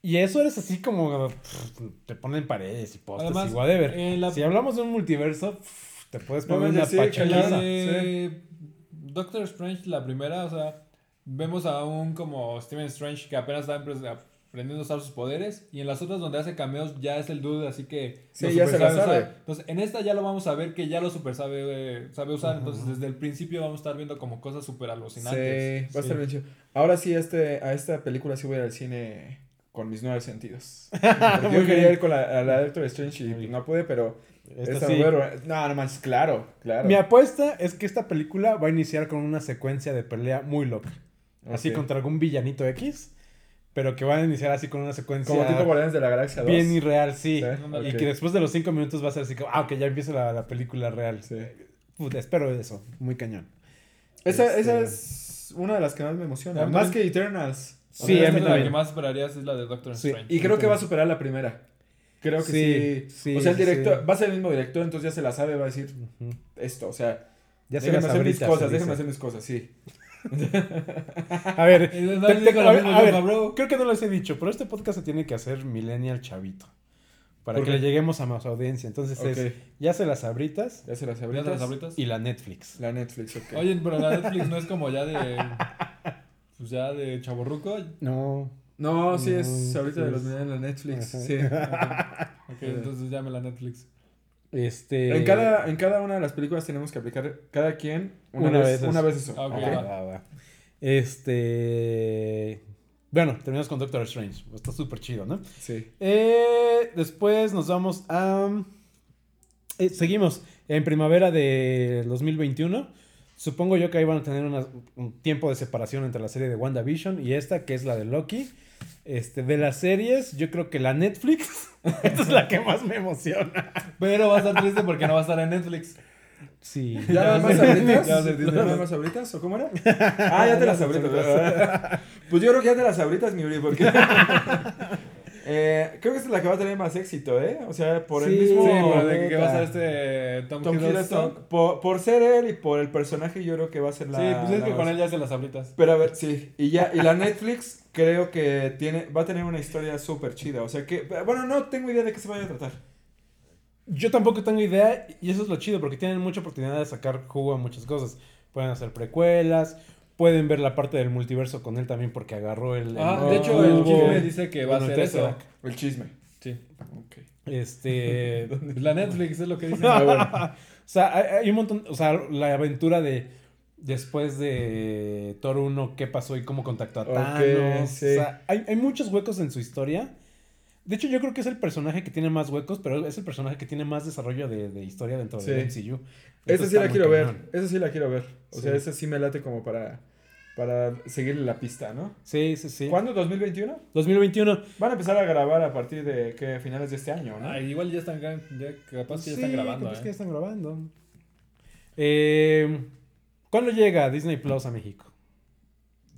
Y eso eres así como pff, te ponen paredes y postes Además, y whatever. la- Si hablamos de un multiverso, pff, te puedes No poner una En la pachaquiza. de Doctor Strange, la primera, o sea, vemos a un como Steven Strange que apenas está aprendiendo a usar sus poderes. Y en las otras donde hace cameos ya es el dude, así que... Sí, ya super se la sabe. Entonces, en esta ya lo vamos a ver que ya lo super sabe, eh, sabe usar. Entonces, desde el principio vamos a estar viendo como cosas súper Sí, alucinantes. va a estar bien chido. Ahora sí, este, a esta película sí voy a ir al cine con mis nueve sentidos. Porque yo quería ir con la, la Doctor Strange y no pude, pero... Esta esta sí. No, no manches, claro, claro. Mi apuesta es que esta película va a iniciar con una secuencia de pelea muy loca. Así contra algún villanito X. Pero que van a iniciar así con una secuencia Como tipo Guardianes de la Galaxia 2. bien irreal, sí. Sí, Y ok. que después de los cinco minutos va a ser así como, ah, ok, ya empieza la, la película real. Sí. Puta, espero eso. Muy cañón. Esa, Este- esa es una de las que más me emociona. Más también. que Eternals. Sí, a mí la que más esperarías es la de Doctor Sí. Strange. Y creo que va a superar la primera. Creo que sí. Sí, sí, o sea, el director, sí. va a ser el mismo director, entonces ya se la sabe, va a decir Ujú. esto. O sea, Ya se déjenme hacer mis cosas, déjenme hacer mis cosas, sí. A ver, te- digo te- a ver, a ver, creo que no les he dicho, pero este podcast se tiene que hacer millennial chavito. para ¿Por que le lleguemos a más audiencia. Entonces es ya se las abritas Ya se las ¿Ya abritas. te las abritas? y la Netflix. La Netflix, ok. Oye, pero la Netflix no es como ya de. Pues ya de chaborruco. No. No, sí es ahorita sí de los en la Netflix. Ajá. Sí. Ok, entonces llame la Netflix. Este. En cada, en cada una de las películas tenemos que aplicar cada quien una, Una vez, vez una eso. vez eso. Ok, ¿ok? Va, va, va. Este. Bueno, terminamos con Doctor Strange. Está súper chido, ¿no? Sí. Eh, después nos vamos a. eh, seguimos en primavera de 2021. Supongo yo que ahí van a tener una- un tiempo de separación entre la serie de WandaVision y esta, que es la de Loki. Este, de las series, yo creo que la Netflix. esta es la que más me emociona. Pero va a estar triste porque no va a estar en Netflix. Sí. ¿Ya nada más abritas? Ya sé, ¿Ya nada más abritas? ¿O cómo era? Ah, ya te las abritas. ¿verdad? Pues yo creo que ya te las abritas, mi Uri, porque... Eh, creo que esta es la que va a tener más éxito, ¿eh? O sea, por el mismo... Sí, pero de que, va a ser este Tom, Tom Hiddleston. Hiddleston. Por, por ser él y por el personaje, yo creo que va a ser la... Sí, pues es que con él ya se las abritas. Pero a ver, sí. Y ya, y la Netflix creo que tiene, va a tener una historia súper chida. O sea que, bueno, no tengo idea de qué se vaya a tratar. Yo tampoco tengo idea y eso es lo chido porque tienen mucha oportunidad de sacar jugo a muchas cosas. Pueden hacer precuelas, pueden ver la parte del multiverso con él también porque agarró el... el Ah, nuevo de hecho, el chisme dice que va Bueno, a ser eso. El chisme. Sí. Ok. Este... La Netflix es lo que dice. o sea, hay, un montón, o sea, la aventura de después de Thor 1, qué pasó y cómo contactó a Thanos. sí. O sea, hay, hay muchos huecos en su historia. De hecho, yo creo que es el personaje que tiene más huecos, pero es el personaje que tiene más desarrollo de, de historia dentro Sí. del MCU. Esa sí la quiero ver. Esa sí la quiero ver. O Sí. sea, esa sí me late como para, para seguirle la pista, ¿no? Sí, sí, sí. ¿Cuándo? ¿2021? 2021. Van a empezar a grabar a partir de ¿qué? finales de este año, ¿no? Ay, igual ya están, ya capaz que ya Sí, están grabando, capaz ¿eh? que ya están grabando. Eh, ¿Cuándo llega Disney Plus a México?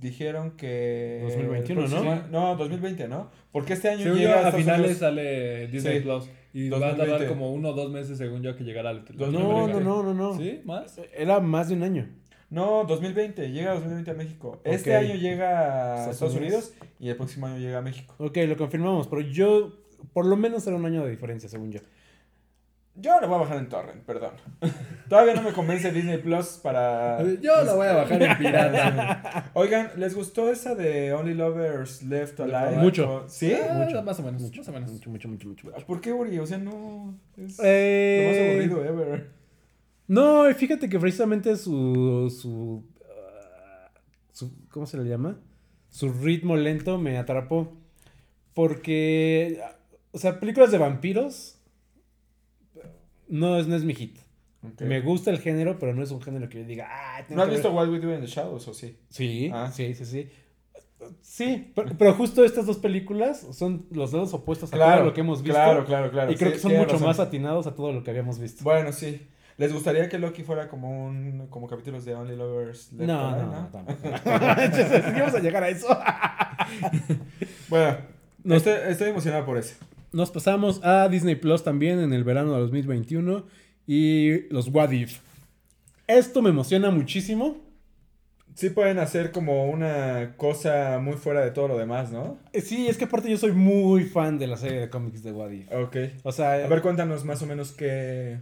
Dijeron que... 2021, el ¿no? próximo- No, 2020, ¿no? Porque este año Según yo, llega a Estados finales Unidos- sale Disney Sí. Plus. Y va a tardar 2020. como uno o dos meses, según yo, que llegara al. No, no, 2020. no, no, no. ¿Sí? ¿Más? Era más de un año. No, 2020, llega 2020 a México. Este año llega a Estados Estados Unidos. Unidos y el próximo año llega a México. Ok, lo confirmamos, pero yo, por lo menos era un año de diferencia, según yo. Yo lo voy a bajar en Torrent, perdón. Todavía no me convence Disney Plus para... Yo lo voy a bajar en pirata. Oigan, ¿les gustó esa de Only Lovers Left Alive? Mucho. ¿Sí? Ah, Más o menos. Más o menos. Mucho, mucho, mucho, mucho. mucho. ¿Por qué, Uri? O sea, no... Es Eh, lo más aburrido ever. No, y fíjate que precisamente su, su, ah, su- ¿Cómo se le llama? Su ritmo lento me atrapó. Porque. O sea, películas de vampiros. No es, no es mi hit. Me gusta el género, pero no es un género que yo diga. Ah, tengo ¿No has que ver". visto What We Do in the Shadows o sí? Sí, Ah. sí, sí, sí. Sí, pero, pero justo estas dos películas son los lados opuestos a todo lo que hemos visto. Claro, claro, claro. y creo Sí, que son mucho razón. más atinados a todo lo que habíamos visto. Bueno, sí. ¿Les gustaría que Loki fuera como un como capítulos de Only Lovers Left No, no, no, tampoco. Sí vamos a llegar a eso. Bueno, Nos- estoy, estoy emocionado por eso. Nos pasamos a Disney Plus también en el verano de 2021 y los What If. Esto me emociona muchísimo. Sí pueden hacer como una cosa muy fuera de todo lo demás, ¿no? Eh, Sí, es que aparte yo soy muy fan de la serie de cómics de What If. Ok. O sea, A ver, cuéntanos más o menos qué...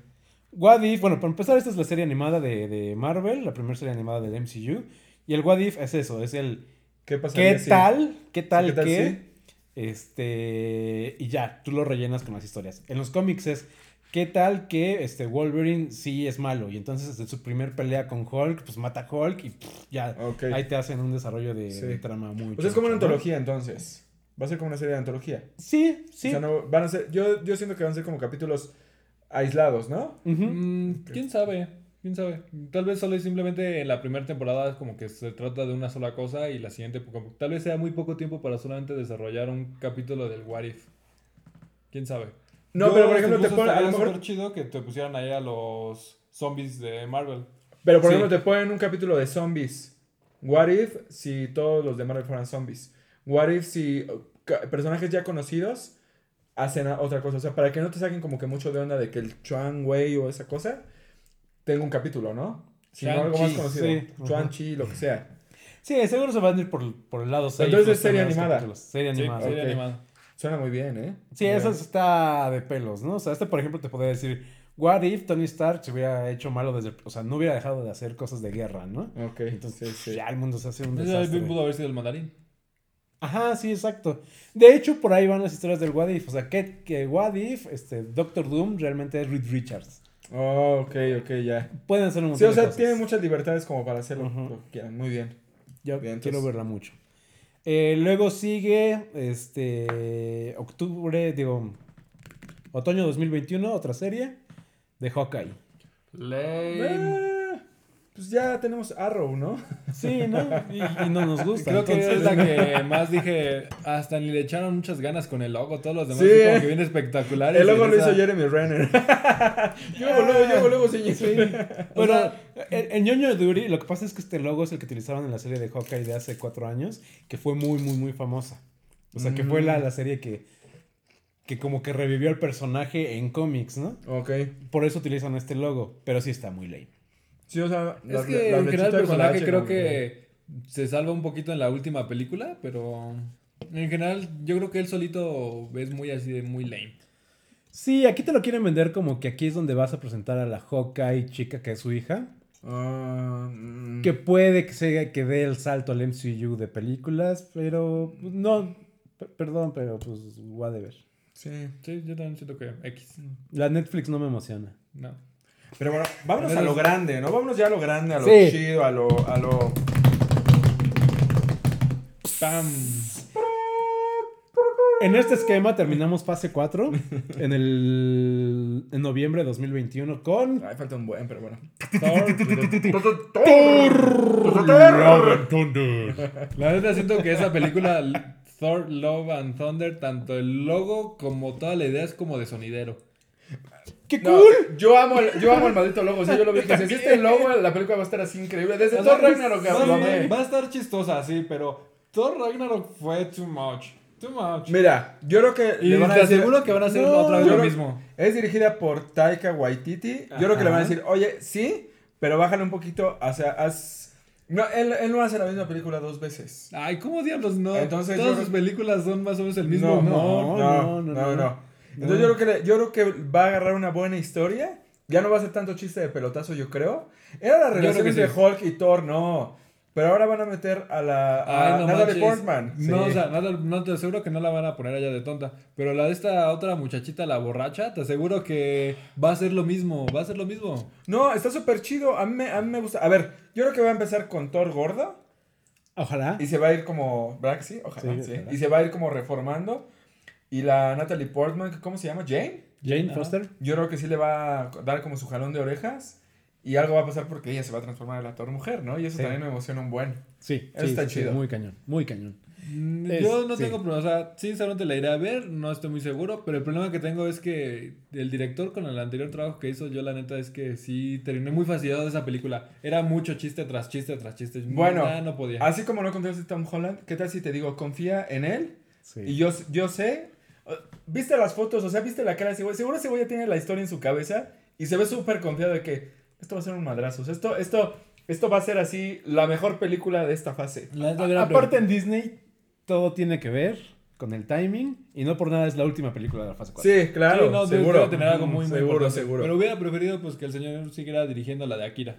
What If, bueno, para empezar, esta es la serie animada de, de Marvel, la primera serie animada del MCU. Y el What If es eso, es el ¿Qué pasaría ¿qué si- tal? ¿Qué tal ¿Qué tal si? Este, y ya, tú lo rellenas con las historias. En los cómics es, ¿qué tal que este Wolverine sí es malo? Y entonces en su primer pelea con Hulk, pues mata a Hulk y pff, ya, Ok. ahí te hacen un desarrollo de, Sí. de trama muy Pues es como una antología entonces. Va a ser como una serie de antología. Sí, sí. O sea, no, van a ser, yo, yo siento que van a ser como capítulos aislados, ¿no? Mm, ¿Quién sabe? ¿Quién sabe? Tal vez solo y simplemente en la primera temporada es como que se trata de una sola cosa y la siguiente tal vez sea muy poco tiempo para solamente desarrollar un capítulo del What If. ¿Quién sabe? No, Yo, pero por ejemplo te ponen, a lo mejor, chido que te pusieran ahí a los zombies de Marvel. pero por Sí. ejemplo te ponen un capítulo de zombies. What if si todos los de Marvel fueran zombies? What if si uh, personajes ya conocidos hacen otra cosa? O sea, para que no te saquen como que mucho de onda de que el Chuan Wei o esa cosa tenga un capítulo, ¿no? Sino algo más conocido. sí, Chuan ajá. Chi, lo que sea. Sí, seguro se van a ir por, por el lado 6. Entonces es serie animada. Serie Sí, animada. serie ok. animada. Suena muy bien, ¿eh? Sí, eso está de pelos, ¿no? O sea, este, por ejemplo, te podría decir, what if Tony Stark se hubiera hecho malo desde... O sea, no hubiera dejado de hacer cosas de guerra, ¿no? Ok. Entonces, sí, sí. ya el mundo se hace un Ese desastre. pudo haber sido el mandarín. Ajá, sí, exacto. De hecho, por ahí van las historias del What If. O sea, que, que What If, este, Doctor Doom realmente es Reed Richards. Oh, ok, ok, ya. Pueden hacer un Sí, montón o de sea, cosas. tiene muchas libertades como para hacerlo Ujú. lo que quieran. Muy bien. Yo Bien, quiero entonces- verla mucho. Eh, luego sigue, este, octubre, digo, otoño 2021, otra serie de Hawkeye. Eh, pues ya tenemos Arrow, ¿no? Sí, ¿no? Y, y no nos gusta. Creo que entonces- es la que más dije, hasta ni le echaron muchas ganas con el logo, todos los demás Sí, como que bien espectaculares. El logo lo esa- hizo Jeremy Renner. luego, luego, luego, luego, señor. Sí. Bueno, el, el ñoño de Uri, lo que pasa es que este logo es el que utilizaron en la serie de Hawkeye de hace cuatro años, que fue muy, muy, muy famosa. O sea, que fue la, Mm. la serie que, que como que revivió al personaje en cómics, ¿no? Ok. Por eso utilizan este logo, pero sí está muy lame. Sí, o sea, Es que en general el personaje creo como que se salva un poquito en la última película, pero en general yo creo que él solito es muy así de muy lame. Sí, aquí te lo quieren vender como que aquí es donde vas a presentar a la Hawkeye chica que es su hija. Ah, mm. Que puede que, sea, que dé el salto al MCU de películas, pero pues, no, perdón, pero pues whatever. Sí. Sí, yo también siento que X. La Netflix no me emociona. No. Pero bueno, vámonos a lo grande, ¿no? Vámonos ya a lo grande, a lo Sí. chido, a lo, a lo... ¡Pam! En este esquema terminamos fase 4 en el en noviembre de 2021 con Ay, falta un buen, pero bueno. La neta siento que esa película Thor Love and Thunder, tanto el logo como toda la idea es como de sonidero. ¡Qué No, cool! yo amo el, yo amo el maldito logo. O sea, yo lo vi que si este logo, la película va a estar así increíble. Desde O sea, Thor Ragnarok, va, a estar chistosa, sí, pero Thor Ragnarok fue too much. Too much. Mira, yo creo que Y le van a te decir... aseguro que van a hacer No, otra vez yo lo mismo. Es dirigida por Taika Waititi. Yo creo que le van a Ajá. decir, oye, sí, pero bájale un poquito. O sea, haz... No, él, él no hace la misma película dos veces. Ay, ¿cómo diablos no? Entonces, yo Todas creo- sus películas son más o menos el mismo no, humor. no, no, no, no, no. Entonces yo creo, que le- yo creo que va a agarrar una buena historia. Ya no va a ser tanto chiste de pelotazo, yo creo. Era la relación entre sí. Hulk y Thor, no. Pero ahora van a meter a la a Ay, no Natalie manches. Portman. No, Sí. o sea, nada, no te aseguro que no la van a poner allá de tonta. Pero la de esta otra muchachita, la borracha, te aseguro que va a ser lo mismo. Va a ser lo mismo. No, está súper chido. A mí, me- a mí me gusta. A ver, yo creo que va a empezar con Thor gordo. Ojalá. Y se va a ir como. ¿Verdad que sí? Ojalá. Sí, sí. ojalá. Y se va a ir como reformando. Y la Natalie Portman, ¿cómo se llama? Jane. Jane Ajá. Foster. Yo creo que sí le va a dar como su jalón de orejas. Y algo va a pasar porque ella se va a transformar en la Thor mujer, ¿no? Y eso Sí. también me emociona un buen. Sí, Eso sí, está sí, sí, chido. muy cañón, muy cañón. Mm, Es- Yo no sí. tengo problema, o sea, sinceramente la iré a ver, no estoy muy seguro, pero el problema que tengo es que el director con el anterior trabajo que hizo, yo la neta es que sí terminé muy fastidiado de esa película. Era mucho chiste tras chiste tras chiste. Bueno, Ya no podía. Así como no contaste Tom Holland, ¿qué tal si te digo, confía en él? Sí. Y yo, yo sé, viste las fotos, o sea, viste la cara de ese güey. Seguro ese güey ya tiene la historia en su cabeza y se ve súper confiado de que esto va a ser un madrazo. O sea, esto, esto, esto va a ser así la mejor película de esta fase. La A- aparte en Disney todo tiene que ver con el timing y no por nada es la última película de la fase 4. Sí, claro, Sí, no, seguro. debe tener algo muy, muy seguro, importante. seguro. Pero hubiera preferido pues que el señor siguiera dirigiendo la de Akira.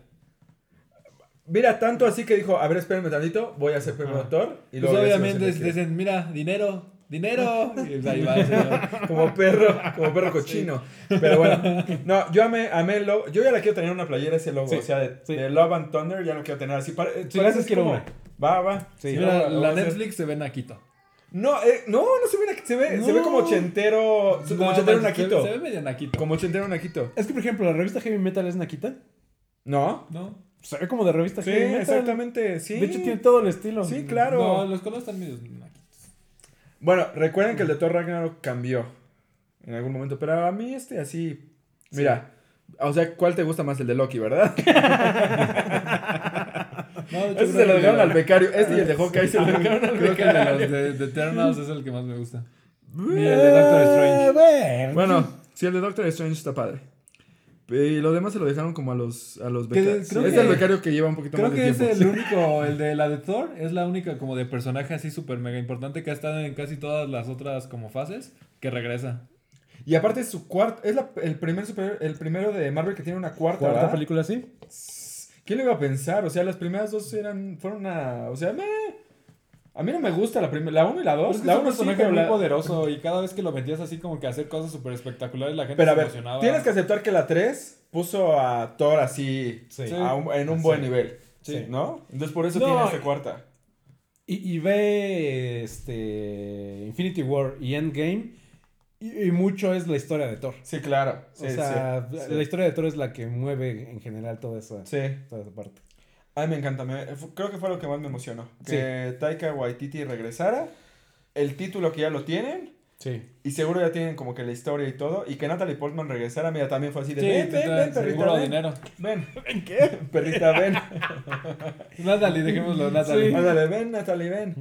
Mira, tanto así que dijo, a ver, espérenme tantito, voy a hacer primero Ah. Thor. Y Pues luego obviamente va a hacer dicen, mira, dinero, dinero. Y pues ahí va el señor. Como perro, como perro cochino. Pero bueno, no, yo amé, amé el logo. Yo ya la quiero tener una playera ese logo. Sí, o sea, de, sí. de Love and Thunder ya lo quiero tener así. Sí, parece quiero como-. Va, va. Sí. Mira, la a hacer. Netflix se ve naquito. No, eh, no, no se ve, se ve, se ve como ochentero, como No, ochentero naquito. Se ve medio naquito. Como ochentero naquito. Es que, por ejemplo, la revista Heavy Metal es Nakita. ¿No? ¿No? Se ve como de revista Sí, Heavy Metal. exactamente, sí. De hecho, tiene todo el estilo. Sí, claro. No, los colores están medio naquitos. Bueno, recuerden que el de Thor Ragnarok cambió en algún momento, pero a mí este así, mira, o sea, ¿cuál te gusta más? El de Loki, ¿verdad? No, creo se lo dejaron al becario, este y el de Hawkeye se lo dejaron al Creo que el de becario. los de, de Eternals es el que más me gusta. Y el de Doctor Strange. Bueno. Bueno, sí, el de Doctor Strange está padre. Y lo demás se lo dejaron como a los, a los becarios. creo es que- el becario que lleva un poquito Creo más de que es tiempo. el único, el de la de Thor, es la única como de personaje así súper mega importante que ha estado en casi todas las otras como fases, que regresa. Y aparte es su cuarto, es la- el primer super- el primero de Marvel que tiene una cuarta, Cuarta ¿verdad? película así. ¿Quién lo iba a pensar? O sea, las primeras dos eran, fueron una, o sea, me, a mí no me gusta la primera, la 1 y la 2. Pero es que la es un personaje muy poderoso y cada vez que lo metías así como que a hacer cosas súper espectaculares la gente Pero a se ver, emocionaba. tienes que aceptar que la 3 puso a Thor así, Sí. a un- en un buen nivel, Sí. ¿no? Entonces por eso No, tiene esta cuarta. Y, y ve este Infinity War y Endgame. Y, y mucho es la historia de Thor. Sí, claro. O sea, la historia de Thor es la que mueve en general toda esa, Sí. toda esa parte. A mí me encanta. me- fu- creo que fue lo que más me emocionó. Que Taika Waititi regresara. El título que ya lo tienen. Sí. Y seguro ya tienen como que la historia y todo. Y que Natalie Portman regresara. Mira, también fue así de. Sí, ven, ven, ven, perrita, ven. dinero. Ven. ¿Ven qué? Perrita, ven. Natalie, dejémoslo, Natalie. Sí. Ándale, ven, Natalie, ven.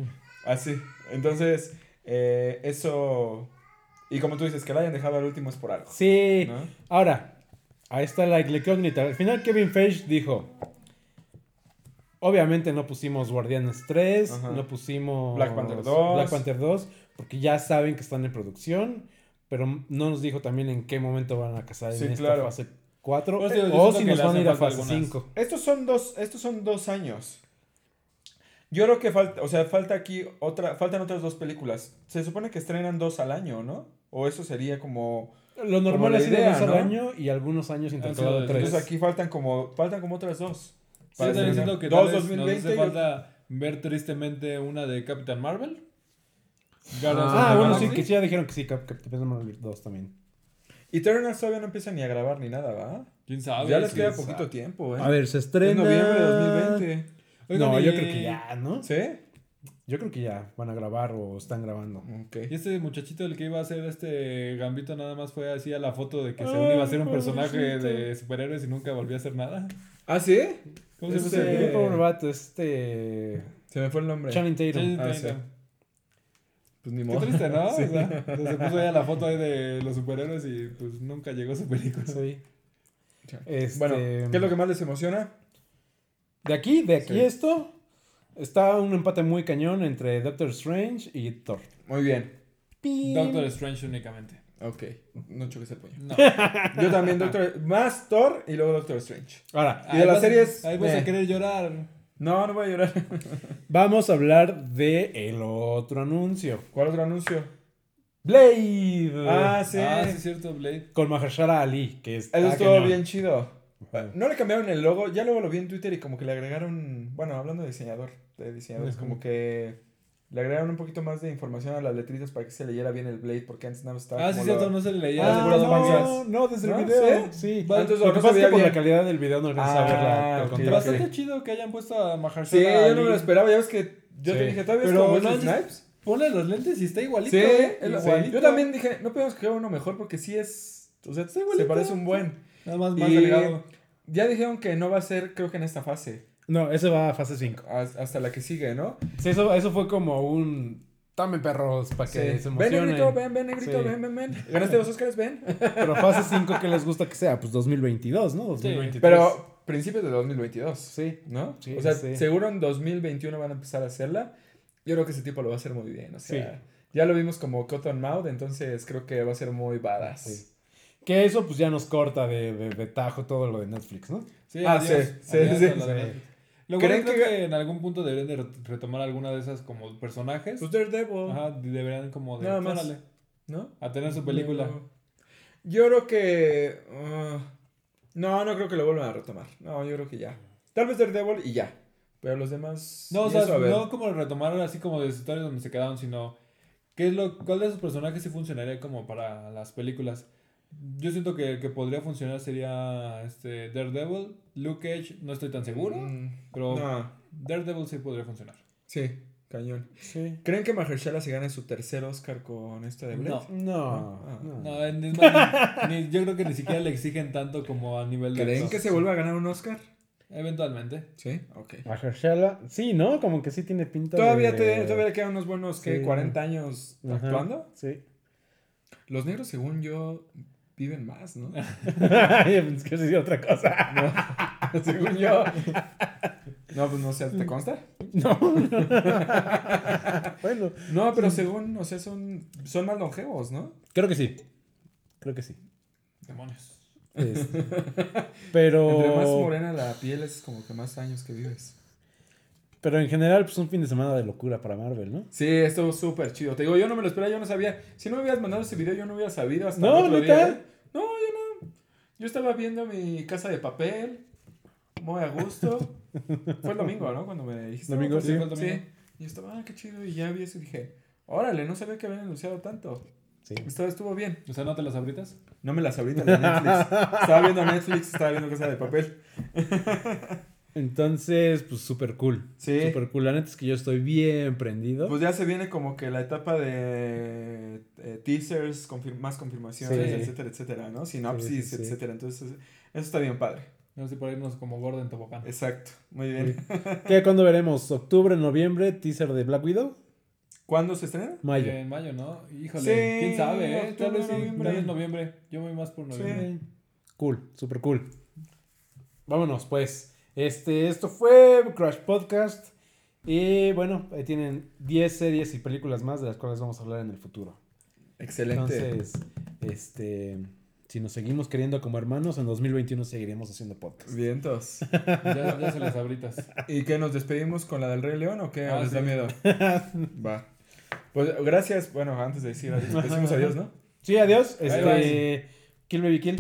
Así. Entonces, eh, eso. Y como tú dices, que la hayan dejado al último es por algo. Sí. ¿no? Ahora, ahí está la incógnita. Al final Kevin Feige dijo, obviamente no pusimos Guardianes 3, Ajá. no pusimos Black Panther 2. Black Panther 2, porque ya saben que están en producción, pero no nos dijo también en qué momento van a casar Sí, en esta claro. fase 4 Pues, o si nos van a ir a fase algunas. 5. Estos son dos, estos son dos años. Yo creo que falta, o sea, falta aquí otra, faltan otras dos películas. Se supone que estrenan dos al año, ¿no? O eso sería como. Lo normal sido idea, dos al año y algunos años intercalado tres. Entonces aquí faltan como, faltan como otras dos. Sí, Para también siento que dos tal vez 2020. nos hace yo- falta ver tristemente una de Captain Marvel. Guardians Ah, bueno, sí, que sí, ya dijeron que sí, Cap- Captain Marvel 2 también. Eternals todavía no empiezan ni a grabar ni nada, ¿va? ¿Quién sabe? ya les queda sabe. poquito tiempo, ¿eh? A ver, se es estrena... noviembre de 2020. Oigan, no, y- yo creo que ya, ¿no? ¿Sí? Yo creo que ya van a grabar o están grabando. Ok. Y este muchachito el que iba a hacer este gambito nada más fue así a la foto de que según iba a ser un personaje pobrecito. de superhéroes y nunca volvió a hacer nada. ¿Ah, sí? ¿Cómo se llama Este- ese? Qué pobre vato, este... Se me fue el nombre. Channing Tatum. Ah, sí. Pues ni Qué modo. triste, ¿no? Sí. O sea, se puso ahí a la foto ahí de los superhéroes y pues nunca llegó su película. Sí. Este, Bueno, ¿qué es lo que más les emociona? De aquí, de aquí Sí. esto, está un empate muy cañón entre Doctor Strange y Thor. Muy bien. Pim. Doctor Strange únicamente. Ok. No choques el puño. No. Yo también, Doctor... Más Thor y luego Doctor Strange. Ahora, Y de las vas- series, Ahí vas eh. a querer llorar. No, no voy a llorar. vamos a hablar de el otro anuncio. ¿Cuál otro anuncio? Blade. Ah, sí. Ah, sí, es cierto, Blade. Con Mahershala Ali, que es... Eso estuvo bien chido. No le cambiaron el logo, ya luego lo vi en Twitter y como que le agregaron, bueno, hablando de diseñador, de diseñadores, Ujú. como que le agregaron un poquito más de información a las letritas para que se leyera bien el Blade, porque antes nada más estaba Ah, sí, cierto, lo- no se le leía. Ah, las no, no, desde ¿No? el video. ¿Sí? Sí. Ah, entonces Lo que se pasa es que por la calidad del video no a la, Ah, el ok, contraste. Bastante chido que hayan puesto a Mahershala Sí, yo no me lo esperaba, ya ves que yo te Sí. dije, ¿todavía es Pero como no, Snipes? Ponle los lentes y está igualito. Sí, ¿eh? es lo- Igualito. yo también dije, no podemos crear uno mejor porque sí es, o sea, se igualito. parece un buen. Nada más más Y delgado. ya dijeron que no va a ser, creo que en esta fase, No, ese va a fase 5. has- hasta la que sigue, ¿no? Sí, eso, eso fue como un... Tome perros para que Sí. se Ven, emocionen. negrito, ven, ven, negrito, Sí. ven, ven, ven. Ganaste los Oscars, ven. Pero fase 5, ¿qué les gusta que sea? Pues 2022, ¿no? 2023. Pero principios de 2022, Sí. ¿no? Sí, o sea, sí. seguro en 2021 van a empezar a hacerla. Yo creo que ese tipo lo va a hacer muy bien, o sea, Sí. ya lo vimos como Cotton Mouth, entonces creo que va a ser muy badass. Sí. Que eso pues ya nos corta de, de, de tajo todo lo de Netflix, ¿no? Sí, Ah, adiós, sí, sí, adiós sí, lo bueno ¿Creen creo que- que... en algún punto deberían de re- retomar alguna de esas como personajes. Pues Daredevil, Ajá, deberían como de... Nada más. órale, ¿no? a tener su película. No. Yo creo que... ah, no, no creo que lo vuelvan a retomar. No, yo creo que ya. Tal vez Daredevil y ya. Pero los demás... No, o sea, no como retomar así como de historias donde se quedaron, sino ¿qué es lo, cuál de esos personajes sí funcionaría como para las películas? Yo siento que el que podría funcionar sería este Daredevil, Luke Cage, no estoy tan seguro, Mm, pero No, Daredevil sí podría funcionar. sí, cañón. Sí. ¿Creen que Mahershala se gane su tercer Oscar con esta de Blade? No. No. Ah. no. No, en- es más, ni- ni- yo creo que ni siquiera le exigen tanto como a nivel de ¿Creen que se vuelva a ganar un Oscar? Eventualmente. Sí, ok. Mahershala, sí, ¿no? Como que sí tiene pinta Todavía, de... te, todavía le quedan unos buenos, ¿qué? Sí. 40 años Ajá, actuando. Sí. Los negros, según yo, viven más, ¿no? es que decir otra cosa. Según yo. No, pues no sé, ¿te consta? No. bueno, No, pero según, o sea, son, son más longevos, ¿no? creo que sí. Creo que sí. Demonios. Este, pero. Entre más morena la piel es como que más años que vives. Pero en general, pues un fin de semana de locura para Marvel, ¿no? Sí, estuvo súper chido. Te digo, yo no me lo esperaba, yo no sabía. Si no me hubieras mandado ese video, yo no hubiera sabido hasta No, el otro ¿neta? día. ¿eh? No, yo no. Yo estaba viendo mi casa de papel, muy a gusto. Fue el domingo, ¿no? Cuando me dijiste. Domingo, "No, sí, fue el domingo". Sí. Y yo estaba, ah, qué chido. Y ya vi eso y dije, órale, no sabía que habían anunciado tanto. Sí. Esto estuvo bien. O sea, ¿no te las abritas? No me las ahorita de Netflix. estaba viendo Netflix, estaba viendo casa de papel. Entonces, pues súper cool. Sí. Súper cool. La neta es que yo estoy bien prendido. Pues ya se viene como que la etapa de eh, teasers, confir- más confirmaciones, Sí. etcétera, etcétera, ¿no? Sinopsis, Sí, sí, sí. etcétera. Entonces, eso está bien padre. No sé, por irnos como gordo en tobogán. Exacto, muy bien. ¿Qué? ¿Cuándo veremos? ¿Octubre, noviembre? ¿Teaser de Black Widow? ¿Cuándo se estrena? Mayo. En mayo, ¿no? Híjole, Sí, quién sabe, ¿eh? Tal vez noviembre. tal noviembre. Yo voy más por noviembre. Cool, súper cool. Vámonos, pues. Este, esto fue Crash Podcast. Y bueno, ahí tienen 10 series y películas más de las cuales vamos a hablar en el futuro. Excelente. Entonces, este, si nos seguimos queriendo como hermanos, en 2021 seguiremos haciendo podcast. Vientos. Ya, ya se las abritas. ¿Y qué? ¿Nos despedimos con la del Rey León o qué? Ah, ¿O les da miedo? Va. Pues gracias. Bueno, antes de decir adiós, decimos adiós, ¿no? Sí, adiós. Bye, Este, Kill Baby Kill.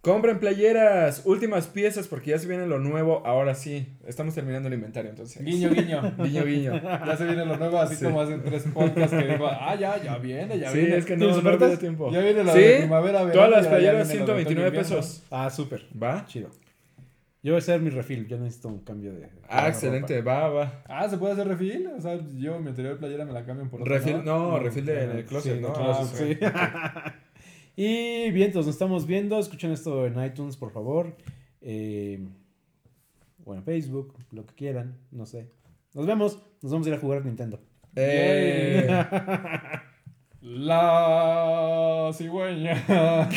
Compren playeras, últimas piezas porque ya se viene lo nuevo. Ahora sí, estamos terminando el inventario entonces. Guiño, guiño. Guiño, guiño. Ya se viene lo nuevo, así Sí. como hacen tres podcasts que digo, ah, ya, ya viene, ya sí, viene. es que ¿Tienes no, no había tiempo. Ya viene la Sí, de primavera, verano, Todas las ya- ya playeras de 129 otoño, invierno. pesos. Ah, súper. ¿Va? Chido. Yo voy a hacer mi refill. Yo necesito un cambio de. Ah, de excelente, va, va. Ah, ¿se puede hacer refil? O sea, yo mi anterior playera me la cambian por otra, Refil, no, No, refil de, en el Sí, closet, en ¿no? el Ah, closet, ok. sí. y bien, entonces nos estamos viendo. Escuchen esto en iTunes, por favor. Eh, o en Facebook, lo que quieran. No sé. Nos vemos. Nos vamos a ir a jugar Nintendo. Eh, La cigüeña.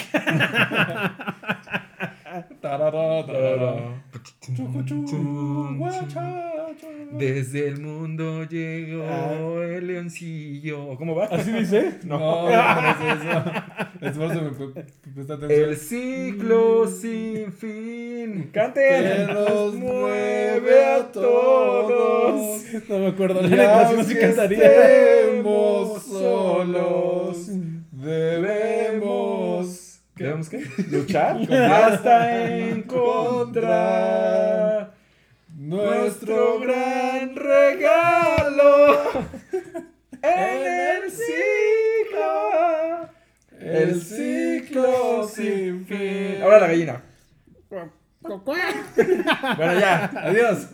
Tarara, tarara. Desde el mundo llegó Ah. el leoncillo. ¿Cómo va? ¿Así dice? No, no, es eso. Atención. El ciclo sin fin. Que ¡Canten! nos mueve a todos. No me acuerdo. La si no, sí cantaría. solos, debemos... ¿Qué? ¿Debemos qué? ¿Luchar? Hasta encontrar nuestro gran regalo en el ciclo. El ciclo sin fin. Ahora la gallina. Bueno, ya. Adiós.